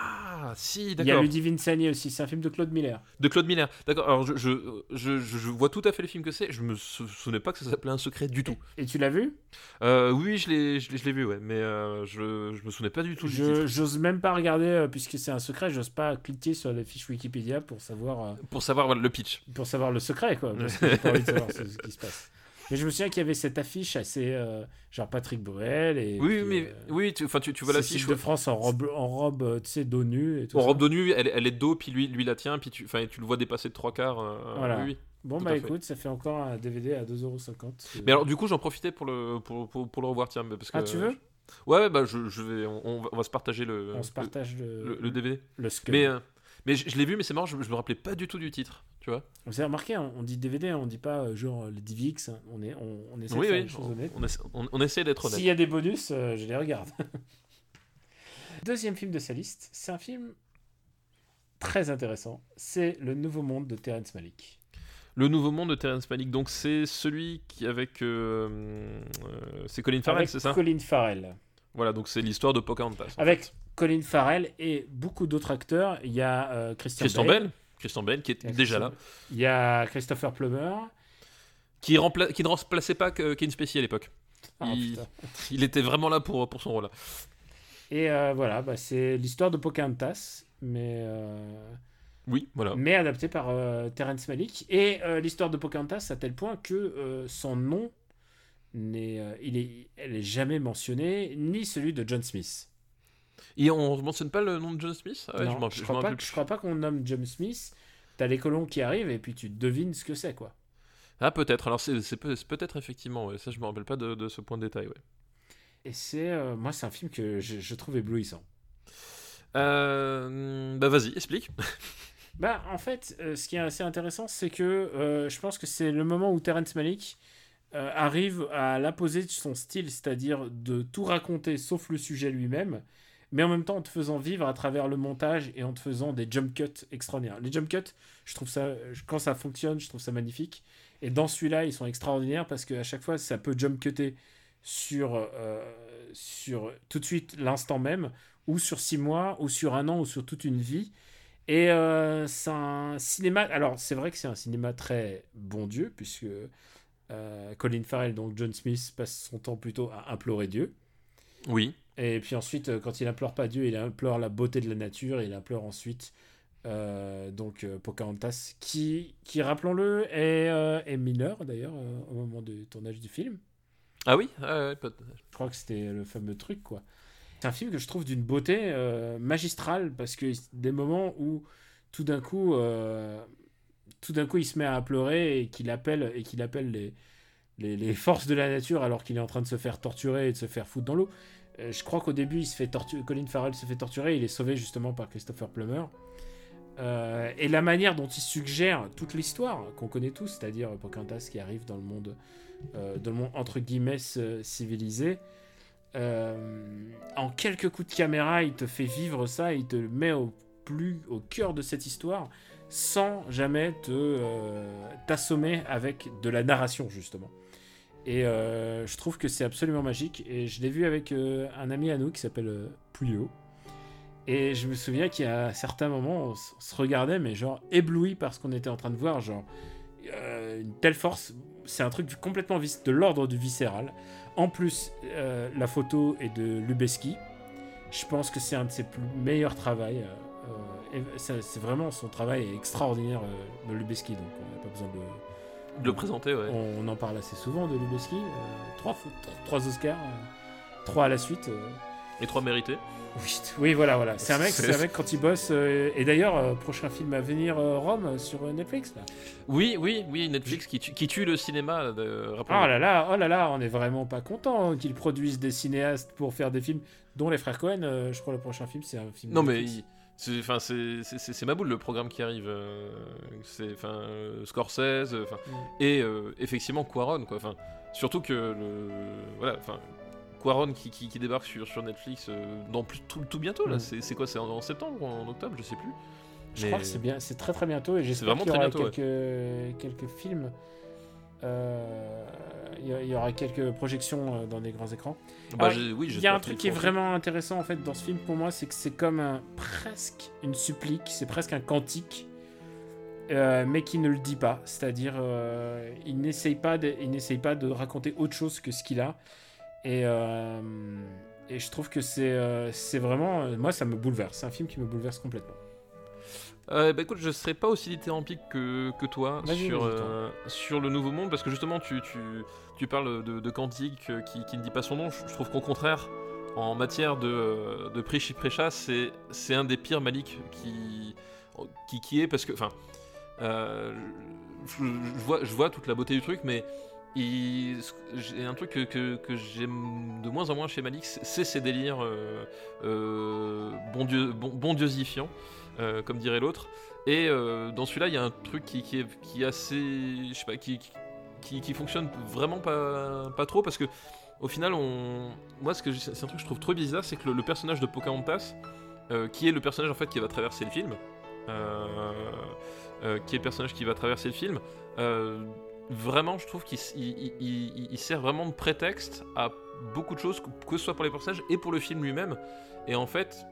si, Il y a d'accord. Ludivine Sagné aussi, c'est un film de Claude Miller. De Claude Miller. D'accord. Alors, je, je, je, je- vois tout à fait le film que c'est. Je me sou- souvenais pas que ça s'appelait Un secret du tout. Et tu l'as vu? Euh, oui, je l'ai, je l'ai, je l'ai vu, ouais. Mais euh, je, je me souvenais pas du tout du Je titre. j'ose même pas regarder euh, puisque c'est un secret, j'ose pas cliquer sur les fiches Wikipédia pour savoir euh, Pour savoir le pitch. pour savoir le secret quoi parce que j'ai pas envie de savoir ce, ce qui se passe. Mais je me souviens qu'il y avait cette affiche assez euh, genre Patrick Borel et Oui, puis, mais euh, oui, tu, enfin, tu, tu vois l'affiche. de France en robe en robe euh, tu sais dos nu et tout En ça. robe de nuit, elle, elle est dos, puis lui, lui la tient, puis tu, enfin, tu le vois dépasser de trois quarts. euh, Voilà. oui, oui. Bon tout bah écoute, ça fait encore un DVD à 2,50€. Mais alors, du coup, j'en profitais pour le, pour, pour, pour le revoir, tiens. Parce que, Ah tu veux Ouais, ouais, bah, je, je vais, on, on va, se partager le, On se partage le, le le, le DVD. le scum. Mais, euh, mais je, je l'ai vu, mais c'est marrant, je, je me rappelais pas du tout du titre, tu vois. Vous avez remarqué, hein, on dit DVD, on dit pas euh, genre le DivX, hein, on est on, on essaie Oui, de faire oui, des choses on, honnêtes. on essaie, on- on essaie d'être honnête. S'il y a des bonus, euh, je les regarde. Deuxième film de sa liste, c'est un film très intéressant. C'est Le Nouveau Monde de Terrence Malick. Le Nouveau Monde de Terrence Malick, donc c'est celui qui avec. euh, euh, c'est Colin Farrell, c'est ça? Colin Farrell. Voilà, donc c'est l'histoire de Pocahontas. Avec fait. Colin Farrell et beaucoup d'autres acteurs. Il y a euh, Christian, Christian Bale. Bell. Christian Bell qui est déjà là. Il y a Christopher Plummer. Qui, rempla- qui ne remplaçait pas que- Kane Spacey à l'époque. Ah, il... était vraiment là pour, pour son rôle. Et euh, voilà, bah, c'est l'histoire de Pocahontas, mais, euh, Oui, voilà. mais adapté par euh, Terrence Malick. Et euh, l'histoire de Pocahontas à tel point que euh, son nom n'est, euh, il est, elle est jamais mentionnée, ni celui de John Smith. Et on ne mentionne pas le nom de John Smith? Ah ouais, Non, je je, crois pas, rappelle je plus. crois pas qu'on nomme John Smith. T'as les colons qui arrivent et puis tu devines ce que c'est, quoi. Ah, peut-être. Alors, c'est c'est peut- c'est peut-être effectivement. ouais. Ça, je me rappelle pas de, de ce point de détail. Ouais. Et c'est, euh, moi, c'est un film que je, je trouve éblouissant. Euh, bah, vas-y, explique. Bah, en fait, euh, ce qui est assez intéressant, c'est que je pense que c'est le moment où Terrence Malick arrive à l'apposer de son style, c'est-à-dire de tout raconter sauf le sujet lui-même, mais en même temps en te faisant vivre à travers le montage et en te faisant des jump cuts extraordinaires. Les jump cuts, je trouve ça, quand ça fonctionne, je trouve ça magnifique. Et dans celui-là, ils sont extraordinaires parce qu'à chaque fois, ça peut jump cutter sur, euh, sur tout de suite l'instant même, ou sur six mois, ou sur un an, ou sur toute une vie. Et euh, c'est un cinéma. Alors, c'est vrai que c'est un cinéma très bon Dieu, puisque euh, Colin Farrell, donc John Smith, passe son temps plutôt à implorer Dieu. Oui. Et puis ensuite, euh, quand il implore pas Dieu, il implore la beauté de la nature, et il implore ensuite euh, donc euh, Pocahontas, qui, qui rappelons-le, est, euh, est mineur d'ailleurs au moment du tournage du film. Ah oui Ah, Je crois que c'était le fameux truc, quoi. C'est un film que je trouve d'une beauté magistrale parce que des moments où tout d'un coup, tout d'un coup, il se met à pleurer et qu'il appelle et qu'il appelle les, les, forces de la nature alors qu'il est en train de se faire torturer et de se faire foutre dans l'eau. Euh, je crois qu'au début. Colin Farrell se fait torturer. Il est sauvé justement par Christopher Plummer. Euh, et la manière dont il suggère toute l'histoire qu'on connaît tous, c'est-à-dire Pocahontas qui arrive dans le monde, euh, dans le monde entre guillemets civilisé, en quelques coups de caméra, il te fait vivre ça, il te met au plus au cœur de cette histoire, sans jamais te t'assommer avec de la narration justement. Et euh, je trouve que c'est absolument magique. Et je l'ai vu avec euh, un ami à nous qui s'appelle euh, Puyo. Et je me souviens qu'il y a certains moments, on, se regardait, mais genre ébloui par ce qu'on était en train de voir. Genre, une telle force. C'est un truc complètement de l'ordre du viscéral. En plus, la photo est de Lubeski. Je pense que c'est un de ses plus meilleurs travaux. c'est vraiment son travail extraordinaire de Lubeski, donc on n'a pas besoin de. De le présenter, ouais. On, en parle assez souvent de Lubeski. euh, trois, Oscars, euh, trois à la suite. euh. Et trois mérités. Oui, oui, voilà, voilà. C'est un mec, C'est- un mec quand il bosse. euh, et d'ailleurs, euh, prochain film à venir, euh, Rome, sur Netflix. Là. Oui, oui, oui, Netflix qui tue, qui tue le cinéma. De... Oh là là, oh là là, on est vraiment pas content qu'ils produisent des cinéastes pour faire des films, dont les frères Cohen. je crois le prochain film, c'est un film. Non mais il- enfin c'est ma boule le programme qui arrive euh, c'est enfin euh, Scorsese euh, enfin Mm. et euh, effectivement Quaron quoi enfin surtout que le voilà enfin Quaron qui, qui, qui débarque sur, sur Netflix euh, dans plus tout, tout bientôt là Mm. c'est quoi c'est en, en septembre ou en octobre je sais plus Je Mais- crois que c'est bien, c'est très très bientôt et j'espère qu'il y aura bientôt, quelques, quelques films. Euh, Il y aura quelques projections euh, dans des grands écrans. bah, Alors, j'ai- oui Il y a un truc qui est vraiment intéressant en fait dans ce film pour moi, c'est que c'est comme un presque une supplique, c'est presque un cantique, euh, mais qui ne le dit pas. C'est-à-dire, euh, il n'essaye pas, de, il n'essaye pas de raconter autre chose que ce qu'il a. Et, euh, et je trouve que c'est, c'est vraiment, moi ça me bouleverse. C'est un film qui me bouleverse complètement. Euh, bah écoute, je serais pas aussi dithyrambique que, que toi sur, euh, sur le Nouveau Monde, parce que justement, tu, tu, tu parles de, de euh, qui, qui ne dit pas son nom. Je, je trouve qu'au contraire, en matière de, de Prichy Précha, c'est c'est un des pires Malik qui, qui, qui est, parce que, enfin, euh, je, je vois, je vois toute la beauté du truc, mais il- j'ai un truc que, que, que j'aime de moins en moins chez Malik, c'est ses délires bon Dieu, bon, bon dieusifiants, euh, comme dirait l'autre. Et euh, dans celui-là, il y a un truc qui, est, qui est assez, je sais pas, qui, qui, fonctionne vraiment pas, pas trop parce que au final, on, moi, c'est un truc que je trouve trop bizarre, c'est que le, personnage de Pocahontas, euh, qui est le personnage en fait qui va traverser le film, qui est le personnage qui va traverser le film. vraiment, je trouve qu'il il, il- sert vraiment de prétexte à beaucoup de choses, que ce soit pour les personnages et pour le film lui-même. Et en fait,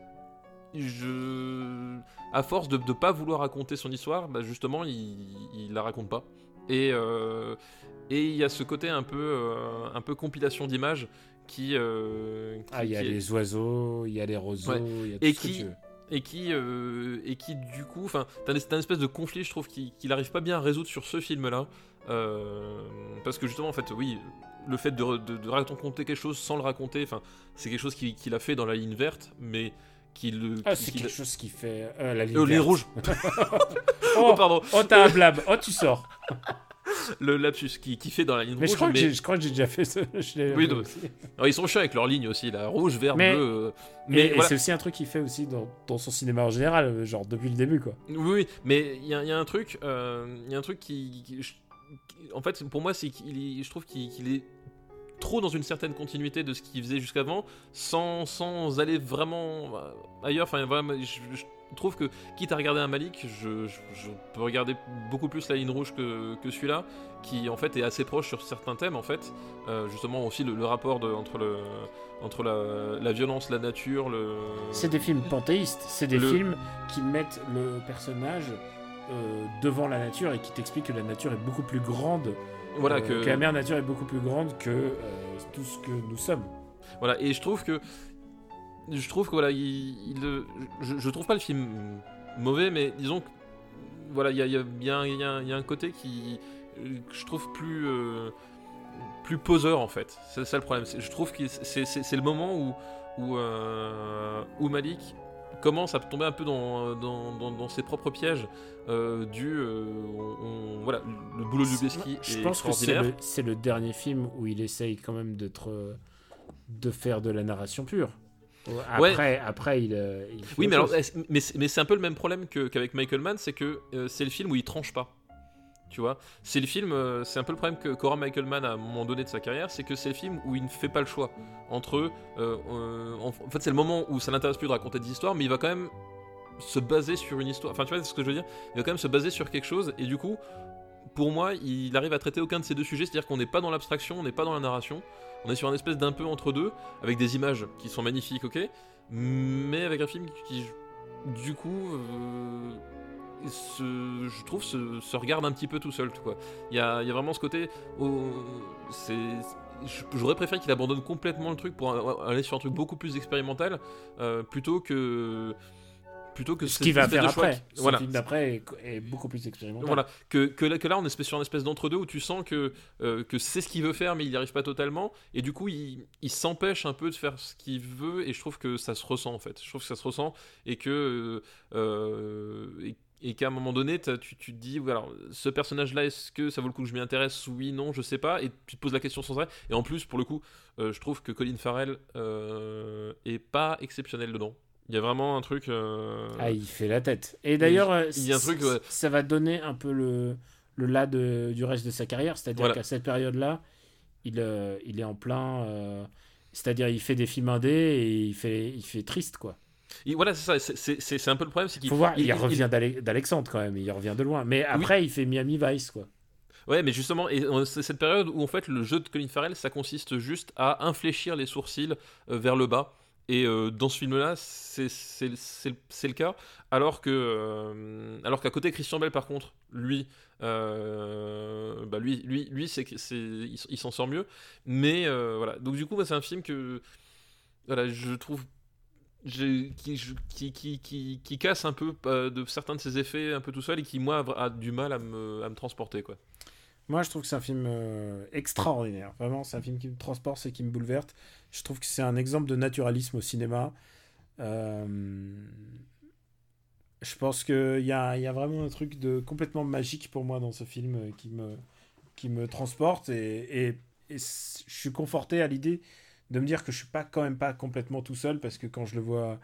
je, à force de ne pas vouloir raconter son histoire, bah justement, il, il la raconte pas. Et euh, et il y a ce côté un peu, euh, un peu compilation d'images qui, euh, qui- Ah, il y a est- les oiseaux, il y a les roseaux, Ouais. il y a tout Et ce que qui- tu veux. et qui et qui du coup enfin t'as un, espèce de conflit je trouve qu'il qu'il arrive pas bien à résoudre sur ce film là parce que justement en fait oui le fait de, de, de raconter quelque chose sans le raconter enfin c'est quelque chose qu'il qu'il a fait dans la ligne verte mais qu'il le Ah, c'est quelque chose qui fait euh, la ligne Euh, les rouges Oh, oh pardon oh, t'as un blab. Oh, tu sors. le lapsus qui, qui fait dans la ligne Mais rouge je crois, que mais- je crois que j'ai déjà fait ça. Oui, donc- ils sont chiants avec leur ligne aussi là rouge vert Mais- bleu euh, Mais voilà. c'est aussi un truc qu'il fait aussi dans, dans son cinéma en général, euh, genre depuis le début, quoi. Oui, oui, mais il y, a il y a un truc, euh, il y a un truc qui, qui- qui- en fait, pour moi, c'est qu'il, je trouve qu'il, qu'il est trop dans une certaine continuité de ce qu'il faisait jusqu'avant, sans, sans aller vraiment euh, ailleurs. Enfin, vraiment, je, je trouve que quitte à regarder un Malik, je, je- je peux regarder beaucoup plus la ligne rouge que, que celui-là, qui en fait est assez proche sur certains thèmes, en fait. Euh, justement aussi le, le rapport de- entre le entre la, la violence, la nature, le. C'est des films panthéistes, c'est des Le- films qui mettent le personnage euh, devant la nature et qui t'expliquent que la nature est beaucoup plus grande, voilà euh, que. la mère nature est beaucoup plus grande que euh, tout ce que nous sommes. Voilà, et je trouve que. Je trouve que voilà, il, il- je, je trouve pas le film mauvais, mais disons que. Voilà, il y a, y, a, il y a y a un- côté qui. que je trouve plus. euh, plus poseur en fait. C'est ça le problème. C'est- Je trouve que c'est le moment où. Où, euh, où Malik commence à tomber un peu dans, dans, dans- dans ses propres pièges euh, du. euh, on- on- voilà, le boulot de Lubeski Je est pense que c'est le, c'est le dernier film où il essaye quand même d'être, euh, de faire de la narration pure. Ouais. Après, après il, il fait Oui, mais alors, mais c'est mais c'est un peu le même problème que- qu'avec Michael Mann, c'est que euh, c'est le film où il tranche pas. Tu vois, c'est le film, euh, c'est un peu le problème que qu'aura Michael Mann à un moment donné de sa carrière, c'est que c'est le film où il ne fait pas le choix entre. euh, euh, en, fait, c'est le moment où ça l'intéresse plus de raconter des histoires, mais il va quand même se baser sur une histoire. Enfin, tu vois ce que je veux dire? Il va quand même se baser sur quelque chose, et du coup, pour moi, il arrive à traiter aucun de ces deux sujets, c'est-à-dire qu'on n'est pas dans l'abstraction, on n'est pas dans la narration, on est sur un espèce d'un peu entre deux, avec des images qui sont magnifiques, ok, mais avec un film qui, du coup, se- je trouve, se, se regarde un petit peu tout seul, tout, quoi. Il y a, il y a vraiment ce côté, oh, c'est, j'aurais préféré qu'il abandonne complètement le truc pour aller sur un truc beaucoup plus expérimental, euh, plutôt que plutôt que Ce qu'il va faire après. qui- voilà. film d'après est, est beaucoup plus expérimental. Voilà, que, que, là, que là, on est sur une espèce d'entre-deux où tu sens que, euh, que c'est ce qu'il veut faire, mais il n'y arrive pas totalement. Et du coup, il, il s'empêche un peu de faire ce qu'il veut, et je trouve que ça se ressent en fait. Je trouve que ça se ressent, et que. euh, euh, et, et qu'à un moment donné, tu, tu te dis, alors, ce personnage-là, est-ce que ça vaut le coup que je m'y intéresse? Oui, non, je sais pas. Et tu te poses la question sans arrêt. Et en plus, pour le coup, euh, je trouve que Colin Farrell euh, est pas exceptionnel dedans. Il y a vraiment un truc. euh, Ah, il fait la tête. Et d'ailleurs, euh, il y a un truc, ouais. ça va donner un peu le, le là de, du reste de sa carrière. C'est-à-dire Voilà. qu'à cette période-là, il, euh, il est en plein. euh, c'est-à-dire, il fait des films indés et il fait, il fait triste, quoi. Et voilà, c'est ça. c'est- un peu le problème, c'est qu'il Faut voir, il, il- revient d'Ale- d'Alexandre quand même. Il revient de loin. Mais après, il fait Miami Vice, quoi. Ouais, mais justement, euh, c'est cette période où en fait le jeu de Colin Farrell, ça consiste juste à infléchir les sourcils euh, vers le bas. Et euh, dans ce film-là, c'est le cas. Alors que, euh, alors qu'à côté Christian Bell, par contre, lui, euh, bah lui, lui, lui, c'est il, il s'en sort mieux. Mais voilà. Donc du coup, c'est un film que, voilà, je trouve qui, qui, qui, qui, qui casse un peu euh, de certains de ses effets un peu tout seul et qui moi a, du mal à me, à me transporter quoi. Moi, je trouve que c'est un film euh, extraordinaire. Vraiment, c'est un film qui me transporte et qui me bouleverse. Je trouve que c'est un exemple de naturalisme au cinéma. Euh, Je pense qu'il y y a vraiment un truc de complètement magique pour moi dans ce film qui me, qui me transporte. Et, et- et je suis conforté à l'idée de me dire que je suis pas quand même pas complètement tout seul parce que quand je le vois,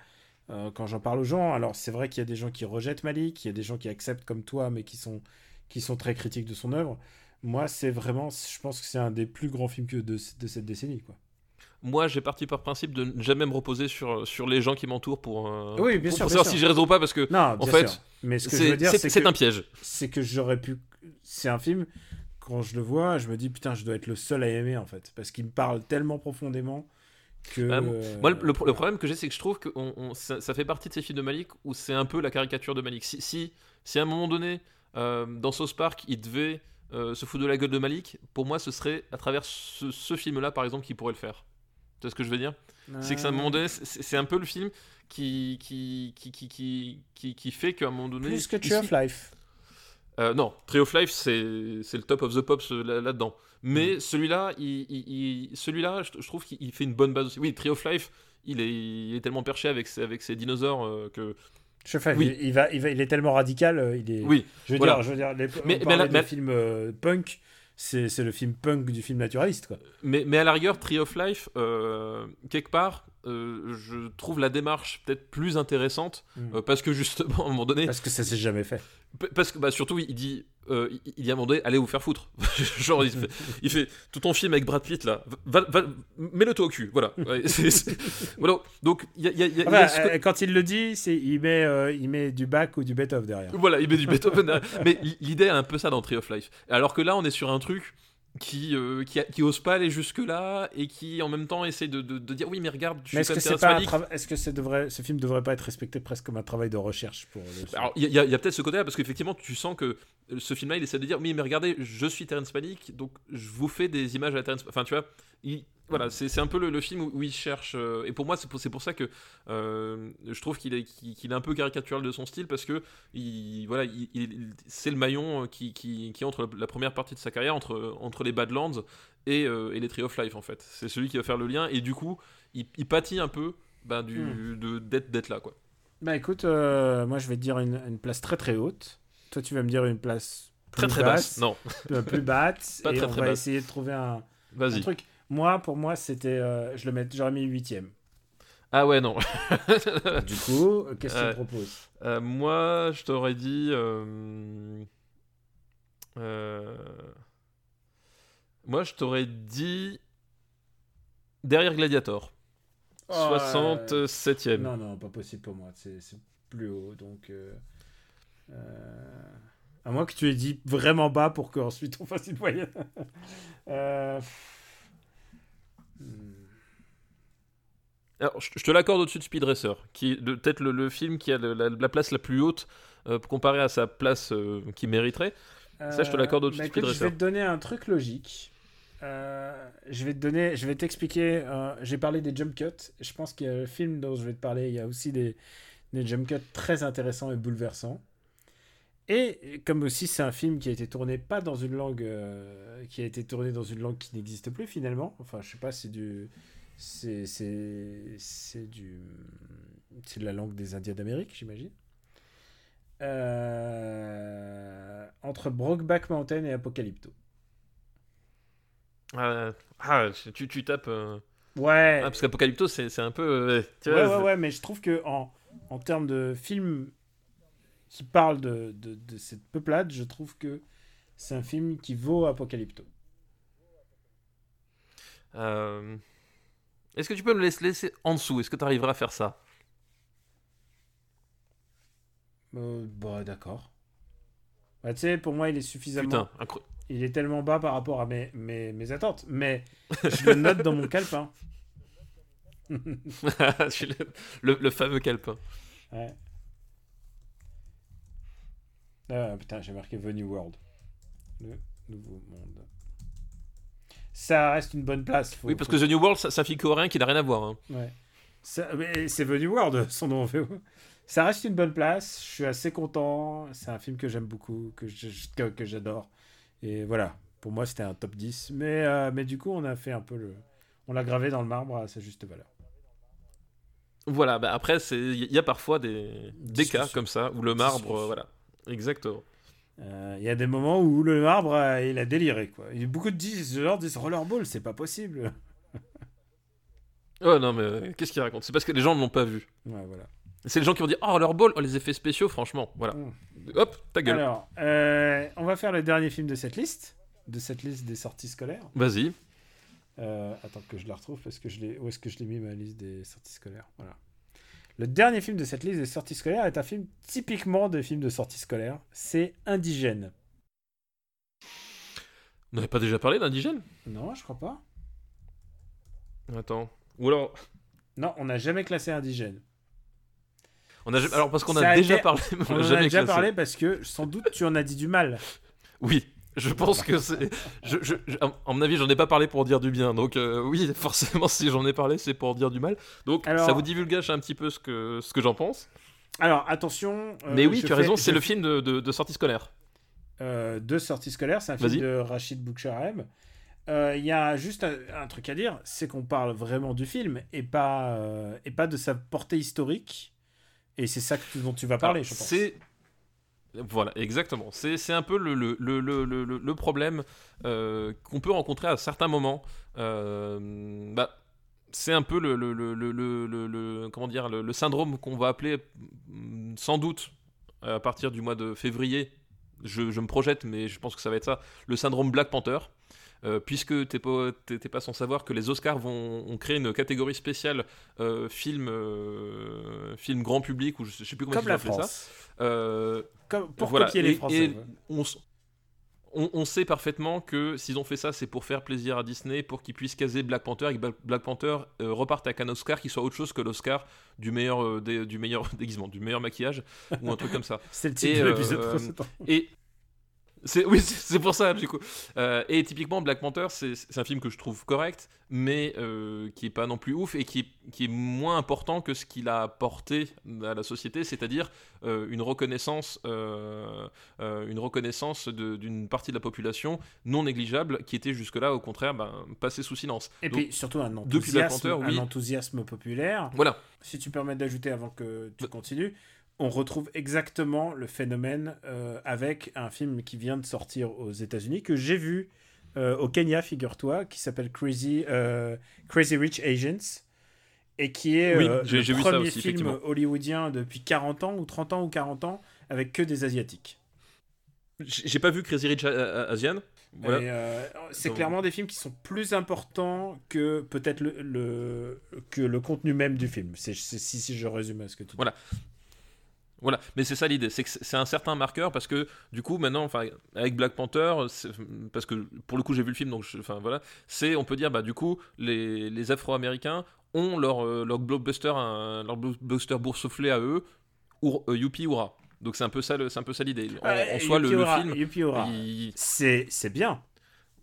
euh, quand j'en parle aux gens, alors c'est vrai qu'il y a des gens qui rejettent Malik, il y a des gens qui acceptent comme toi, mais qui sont, qui sont très critiques de son œuvre. Moi, c'est vraiment, je pense que c'est un des plus grands films que de, de cette décennie, quoi. Moi, j'ai parti par principe de ne jamais me reposer sur, sur les gens qui m'entourent pour, euh, Oui, bien pour, sûr, pour bien savoir sûr. si j'ai raison ou pas, parce que Non, bien fait, sûr. Mais ce que je veux c'est dire, c'est- un piège. c'est que j'aurais pu. C'est un film, quand je le vois, je me dis, putain, je dois être le seul à aimer, en fait. Parce qu'il me parle tellement profondément que. Ah, euh, Moi, le, le problème que j'ai, c'est que je trouve que on- on- ça, ça fait partie de ces films de Malik où c'est un peu la caricature de Malik. Si, si, si à un moment donné, euh, dans South Park, il devait euh, se foutre de la gueule de Malik, pour moi, ce serait à travers ce, ce film-là, par exemple, qu'il pourrait le faire. Tu vois ce que je veux dire? C'est que c'est à un moment donné, c'est un peu le film qui, qui, qui, qui, qui, qui, fait qu'à un moment donné. Plus que Tree of Life. Euh, non, Tree of Life, c'est le top of the pops euh, là- là-dedans. Mais Mm. celui-là, il, il- il- celui-là, je, je trouve qu'il il fait une bonne base aussi. Oui, Tree of Life, il est, il est tellement perché avec ses, avec ses dinosaures euh, que. Je sais, Oui. il, il va, il va, il est tellement radical, il est. Oui, Je veux voilà. dire, je veux dire, les, Mais- on mais parlait là- de mais- film euh, punk, c'est le film punk du film naturaliste, quoi. mais, mais à la rigueur, Tree of Life, euh, quelque part, euh, je trouve la démarche peut-être plus intéressante Mm. euh, parce que justement, à un moment donné, Parce que ça s'est jamais fait. Parce que bah, surtout, il dit, euh, il, dit à un moment donné, allez vous faire foutre. Genre, il fait, il fait tout ton film avec Brad Pitt là, va, va- mets-le toi au cul. Voilà. Ouais, voilà. Donc, y a, y a- y a- y a ce euh, quand il le dit, c'est il met, euh, il met du bac ou du Beethoven derrière. Voilà, il met du Beethoven. derrière. Mais l'idée est un peu ça dans Tree of Life. Alors que là, on est sur un truc qui, euh, qui, a- qui ose pas aller jusque-là et qui en même temps essaie de, de- de dire oui, mais regarde, je Mais suis est-ce que c'est pas Est-ce que c'est devrait... ce film devrait pas être respecté presque comme un travail de recherche pour le Alors, il y a, a- peut-être ce côté-là, parce qu'effectivement, tu sens que ce film-là, il essaie de dire Oui, mais regardez, je suis Terrence Malick, donc je vous fais des images à Terrence Enfin, tu vois, il- voilà, c'est un peu le, le film où, il cherche. euh, et pour moi, c'est pour, pour ça que euh, je trouve qu'il est, qu'il est un peu caricatural de son style, parce que il, voilà, il- il- c'est le maillon euh, qui, qui, qui entre la première partie de sa carrière, entre, entre les Badlands et, euh, et les Tree of Life, en fait. C'est celui qui va faire le lien, et du coup, il, il pâtit un peu ben, du, Hmm. de- d'être là, quoi. Bah écoute, moi je vais te dire une, une place très très haute. Toi tu vas me dire une place plus Très très basse. Non, plus basse. Pas et très, on très va basse. essayer de trouver un, truc. Moi, pour moi, c'était, euh, je le mets, j'aurais mis huitième. Ah ouais, non. Du coup, euh, qu'est-ce que tu me proposes? Euh, moi, je t'aurais dit. Moi, je t'aurais dit. Derrière Gladiator. Oh, 67ème. Non, non, pas possible pour moi. C'est plus haut, donc. euh, À moins que tu aies dit vraiment bas pour qu'ensuite on fasse une moyenne. Euh. Alors, je te l'accorde au-dessus de Speed Racer, qui est peut-être le, le film qui a le- la, la place la plus haute euh, comparé à sa place euh, qui mériterait. Ça, je te l'accorde au-dessus bah de Speed écoute, Je vais Racer. te donner un truc logique. Euh, je vais te donner, je vais t'expliquer. euh, J'ai parlé des jump cuts. Je pense qu'il y a le film dont je vais te parler. Il y a aussi des, Des jump cuts très intéressants et bouleversants. Et comme aussi c'est un film qui a été tourné pas dans une langue euh, qui a été tourné dans une langue qui n'existe plus finalement. Enfin, je sais pas, c'est du c'est c'est c'est du c'est de la langue des Indiens d'Amérique, j'imagine. Euh, entre Brokeback Mountain et Apocalypto. Euh, ah, tu, tu tapes. euh, Ouais. Ah, parce qu'Apocalypto, c'est c'est un peu. tu ouais, vois, ouais, ouais, mais je trouve que en, en termes de film qui parle de, de, de cette peuplade, je trouve que c'est un film qui vaut Apocalypto. euh, Est-ce que tu peux me laisser, en dessous? Est-ce que tu arriveras à faire ça? Euh, bah, d'accord. Bah, tu sais, pour moi, il est suffisamment. Putain, incro- Il est tellement bas par rapport à mes, mes, mes attentes. Mais je le note dans mon calepin. Le, le fameux calepin. Ouais. Ah, putain, j'ai marqué The New World. Le nouveau monde. Ça reste une bonne place. faut- Oui, parce faut- que The New World, ça- c'est un film coréen qui n'a rien à voir. hein. Ouais. Ça- mais c'est The New World, son nom. Ça reste une bonne place. Je suis assez content. C'est un film que j'aime beaucoup, que je- que, que j'adore. Et voilà. Pour moi, c'était un top 10. Mais, euh, mais du coup, on a fait un peu le. On l'a gravé dans le marbre à sa juste valeur. Voilà, bah après, il y a parfois des, des cas comme ça où le marbre, euh, voilà. Exactement. Euh, Il y a des moments où le marbre, euh, il a déliré. Quoi. Il y a beaucoup de genre, disent Rollerball, c'est pas possible. Oh non, mais euh, qu'est-ce qu'il raconte? C'est parce que les gens ne l'ont pas vu. Ouais, voilà. C'est les gens qui vont dire Oh, leur ball, oh, les effets spéciaux, franchement. Voilà. Mm. Hop, ta gueule. Alors, on va faire le dernier film de cette liste, de cette liste des sorties scolaires. Vas-y. Attends que je la retrouve parce que je l'ai. Où est-ce que je l'ai mis ma liste des sorties scolaires? Voilà. Le dernier film de cette liste des sorties scolaires est un film typiquement de film de sortie scolaire. C'est Indigène. On n'avait pas déjà parlé d'indigène? Non, je crois pas. Attends. Ou alors. Non, on n'a jamais classé Indigène. On a... Alors, parce qu'on a, a déjà été- parlé, on On a déjà classé. parlé parce que sans doute tu en as dit du mal. Oui, je pense que c'est. Je, je, je- à à mon avis, j'en ai pas parlé pour dire du bien. Donc, euh, oui, forcément, si j'en ai parlé, c'est pour dire du mal. Donc, Alors- ça vous divulgage un petit peu ce que, ce que j'en pense. Alors attention. euh, Mais oui, tu as raison, c'est le film de, de, de sortie scolaire. euh, de sortie scolaire. C'est un film de Rachid Boucharem. Euh, Il y a juste un, un truc à dire, c'est qu'on parle vraiment du film et pas, et pas de sa portée historique. Et c'est ça que- dont tu vas parler, Alors, je pense. C'est. Voilà, exactement. C'est un peu le, le, le, le, problème euh, qu'on peut rencontrer à certains moments. Euh, bah, c'est un peu le, le, le, le, le- le- le- comment dire, le, syndrome qu'on va appeler mm, sans doute à partir du mois de février. Je, je me projette, mais je pense que ça va être ça. Le syndrome Black Panther. Euh, puisque t'es pas, pas sans savoir que les Oscars vont ont créé une catégorie spéciale euh, film, euh, film grand public ou je sais, je sais plus comment Comme ils la appellent ça. Comme, pour voilà. copier les Français. et on, s- on- on sait parfaitement que s'ils ont fait ça, c'est pour faire plaisir à Disney, pour qu'ils puissent caser Black Panther et que Black- Panther euh, reparte avec un Oscar qui soit autre chose que l'Oscar du meilleur, euh, du meilleur déguisement, du meilleur maquillage ou un truc comme ça. C'est le titre et, de l'épisode euh, précédent. Et oui, c'est pour ça du coup. Euh, et typiquement Black Panther, c'est un film que je trouve correct, mais euh, qui est pas non plus ouf et qui est, qui est moins important que ce qu'il a apporté à la société, c'est-à-dire euh, une reconnaissance, une reconnaissance d'une partie de la population non négligeable qui était jusque-là au contraire ben, passée sous silence. Et Donc, puis surtout un enthousiasme, Panther, oui. un enthousiasme populaire. voilà. Si tu permets d'ajouter avant que tu Bah- continues, on retrouve exactement le phénomène euh, avec un film qui vient de sortir aux États-Unis que j'ai vu euh, au Kenya, figure-toi, qui s'appelle Crazy, euh, Crazy Rich Asians et qui est Oui, le premier aussi, film hollywoodien depuis 40 ans ou 30 ans ou 40 ans avec que des asiatiques. J'ai pas vu Crazy Rich Asian. Voilà. C'est Donc- clairement des films qui sont plus importants que peut-être le, le- que le contenu même du film. Si, si je résume ce que tu dis. Voilà. Voilà, mais c'est ça l'idée, c'est que c'est un certain marqueur parce que du coup maintenant, enfin avec Black Panther, c'est- parce que pour le coup j'ai vu le film donc, je- enfin voilà, c'est on peut dire bah du coup les, les Afro-Américains ont leur euh, leur blockbuster, un- leur blockbuster boursouflé à eux, ou euh, youpi hurrah. Donc c'est un peu ça, le- c'est un peu ça l'idée. En, Ouais, en soi le, film, il- C'est c'est bien.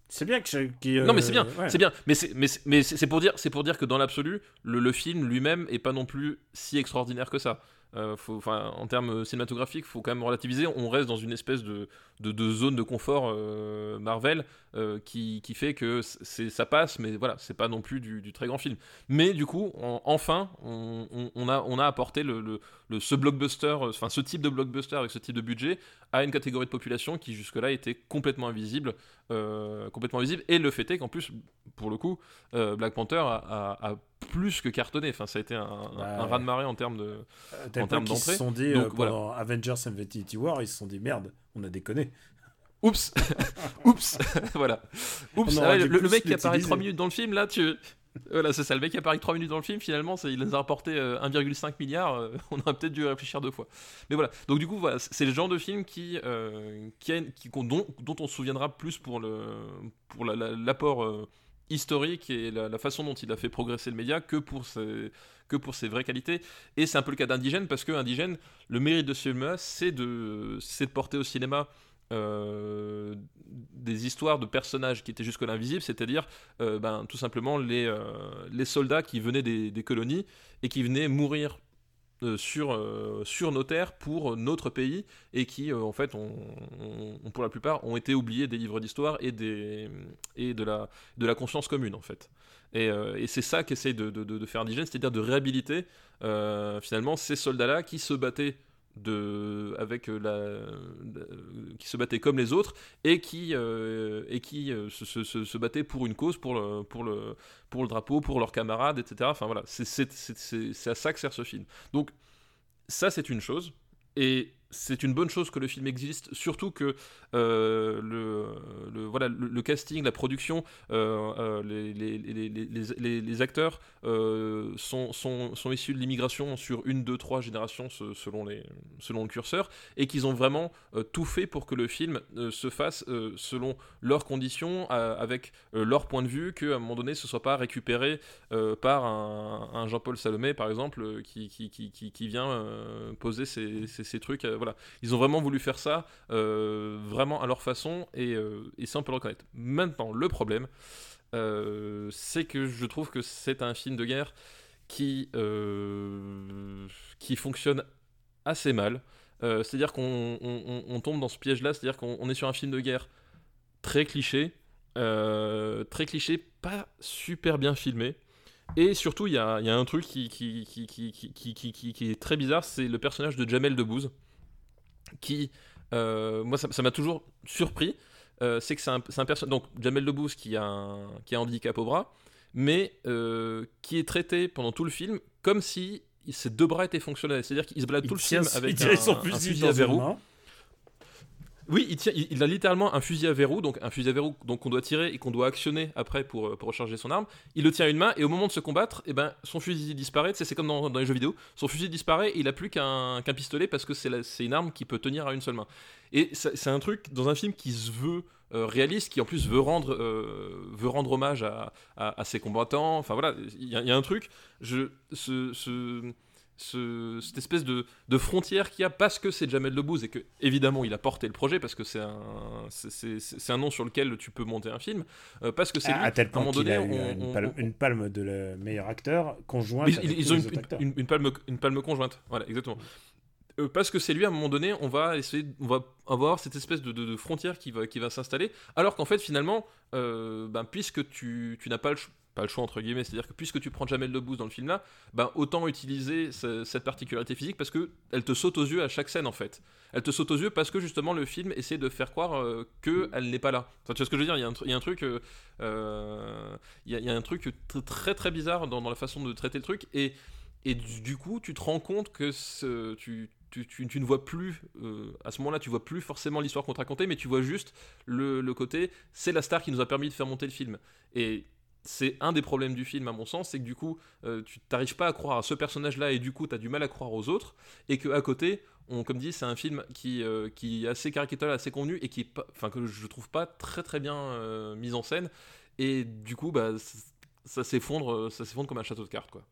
C'est bien que je- qui, non mais euh, c'est bien, ouais. c'est bien, mais c'est mais c'est- mais c'est pour dire c'est pour dire que dans l'absolu le, le film lui-même est pas non plus si extraordinaire que ça. Euh, en termes cinématographiques, faut quand même relativiser. On reste dans une espèce de, de, de zone de confort euh, Marvel euh, qui, qui, fait que c'est, ça passe, mais voilà, c'est pas non plus du, du, très grand film. Mais du coup, on, enfin, on, on, a, on a apporté le, le, le, ce blockbuster, enfin ce type de blockbuster avec ce type de budget à une catégorie de population qui jusque-là était complètement invisible, complètement invisible. Et le fait est qu'en plus, pour le coup, Black Panther a, a, a plus que cartonné. Enfin, ça a été un, bah, un raz de marée en termes de, euh, en termes d'entrée. Ils se sont dit Donc, euh, pendant voilà. Avengers Infinity War, ils se sont dit merde, on a déconné. Oups, oups, voilà. Oups, ah, le, le, mec qui apparaît 3 minutes dans le film, là, tu. Voilà, c'est ça, le mec qui apparaît 3 minutes dans le film, finalement, il nous a rapporté 1,5 milliard, euh, on aurait peut-être dû réfléchir deux fois. Mais voilà, donc du coup, voilà, c'est le genre de film qui, euh, qui, a, qui dont, dont, on se souviendra plus pour l'apport la, la, euh, historique et la, façon dont il a fait progresser le média que pour ses, que pour ses vraies qualités. Et c'est un peu le cas d'Indigène, parce que Indigène, le mérite de ce film c'est de, porter au cinéma euh, des histoires de personnages qui étaient jusque-là invisibles, c'est-à-dire euh, ben, tout simplement les, euh, les soldats qui venaient des, colonies et qui venaient mourir euh, sur, euh, sur nos terres pour notre pays et qui euh, en fait ont, pour la plupart ont été oubliés des livres d'histoire et, des, et de, la, de la conscience commune en fait. Et, et c'est ça qu'essaye de, de, de, faire Indigène, c'est-à-dire de réhabiliter finalement ces soldats-là qui se battaient de, avec la, la, qui se battaient comme les autres et qui, euh, et qui euh, se, se, se, battaient pour une cause, pour le, pour, le, pour le drapeau, pour leurs camarades, etc. Enfin voilà, c'est à ça que sert ce film. Donc ça c'est une chose. Et c'est une bonne chose que le film existe, surtout que euh, le, voilà, le, casting, la production, euh, euh, les, les, les, les, acteurs euh, sont, sont, sont, issus de l'immigration sur une, deux, trois générations selon, les, selon le curseur, et qu'ils ont vraiment tout fait pour que le film se fasse selon leurs conditions, avec leur point de vue, qu'à un moment donné ce soit pas récupéré par un, Jean-Paul Salomé, par exemple, qui, qui, qui, qui vient poser ces, ces trucs ils ont vraiment voulu faire ça, euh, vraiment à leur façon, et, ça on peut le reconnaître. Maintenant, le problème, euh, c'est que je trouve que c'est un film de guerre qui, euh, fonctionne assez mal. C'est-à-dire qu'on on, on tombe dans ce piège-là, c'est-à-dire qu'on est sur un film de guerre très cliché, très cliché, pas super bien filmé. Et surtout, il y a, un truc qui, est très bizarre, c'est le personnage de Jamel Debbouze qui, euh, moi, ça m'a toujours surpris. Euh, c'est que c'est un, un personnage. Donc, Jamel Debbouze qui a un, qui a un handicap au bras, mais euh, qui est traité pendant tout le film comme si ses deux bras étaient fonctionnels. C'est-à-dire qu'il se balade tout le film avec un, son fusil, un fusil à verrou. Oui, il, a littéralement un fusil à verrou, donc un fusil à verrou qu'on doit tirer et qu'on doit actionner après pour, euh, pour recharger son arme. Il le tient à une main et au moment de se combattre, eh ben, son fusil disparaît. C'est comme dans, les jeux vidéo. Son fusil disparaît et il a plus qu'un qu pistolet parce que c'est une arme qui peut tenir à une seule main. Et c'est un truc dans un film qui se veut euh, réaliste, qui en plus veut rendre, euh, veut rendre hommage à, ses combattants. Enfin voilà, il y, a un truc. Ce, cette espèce de, de frontière qu'il y a parce que c'est Jamel Debbouze et que évidemment il a porté le projet parce que c'est un, c'est, un nom sur lequel tu peux monter un film euh, parce que c'est à, tel point qu'il a eu on, une, palme, on, une, palme, de le meilleur acteur conjointe ils, ils ont une, une, palme, une palme conjointe voilà exactement. Euh, parce que c'est lui à un moment donné on va essayer on va avoir cette espèce de, de, de frontière qui va, qui va s'installer alors qu'en fait finalement euh, ben, puisque tu, tu n'as pas le choix pas le choix entre guillemets, c'est-à-dire que puisque tu prends Jamel Debbouze dans le film là, ben autant utiliser ce, cette particularité physique parce que elle te saute aux yeux à chaque scène en fait. Elle te saute aux yeux parce que justement le film essaie de faire croire euh, que elle n'est pas là. Enfin, tu vois ce que je veux dire? Il y a un, il y a un truc, euh, euh, il, y a, il y, a un truc très très bizarre dans, dans, la façon de traiter le truc et et du, du coup tu te rends compte que ce, tu tu, tu, tu, ne vois plus, euh, à ce moment-là, tu vois plus forcément l'histoire qu'on te racontait, mais tu vois juste le, le côté, c'est la star qui nous a permis de faire monter le film. Et c'est un des problèmes du film à mon sens, c'est que du coup euh, tu t'arrives pas à croire à ce personnage là et du coup tu as du mal à croire aux autres et que à côté on comme dit c'est un film qui, euh, qui est assez caricatural, assez convenu et qui enfin que je trouve pas très très bien euh, mis en scène et du coup bah ça s'effondre ça s'effondre comme un château de cartes quoi.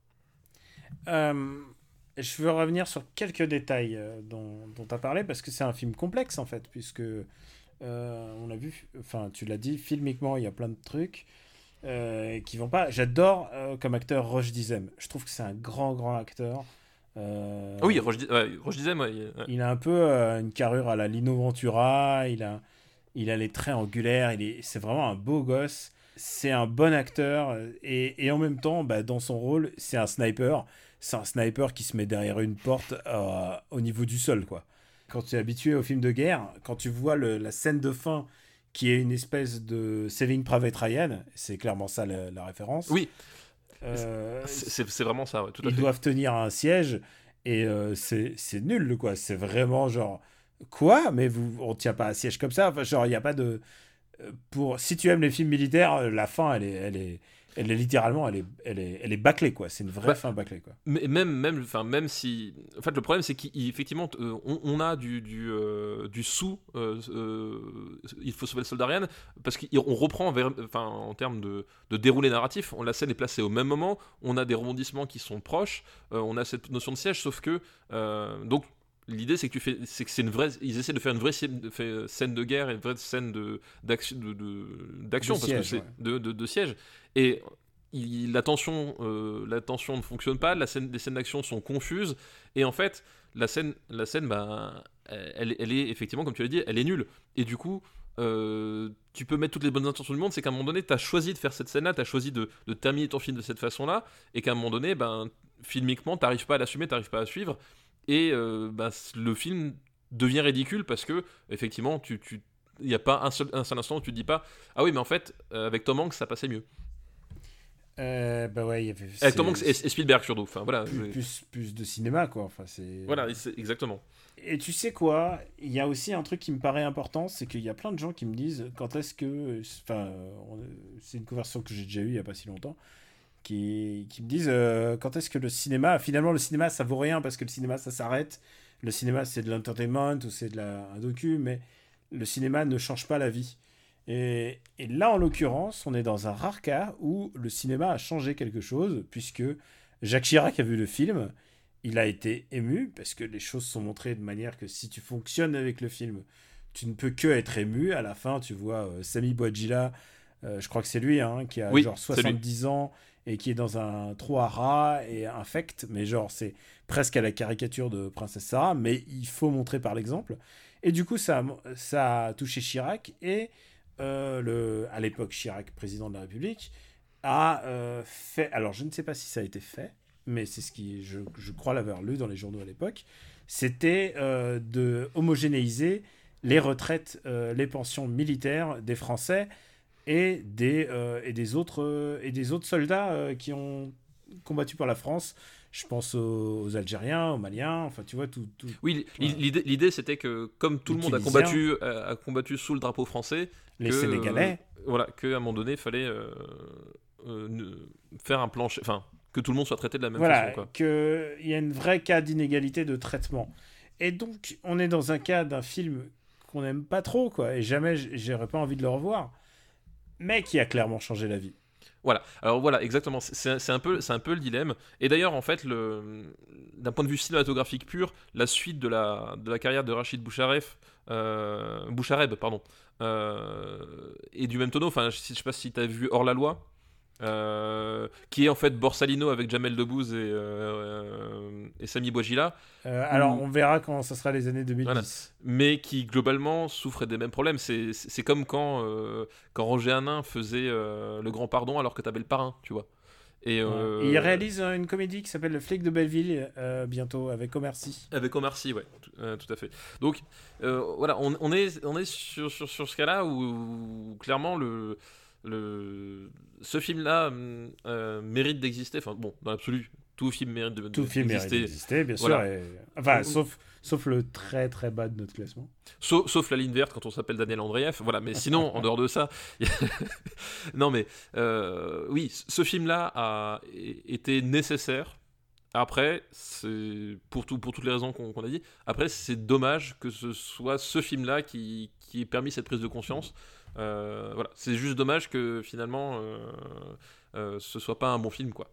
je veux revenir sur quelques détails dont tu as parlé parce que c'est un film complexe en fait puisque on a vu enfin tu l'as dit filmiquement il y a plein de trucs euh, qui vont pas. J'adore euh, comme acteur Roche Dizem. Je trouve que c'est un grand, grand acteur. Euh, Ah oui, Roche, Di- ouais, Roche il- ouais. Il a un peu euh, une carrure à la Lino Ventura, il a, il a les traits angulaires, il est, c'est vraiment un beau gosse, c'est un bon acteur, et, et en même temps, bah, dans son rôle, c'est un sniper, c'est un sniper qui se met derrière une porte au niveau du sol, quoi. Quand tu es habitué aux films de guerre, quand tu vois le- la scène de fin qui est une espèce de Saving Private Ryan, c'est clairement ça la, la référence. Oui, Euh, c'est vraiment ça, ouais, tout à ils fait. doivent tenir un siège et euh, c'est nul quoi c'est vraiment genre quoi? Mais vous on tient pas un siège comme ça? Enfin, genre il y a pas de euh, pour si tu aimes les films militaires euh, la fin elle est elle est elle est littéralement elle est elle est elle est bâclée quoi c'est une vraie Ouais. fin bâclée quoi Mais même, même, enfin, même si, en fait, le problème c'est qu'effectivement, on, on a du du, euh, du sous. euh, euh, il faut sauver le soldat Ryan parce qu'on reprend, vers, enfin, en termes de, de déroulé narratif, on la scène est placée au même moment. On a des rebondissements qui sont proches. euh, on a cette notion de siège, sauf que euh, donc. L'idée, c'est que tu fais, c'est que c'est une vraie. Ils essaient de faire une vraie scène de, guerre et une vraie scène de d'action, de, de- d'action De parce que siège, c'est ouais. de, de, de siège. Et il- la tension, euh, la tension ne fonctionne pas, la scène, les scènes d'action sont confuses, et en fait, la scène, la scène, bah, elle, elle est effectivement, comme tu l'as dit, elle est nulle. Et du coup, euh, tu peux mettre toutes les bonnes intentions du monde, c'est qu'à un moment donné, tu as choisi de faire cette scène-là, tu as choisi de, de terminer ton film de cette façon-là, et qu'à un moment donné, ben, filmiquement, t'arrives pas à l'assumer, t'arrives pas à suivre, et euh, bah, le film devient ridicule parce que, effectivement, tu. tu il n'y a pas un seul, un seul instant où tu te dis pas Ah oui, mais en fait, euh, avec Tom Hanks, ça passait mieux. euh, bah ouais il y avait Avec Tom Hanks et, et Spielberg surtout. Enfin, voilà. plus, je- plus plus de cinéma quoi enfin c'est Voilà, exactement. Et tu sais quoi Il y a aussi un truc qui me paraît important, c'est qu'il y a plein de gens qui me disent quand est-ce que. Enfin, euh, c'est une conversation que j'ai déjà eue il n'y a pas si longtemps, qui, qui me disent euh, quand est-ce que le cinéma. Finalement, le cinéma, ça vaut rien parce que le cinéma, ça s'arrête. Le cinéma, c'est de l'entertainment ou c'est de la, un docu, mais le cinéma ne change pas la vie. Et, et là, en l'occurrence, on est dans un rare cas où le cinéma a changé quelque chose, puisque Jacques Chirac a vu le film, il a été ému parce que les choses sont montrées de manière que si tu fonctionnes avec le film, tu ne peux que être ému. À la fin, tu vois euh, Sami Bouadjila, euh, je crois que c'est lui, hein, qui a Oui, genre c'est lui. 70 ans et qui est dans un trou à rats et infect, mais genre c'est presque à la caricature de Princesse Sarah, mais il faut montrer par l'exemple. Et du coup, ça, ça a touché Chirac et euh, le, à l'époque Chirac, président de la République, a euh, fait. Alors, je ne sais pas si ça a été fait, mais c'est ce qui, je, je crois l'avoir lu dans les journaux à l'époque. C'était euh, de homogénéiser les retraites, les pensions militaires des Français et des, euh, et des, autres, euh, et des autres soldats euh, qui ont combattu pour la France. Je pense aux, Algériens, aux Maliens, enfin tu vois, tout. tout- Oui, l'idée, l'idée, c'était que comme tout le monde a combattu, a combattu sous le drapeau français, les que, Sénégalais. euh, voilà, qu'à un moment donné, il fallait euh, euh, faire un plancher, enfin, que tout le monde soit traité de la même voilà, façon. Quoi. qu'il y a une vraie cas d'inégalité de traitement. Et donc, on est dans un cas d'un film qu'on n'aime pas trop, quoi, et jamais j'aurais pas envie de le revoir, mais qui a clairement changé la vie. Voilà, alors voilà, exactement, c'est un, peu- un peu le dilemme. Et d'ailleurs, en fait, d'un point de vue cinématographique pur, la suite de la, de la carrière de Rachid Boucharef, euh, Bouchareb, pardon, euh, est du même tonneau. Enfin, je, je sais pas si tu as vu Hors la loi, euh, qui est en fait Borsalino avec Jamel Debbouze et, euh, et Sami Bouajila, Euh, alors, on verra quand ça sera les années 2010. mais qui globalement souffrait des mêmes problèmes. C'est comme quand, euh, quand Roger Hanin faisait euh, Le Grand Pardon alors que tu avais le parrain, tu vois. Et, euh, Et il réalise euh, une comédie qui s'appelle Le flic de Belleville euh, bientôt avec Omar Sy. Avec Omar Sy, ouais, tout, euh, tout à fait. Donc euh, voilà, on, on est, on est sur, sur, sur ce cas-là où, où clairement le, le, ce film-là hum, euh, mérite d'exister. Enfin bon, dans l'absolu, tout film mérite de, Tout film mérite d'exister. d'exister, bien Voilà. sûr. et- Enfin, sauf, sauf le très très bas de notre classement. Sauf, sauf la ligne verte quand on s'appelle Daniel Andreev, voilà. Mais sinon, en dehors de ça, non mais euh, oui, ce film-là a été nécessaire. Après, c'est pour tout, pour toutes les raisons qu'on a dit. Après, c'est dommage que ce soit ce film-là qui, qui ait permis cette prise de conscience. Euh, voilà, c'est juste dommage que finalement, euh, euh, ce soit pas un bon film, quoi.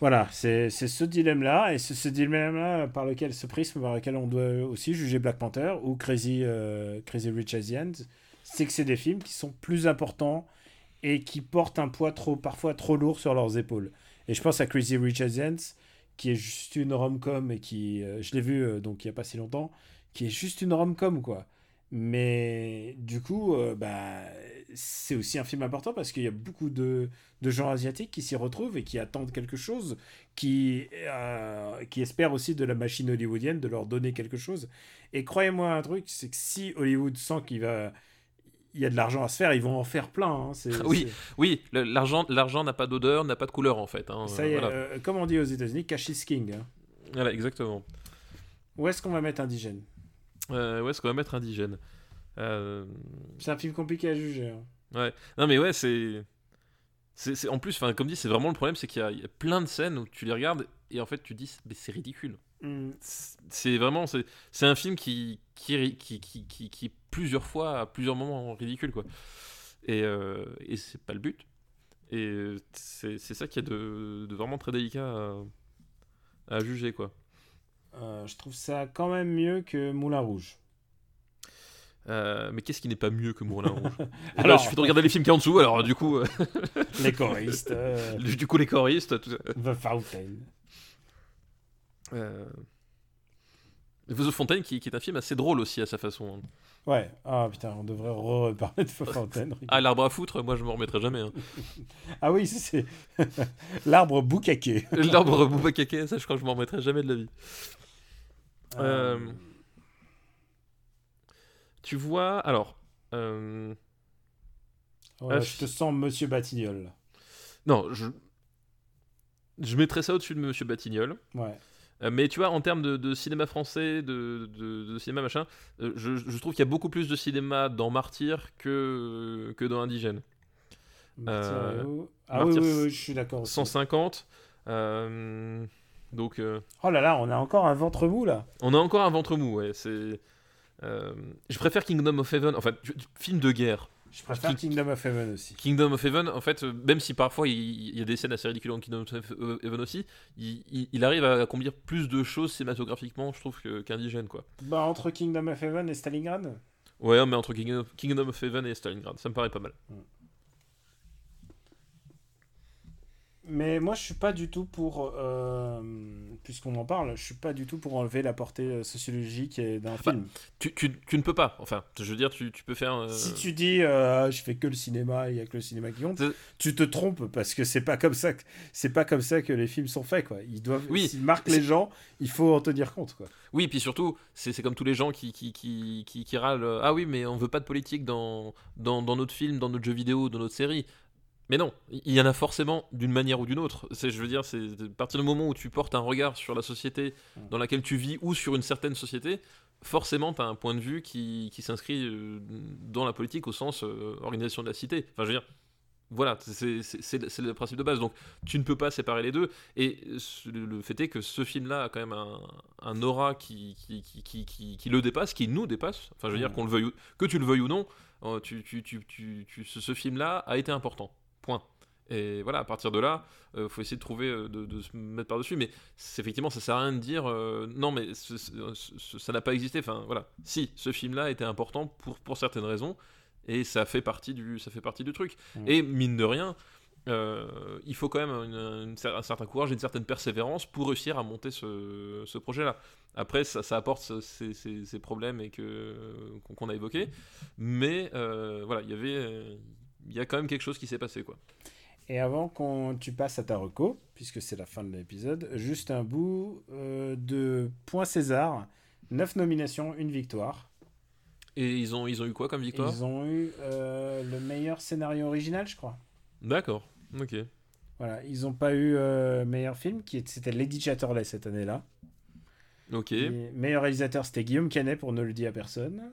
Voilà, c'est ce dilemme-là, et c'est ce dilemme-là par lequel, ce prisme par lequel on doit aussi juger Black Panther ou Crazy, Crazy Rich Asians, c'est que c'est des films qui sont plus importants et qui portent un poids trop, parfois trop lourd sur leurs épaules. Et je pense à Crazy Rich Asians, qui est juste une rom-com et qui, je l'ai vu donc il y a pas si longtemps, qui est juste une rom-com quoi. Mais du coup, euh, bah, c'est aussi un film important parce qu'il y a beaucoup de, de gens asiatiques qui s'y retrouvent et qui attendent quelque chose, qui, euh, qui espèrent aussi de la machine hollywoodienne de leur donner quelque chose. Et croyez-moi un truc, c'est que si Hollywood sent qu'il va, il y a de l'argent à se faire, ils vont en faire plein. hein. Oui, oui, l'argent, l'argent n'a pas d'odeur, n'a pas de couleur en fait. hein, Ça y est, voilà. euh, comme on dit aux États-Unis, cash is king. hein. Voilà, exactement. Où est-ce qu'on va mettre Indigène? Euh, où est-ce qu'on va mettre indigène Euh, C'est un film compliqué à juger. hein. Non mais ouais, c'est... c'est, c'est- En plus, comme dit, c'est vraiment le problème, c'est qu'il y a, il y a plein de scènes où tu les regardes et en fait tu dis, mais c'est ridicule. Hmm. C'est vraiment, c'est, c'est un film qui qui, qui, qui, qui, qui plusieurs fois, à plusieurs moments, ridicule quoi. Et, euh, et c'est pas le but. Et c'est, c'est ça qui est de, de vraiment très délicat à, à juger quoi. Euh, je trouve ça quand même mieux que Moulin Rouge. Euh, mais qu'est-ce qui n'est pas mieux que Moulin Rouge? Alors- Alors, il suffit de regarder les films qui sont en dessous. Alors du coup, euh, Les choristes, euh, du coup les choristes, tout. The Fountain. Euh... The Fontaine qui, qui est un film assez drôle aussi à sa façon. hein. Ouais, ah putain, on devrait reparler de The Fountain. Ah l'arbre à foutre, moi je m'en remettrai jamais. hein. Ah oui, c'est l'arbre boucaqué. L'arbre Boubakake, ça je crois que je m'en remettrai jamais de la vie. Euh, Tu vois, alors... euh, Ouais, ah, je te sens Monsieur Batignol. Non, je... Je mettrais ça au-dessus de Monsieur Batignolles. Ouais. Euh, mais tu vois, en termes de, de cinéma français, de, de- de cinéma machin, euh, je, je trouve qu'il y a beaucoup plus de cinéma dans Martyr que, que dans Indigène. Martyr- ah Martyr- oui, oui, oui, je suis d'accord. aussi. 150. euh, donc, euh, Oh là là, on a encore un ventre mou là. on a encore un ventre mou, ouais. C'est. euh, je préfère Kingdom of Heaven, enfin, je- film de guerre. Je préfère Kingdom of Heaven aussi. Kingdom of Heaven, en fait, euh, même si parfois il, y a des scènes assez ridicules dans Kingdom of Heaven aussi, il, il- il arrive à accomplir plus de choses cinématographiquement, je trouve, qu'Indigène, quoi. Bah, entre Kingdom of Heaven et Stalingrad? Ouais, mais entre Kingdom, Kingdom of Heaven et Stalingrad, ça me paraît pas mal. Mais moi, je suis pas du tout pour, euh, puisqu'on en parle, je suis pas du tout pour enlever la portée euh, sociologique euh, d'un Bah, film. Tu, tu- tu ne peux pas, enfin, je veux dire, tu, tu peux faire. euh, Si tu dis, euh, je fais que le cinéma, il y a que le cinéma qui compte, tu te trompes parce que c'est pas comme ça que c'est pas comme ça que les films sont faits quoi. Ils doivent, Oui, s'ils marquent les gens, il faut en tenir compte quoi. Oui, puis surtout, c'est comme tous les gens qui, qui, qui, qui, qui râlent Ah oui, mais on veut pas de politique dans, dans, dans notre film, dans notre jeu vidéo, dans notre série. Mais non, il y en a forcément d'une manière ou d'une autre. C'est, je veux dire, c'est à partir du moment où tu portes un regard sur la société dans laquelle tu vis ou sur une certaine société, forcément, tu as un point de vue qui, qui s'inscrit euh, dans la politique au sens euh, organisation de la cité. Enfin, je veux dire, voilà, c'est, c'est, c'est- c'est le principe de base. Donc, tu ne peux pas séparer les deux. Et le fait est que ce film-là a quand même un, un aura qui, qui, qui, qui, qui- le dépasse, qui nous dépasse. Enfin, je veux dire, qu'on le veuille, ou- que tu le veuilles ou non, euh, tu, tu, tu, ce film-là a été important. Point. Et voilà, à partir de là, il faut essayer de trouver, euh, de, de se mettre par-dessus. Mais effectivement, ça sert à rien de dire euh, non, mais ce- ce- ce- ça n'a pas existé. Enfin, voilà. Si, ce film-là était important pour, pour certaines raisons, et ça fait partie du, ça fait partie du truc. Mm. Et mine de rien, euh, il faut quand même une- une cer- un certain courage et une certaine persévérance pour réussir à monter ce, ce projet-là. Après, ça, ça apporte ce- ces, ces- ces problèmes et que qu'on a évoqués, mais euh, voilà, il y avait, euh, il y a quand même quelque chose qui s'est passé, quoi. Et avant qu'on tu passes à ta reco, puisque c'est la fin de l'épisode, juste un bout euh, de Point César, 9 nominations, une victoire. Et ils ont, ils ont eu quoi comme victoire? Ils ont eu euh, le meilleur scénario original, je crois. D'accord. Ok. Voilà, ils n'ont pas eu euh, meilleur film, qui c'était Lady Chatterley cette année-là. Ok. Et meilleur réalisateur, c'était Guillaume Canet pour Ne le dire à personne.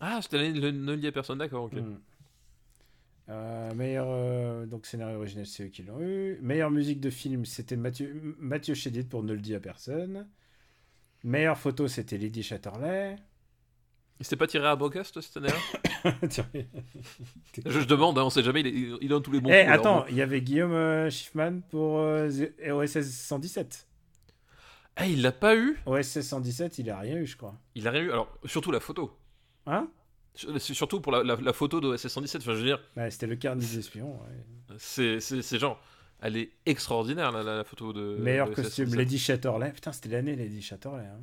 Ah, c'était ne le dit à personne. D'accord. Ok. Mm. Euh, meilleur euh, donc scénario original, c'est eux qui l'ont eu. Meilleure musique de film, c'était Mathieu, Mathieu Chédid pour Ne le dire à personne. Meilleure photo, c'était Lady Chatterley. Il s'était pas tiré à Brocast cette année-là Tiens. je, je demande, hein, on sait jamais. Il est, il tous les bons. Eh, coups, attends, il y avait Guillaume euh, Schiffman pour euh, OSS 117. Ah, il l'a pas eu. OSS 117, il a rien eu, je crois. Il a rien eu. Alors, surtout la photo. Hein? Surtout pour la, la, la photo d'OSS 117. Enfin, je veux dire, Ouais, C'était le carnet des espions. ouais. c'est genre. elle est extraordinaire la, photo de. Meilleur de- costume, Lady Chatterley. Putain, c'était l'année Lady Chatterley. hein.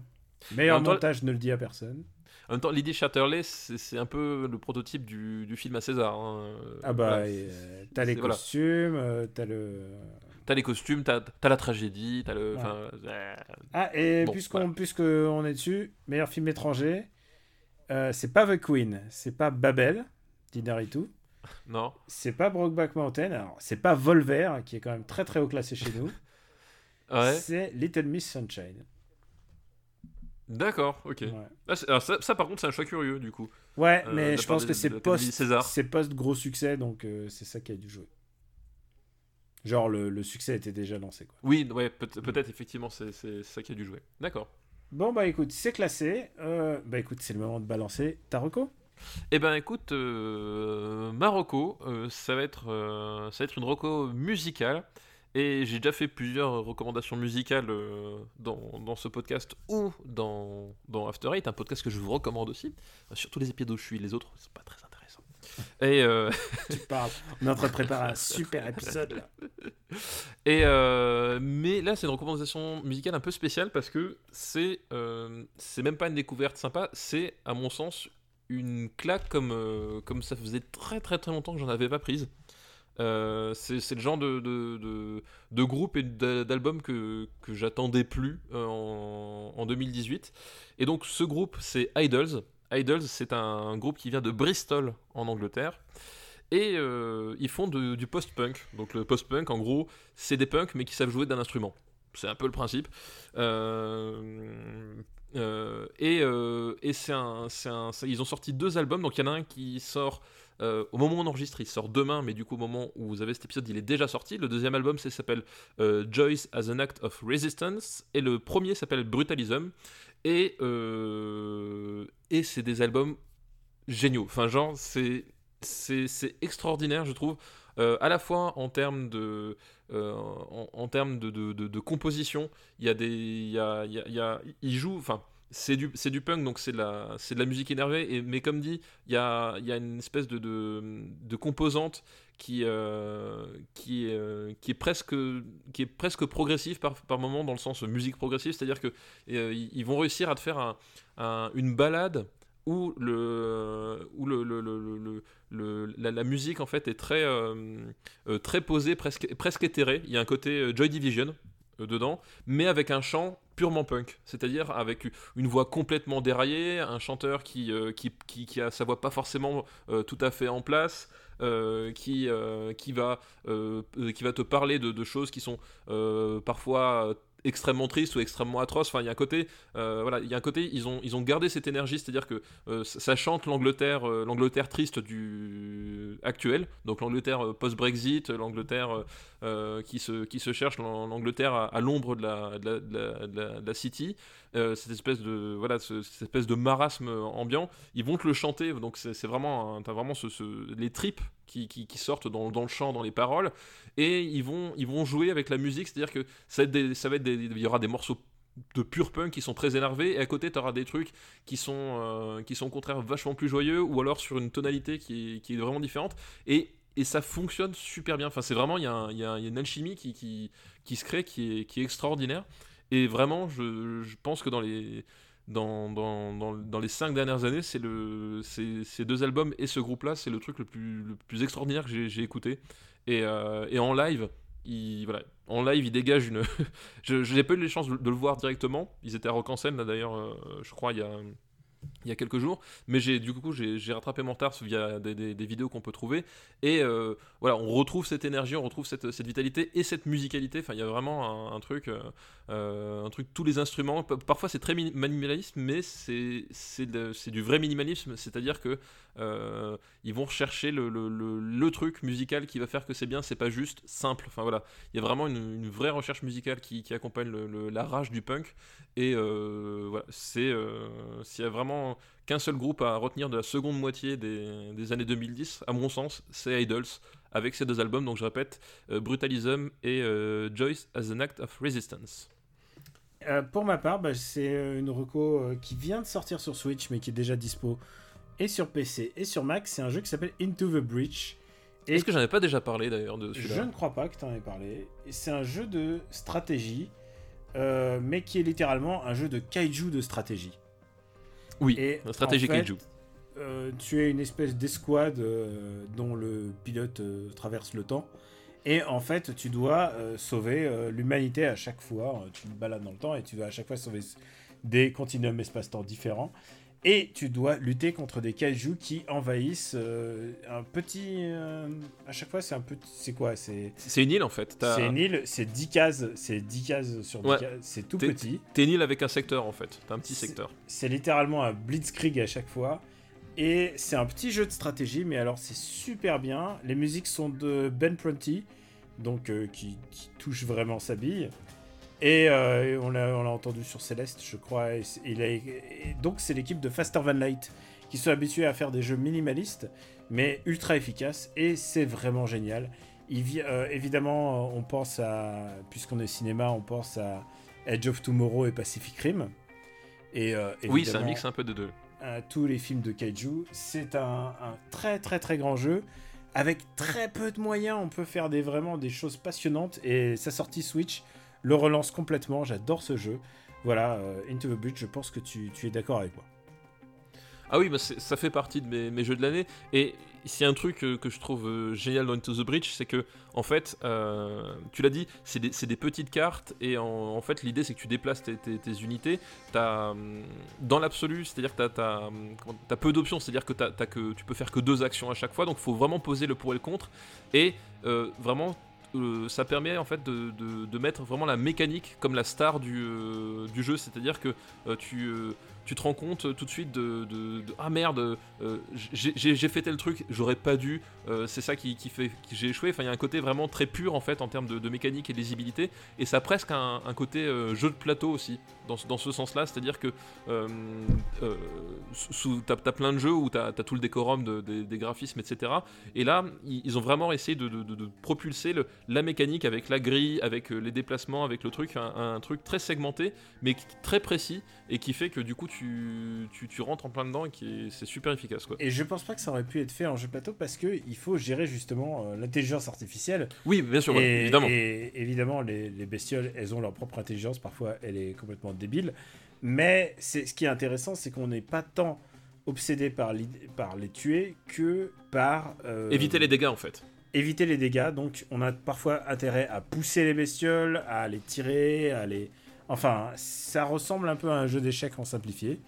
Meilleur temps- montage, ne le dis à personne. En même temps, Lady Chatterley, c'est un peu le prototype du, du film à César. hein. Ah bah, Voilà. euh, t'as les voilà. costumes, euh, t'as le. T'as les costumes, t'as as la tragédie, t'as le. Ouais. euh, Ah, et Bon, puisqu'on voilà. puisqu'on est dessus, meilleur film étranger, euh, c'est pas The Queen, c'est pas Babel, d'Inaritu, non. c'est pas Brokeback Mountain, alors c'est pas Volver, qui est quand même très très haut classé chez nous, Ouais. c'est Little Miss Sunshine. D'accord, ok. Ouais, Ah, alors ça, ça, par contre, c'est un choix curieux du coup. Ouais, Euh, mais je pense des- que c'est post, c'est post gros succès, donc euh, c'est ça qui a dû jouer. Genre le, le succès était déjà lancé quoi. Oui, ouais, peut- peut-être effectivement, c'est ça qui a dû jouer. D'accord. Bon bah écoute, c'est classé. Euh, bah écoute, c'est le moment de balancer Taroko. Eh ben écoute, euh, Marocco, euh, ça va être, euh, ça va être une reco musicale. Et j'ai déjà fait plusieurs recommandations musicales euh, dans, dans ce podcast ou dans, dans After Eight, un podcast que je vous recommande aussi. Surtout les épisodes où je suis, les autres, c'est pas très. Et, euh, Tu parles. On est en train de préparer un super épisode là. Et euh, mais là, c'est une recommandation musicale un peu spéciale parce que c'est euh, c'est même pas une découverte sympa, c'est à mon sens une claque comme, comme ça faisait très très très longtemps que j'en avais pas prise. Euh, c'est le genre de, de, de, de groupe et d'a- d'album que, que j'attendais plus en, en 2018. Et donc ce groupe, c'est Idols. Idols, c'est un groupe qui vient de Bristol en Angleterre. Et euh, ils font du post-punk. Donc le post-punk, en gros, c'est des punks mais qui savent jouer d'un instrument. C'est un peu le principe. Euh, euh, et et c'est un, un- ils ont sorti deux albums. Donc il y en a un qui sort au moment où on enregistre, il sort demain, mais du coup au moment où vous avez cet épisode, il est déjà sorti. Le deuxième album s'appelle Joyce as an Act of Resistance. Et le premier s'appelle Brutalism. Et, euh, et c'est des albums géniaux. Enfin, genre, c'est c'est c'est extraordinaire, je trouve, euh, à la fois en termes de, euh, en, termes de, de, de- composition. Il y a des, il y a, y a, joue, enfin. C'est du, c'est du punk, donc c'est de la, c'est de la musique énervée. Et, mais comme dit, il y a, y a une espèce de, de composante qui, euh, qui, euh, qui, est presque, qui est presque progressive par, par moment, dans le sens musique progressive. C'est-à-dire que euh, ils vont réussir à te faire un- un- une balade où le, où le, la, musique en fait est très, euh, très posée, presque, presque éthérée. Il y a un côté Joy Division dedans, mais avec un chant purement punk, c'est-à-dire avec une voix complètement déraillée, un chanteur qui, qui, qui, a sa voix pas forcément tout à fait en place, qui, euh, qui, va, euh, euh, qui va te parler de, choses qui sont euh, parfois euh, extrêmement tristes ou extrêmement atroces. Enfin, il y a un côté, euh, voilà, il y a un côté, ils ont, ils ont gardé cette énergie, c'est-à-dire que euh, ça chante l'Angleterre, euh, l'Angleterre triste du actuel, donc l'Angleterre euh, post-Brexit, l'Angleterre euh, euh, qui se qui se cherche, l'An- l'Angleterre à, l'ombre de de de de la city, euh, cette espèce de voilà, ce- cette espèce de marasme ambiant, ils vont te le chanter, donc c'est c'est vraiment, t'as vraiment ce, les tripes qui, sortent dans, dans le chant, dans les paroles, et ils vont ils vont jouer avec la musique, c'est-à-dire que ça va être des, ça va être des, il y aura des morceaux de pur punk qui sont très énervés. Et à côté tu auras des trucs qui sont euh, qui sont au contraire vachement plus joyeux ou alors sur une tonalité qui est, vraiment différente. Et et ça fonctionne super bien. Enfin c'est vraiment il y, a une alchimie qui, se crée qui est extraordinaire et vraiment je, pense que dans les dans, dans, dans, les cinq dernières années, c'est le, ces deux albums et ce groupe-là, c'est le truc le plus, le plus extraordinaire que j'ai écouté. Et, euh, et en live, il, voilà, en live, il dégage une. je n'ai pas eu les chances de, le voir directement. Ils étaient à Rock en scène, d'ailleurs, euh, je crois, il y a, il y a quelques jours. Mais j'ai, du coup, j'ai rattrapé mon retard via des, des- des vidéos qu'on peut trouver. Et euh, voilà, on retrouve cette énergie, on retrouve cette, cette vitalité et cette musicalité. Enfin, il y a vraiment un, truc, euh, euh, un truc, tous les instruments. Parfois, c'est très mini- minimaliste, mais c'est du vrai minimalisme. C'est-à-dire que euh, ils vont rechercher le, truc musical qui va faire que c'est bien. C'est pas juste simple. Enfin voilà, il y a vraiment une, vraie recherche musicale qui, accompagne la rage du punk. Et euh, voilà, c'est vraiment qu'un seul groupe à retenir de la seconde moitié des, des années 2010, à mon sens, c'est Idols, avec ces deux albums, donc je répète, euh, Brutalism et euh, Joyce as an Act of Resistance. Euh, pour ma part, bah, c'est une reco qui vient de sortir sur Switch, mais qui est déjà dispo et sur PC et sur Mac. C'est un jeu qui s'appelle Into the Breach. Est-ce que j'en ai pas déjà parlé d'ailleurs de Je celui-là ne crois pas que tu en aies parlé. C'est un jeu de stratégie, mais qui est littéralement un jeu de kaiju de stratégie. Oui, Et la stratégie en fait, Kaiju. euh, tu es une espèce d'escouade euh, dont le pilote euh, traverse le temps. Et en fait, tu dois sauver l'humanité à chaque fois. Tu te balades dans le temps et tu dois à chaque fois sauver des continuums espace-temps différents. Et tu dois lutter contre des kaiju qui envahissent euh, un petit. euh, à chaque fois, c'est un petit. C'est quoi C'est une île en fait. C'est une île, c'est 10 cases, c'est 10 cases sur 10 Ouais. cases, c'est tout petit. T'es une île avec un secteur en fait. T'as un petit secteur. C'est littéralement un blitzkrieg à chaque fois. Et c'est un petit jeu de stratégie, mais alors c'est super bien. Les musiques sont de Ben Prunty, donc euh, qui, qui touche vraiment sa bille. Et euh, on l'a on entendu sur Céleste, je crois. Et, c'est- il a- et donc c'est l'équipe de Faster Van Light qui sont habitués à faire des jeux minimalistes, mais ultra efficaces. Et c'est vraiment génial. Il euh, évidemment, on pense à, puisqu'on est cinéma, on pense à Edge of Tomorrow et Pacific Rim. Et, euh, Oui, c'est un mix un peu des deux. à tous les films de kaiju. C'est un, un très très très grand jeu. Avec très peu de moyens, on peut faire des, vraiment des choses passionnantes. Et sa sortie Switch le relance complètement. J'adore ce jeu. Voilà, euh, Into the Breach, je pense que tu, es d'accord avec moi. Ah oui, bah c'est- ça fait partie de mes, jeux de l'année. Et a un truc euh, que je trouve euh, génial dans Into the Breach, c'est que, en fait, tu l'as dit, c'est des, c'est petites cartes. Et en, fait, l'idée, c'est que tu déplaces tes, unités. Hum, dans l'absolu, c'est-à-dire que tu as, peu d'options. C'est-à-dire que, que tu peux faire que deux actions à chaque fois. Donc, il faut vraiment poser le pour et le contre. Et vraiment. Euh, ça permet en fait de, de- mettre vraiment la mécanique comme la star du, euh, jeu, c'est-à-dire que euh, tu, tu te rends compte euh, tout de suite de, de- ah merde euh, j'ai- fait tel truc j'aurais pas dû euh, c'est ça qui, qui fait que j'ai échoué. Enfin il y a un côté vraiment très pur en fait en termes de, mécanique et de lisibilité. Et ça a presque un, un côté jeu de plateau aussi dans, dans ce sens là c'est à dire que t'as as plein de jeux où t'as as tout le décorum de- des- graphismes etc et là ils, ont vraiment essayé de, propulser la mécanique avec la grille avec les déplacements avec le truc. Un, un truc très segmenté mais très précis et qui fait que du coup tu, tu, tu rentres en plein dedans et qui c'est super efficace quoi. Et je pense pas que ça aurait pu être fait en jeu plateau parce que il faut gérer justement euh, l'intelligence artificielle. Oui, bien sûr, ouais, et, évidemment. et évidemment, les, les bestioles, elles ont leur propre intelligence. Parfois, elle est complètement débile. Mais c'est ce qui est intéressant, c'est qu'on n'est pas tant obsédé par, par les tuer que par euh, Éviter les dégâts en fait. éviter les dégâts. Donc, on a parfois intérêt à pousser les bestioles, à les tirer, à les. Enfin, ça ressemble un peu à un jeu d'échecs en simplifié.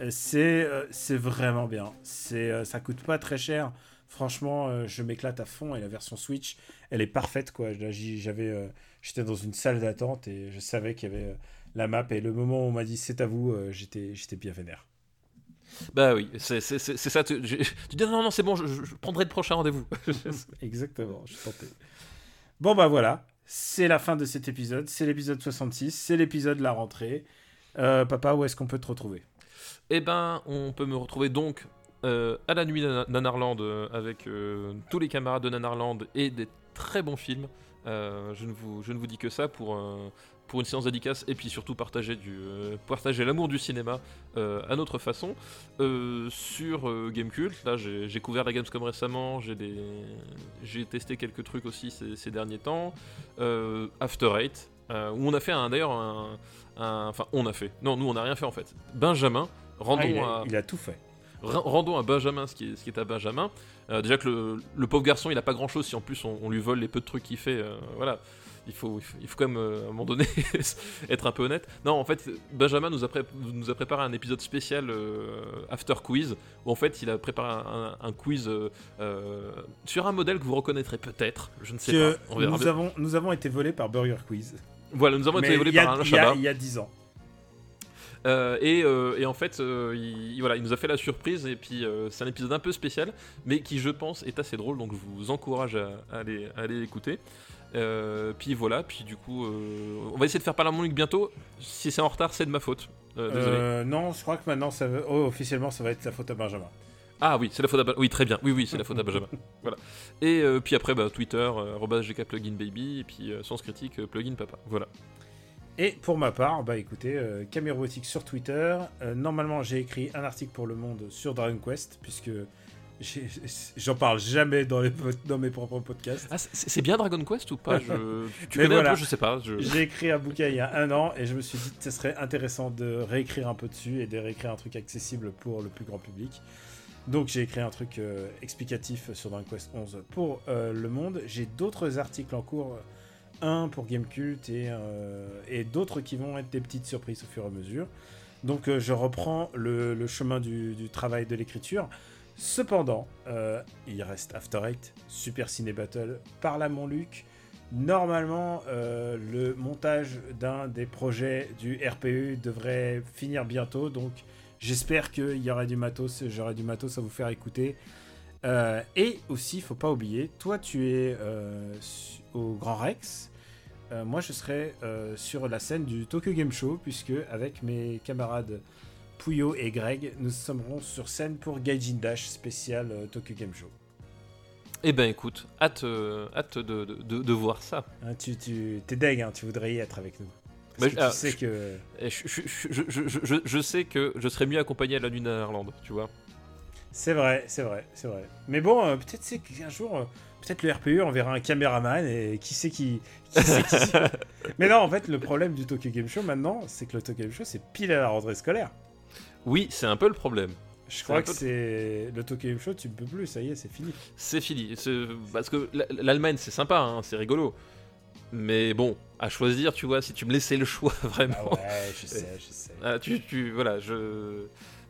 Euh, C'est euh, c'est vraiment bien. C'est euh, ça coûte pas très cher. Franchement, je m'éclate à fond et la version Switch, elle est parfaite quoi. J'avais, j'étais dans une salle d'attente et je savais qu'il y avait la map et le moment où on m'a dit c'est à vous, j'étais, j'étais bien vénère. Bah oui, c'est ça. Tu, dis non, non, c'est bon, je prendrai le prochain rendez-vous. Exactement, je suis tenté. Bon bah voilà, c'est la fin de cet épisode. C'est l'épisode 66, c'est l'épisode de la rentrée. Euh, papa, où est-ce qu'on peut te retrouver? Eh ben, on peut me retrouver donc euh, à la nuit de Nanarland euh, avec tous les camarades de Nanarland et des très bons films. Je, ne vous, je ne vous dis que ça pour, pour une séance dédicace et puis surtout partager, du, euh, partager l'amour du cinéma euh, à notre façon. Euh, sur euh, Gamecult, là j'ai couvert la Gamescom récemment, j'ai des- j'ai testé quelques trucs aussi ces, ces derniers temps. After Eight, où on a fait un- d'ailleurs un, un- Enfin, on a fait. Non, nous on n'a rien fait en fait. Benjamin, rendons Ah, il, a, à. il a tout fait. Rendons à Benjamin ce qui est, ce qui est à Benjamin. Euh, déjà que le, le pauvre garçon, il a pas grand chose si en plus on, on lui vole les peu de trucs qu'il fait. euh, voilà. Il faut, il faut, quand même, euh, à un moment donné, être un peu honnête. Non, en fait, Benjamin nous a, pré- nous a préparé un épisode spécial euh, After Quiz, où en fait, il a préparé un, un- un quiz euh, euh, sur un modèle que vous reconnaîtrez peut-être. Je ne sais Que pas. On verra nous, bien. avons, nous avons été volés par Burger Quiz. Voilà, nous avons Mais été volés a- par un Shabbat. Il y a 10 ans. Euh, et, euh, et en fait, euh, il, voilà, il nous a fait la surprise. Et puis, c'est un épisode un peu spécial, mais qui, je pense, est assez drôle. Donc, je vous encourage à, à aller, à aller l'écouter. Euh, puis voilà, puis du coup, euh, on va essayer de faire parler à mon Luc bientôt. Si c'est en retard, c'est de ma faute. Euh, désolé. Euh, non, je crois que maintenant, ça oh, officiellement, ça va être la faute à Benjamin. Ah oui, c'est la faute à Benjamin. Oui, très bien. Oui, oui, c'est la faute à Benjamin. voilà. Et euh, puis après, bah, Twitter, euh, arobase @gkpluginbaby, et puis Sens Critique, plugin papa. Voilà. Et pour ma part, bah écoutez, euh, Camille Robotique sur Twitter. Normalement, j'ai écrit un article pour Le Monde sur Dragon Quest, puisque J'en parle jamais dans, les, pod- dans mes propres podcasts. Ah, c'est bien Dragon Quest ou pas? Je... Tu, connais voilà. un peu, je sais pas. Je... J'ai écrit un bouquin il y a un an et je me suis dit que ce serait intéressant de réécrire un peu dessus et de réécrire un truc accessible pour le plus grand public. Donc j'ai écrit un truc euh, explicatif sur Dragon Quest 11 pour euh, le monde. J'ai d'autres articles en cours, un pour Gamecult et, euh, et d'autres qui vont être des petites surprises au fur et à mesure. Donc euh, je reprends le, le chemin du, du travail de l'écriture. Cependant, euh, il reste After Eight, Super Ciné Battle, Parle à mon Luc. Normalement, euh, le montage d'un des projets du RPU devrait finir bientôt, donc j'espère qu'il y aura du matos, j'aurai du matos à vous faire écouter. Euh, et aussi, faut pas oublier, toi tu es au Grand Rex, moi je serai sur la scène du Tokyo Game Show, puisque avec mes camarades Pouillot et Greg, nous serons sur scène pour Gaijin Dash spécial euh, Tokyo Game Show. Eh ben écoute, hâte, euh, hâte de, de, de- de voir ça. Hein, tu tu t'es deg, hein, tu voudrais y être avec nous. Bah, Parce que tu sais je- que je, sais que je serais mieux accompagné à la Lune à Irlande, tu vois. c'est vrai, c'est vrai, c'est vrai. Mais bon, euh, peut-être c'est qu'un jour, euh, peut-être le RPU enverra un caméraman et qui sait qui. qui, sait qui. Mais non, en fait, le problème du Tokyo Game Show maintenant, c'est que le Tokyo Game Show, c'est pile à la rentrée scolaire. Oui, c'est un peu le problème. Je crois que peu- c'est le Tokyo Game Show, tu ne peux plus, ça y est, c'est fini. C'est fini. Parce que l'Allemagne, c'est sympa, hein, c'est rigolo. Mais bon, à choisir, tu vois, si tu me laissais le choix, vraiment. Ah ouais, je sais, je sais. Ah, tu, tu, voilà, je,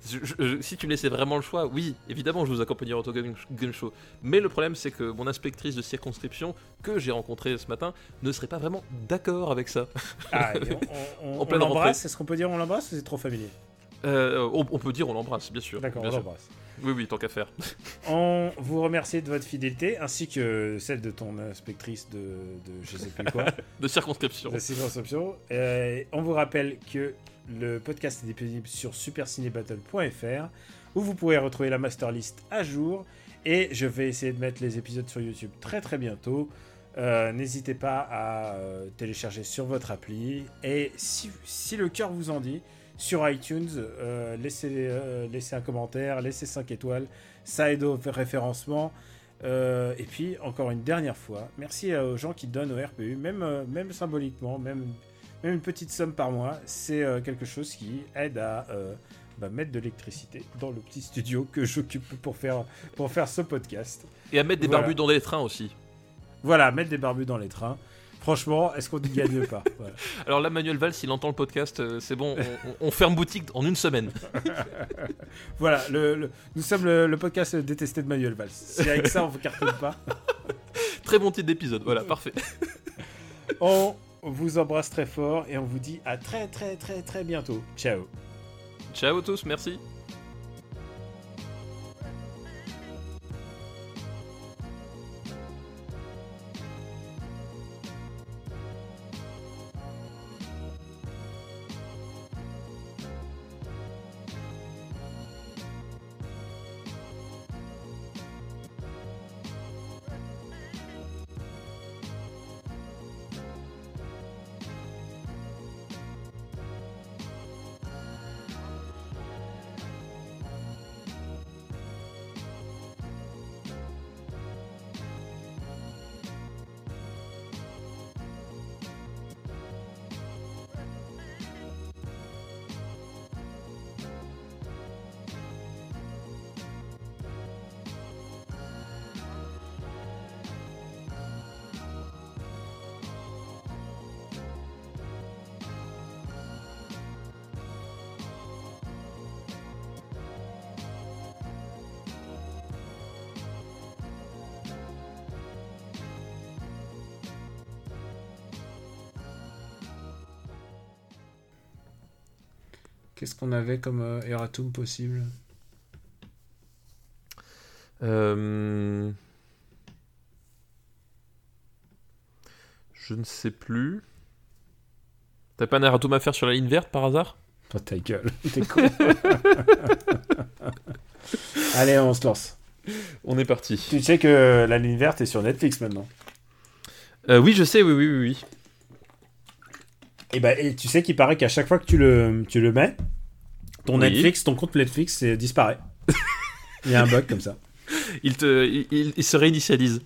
je- je- si tu me laissais vraiment le choix, oui, évidemment, je vous accompagnerai au Tokyo Game- Show. Mais le problème, c'est que mon inspectrice de circonscription, que j'ai rencontrée ce matin, ne serait pas vraiment d'accord avec ça. Ah, on, on- on l'embrasse Est-ce qu'on peut dire on l'embrasse ou c'est trop familier? Euh, on, on peut dire on l'embrasse, bien sûr. D'accord, on l'embrasse. Oui, oui, tant qu'à faire. On vous remercie de votre fidélité ainsi que celle de ton inspectrice de, de je sais plus quoi. De circonscription. de circonscription. Euh, on vous rappelle que le podcast est disponible sur supercinébattle.fr où vous pourrez retrouver la master list à jour et je vais essayer de mettre les épisodes sur YouTube très très bientôt. Euh, N'hésitez pas à télécharger sur votre appli et si, si le cœur vous en dit, sur iTunes, euh, laissez, euh, laissez un commentaire, laissez 5 étoiles, ça aide au référencement. Euh, et puis, encore une dernière fois, merci aux gens qui donnent au RPU, même, même symboliquement, même, même une petite somme par mois. C'est quelque chose qui aide à bah, mettre de l'électricité dans le petit studio que j'occupe pour faire, pour faire ce podcast. Et à mettre des Voilà. barbus dans les trains aussi. Voilà, mettre des barbus dans les trains. Franchement, est-ce qu'on y gagne pas Voilà. Alors là, Manuel Valls, s'il entend le podcast, euh, c'est bon, on, on- on ferme boutique en une semaine. Voilà, le, le- nous sommes le, le podcast détesté de Manuel Valls. Si avec ça on ne cartonne pas, Très bon titre d'épisode, voilà, parfait. on vous embrasse très fort et on vous dit à très très très très bientôt. Ciao Ciao tous, merci. Qu'on avait comme euh, erratum possible Euh, Je ne sais plus. T'as pas un erratum à faire sur la ligne verte par hasard? Toi ta gueule, t'es con. Allez, on se lance. On est parti. Tu sais que la ligne verte est sur Netflix maintenant. Euh, oui, je sais, oui, oui, oui. oui. Et bah, et tu sais qu'il paraît qu'à chaque fois que tu le, tu le mets, ton Oui. Netflix, ton compte Netflix disparaît. Il y a un bug comme ça. il, te, il, il- il se réinitialise.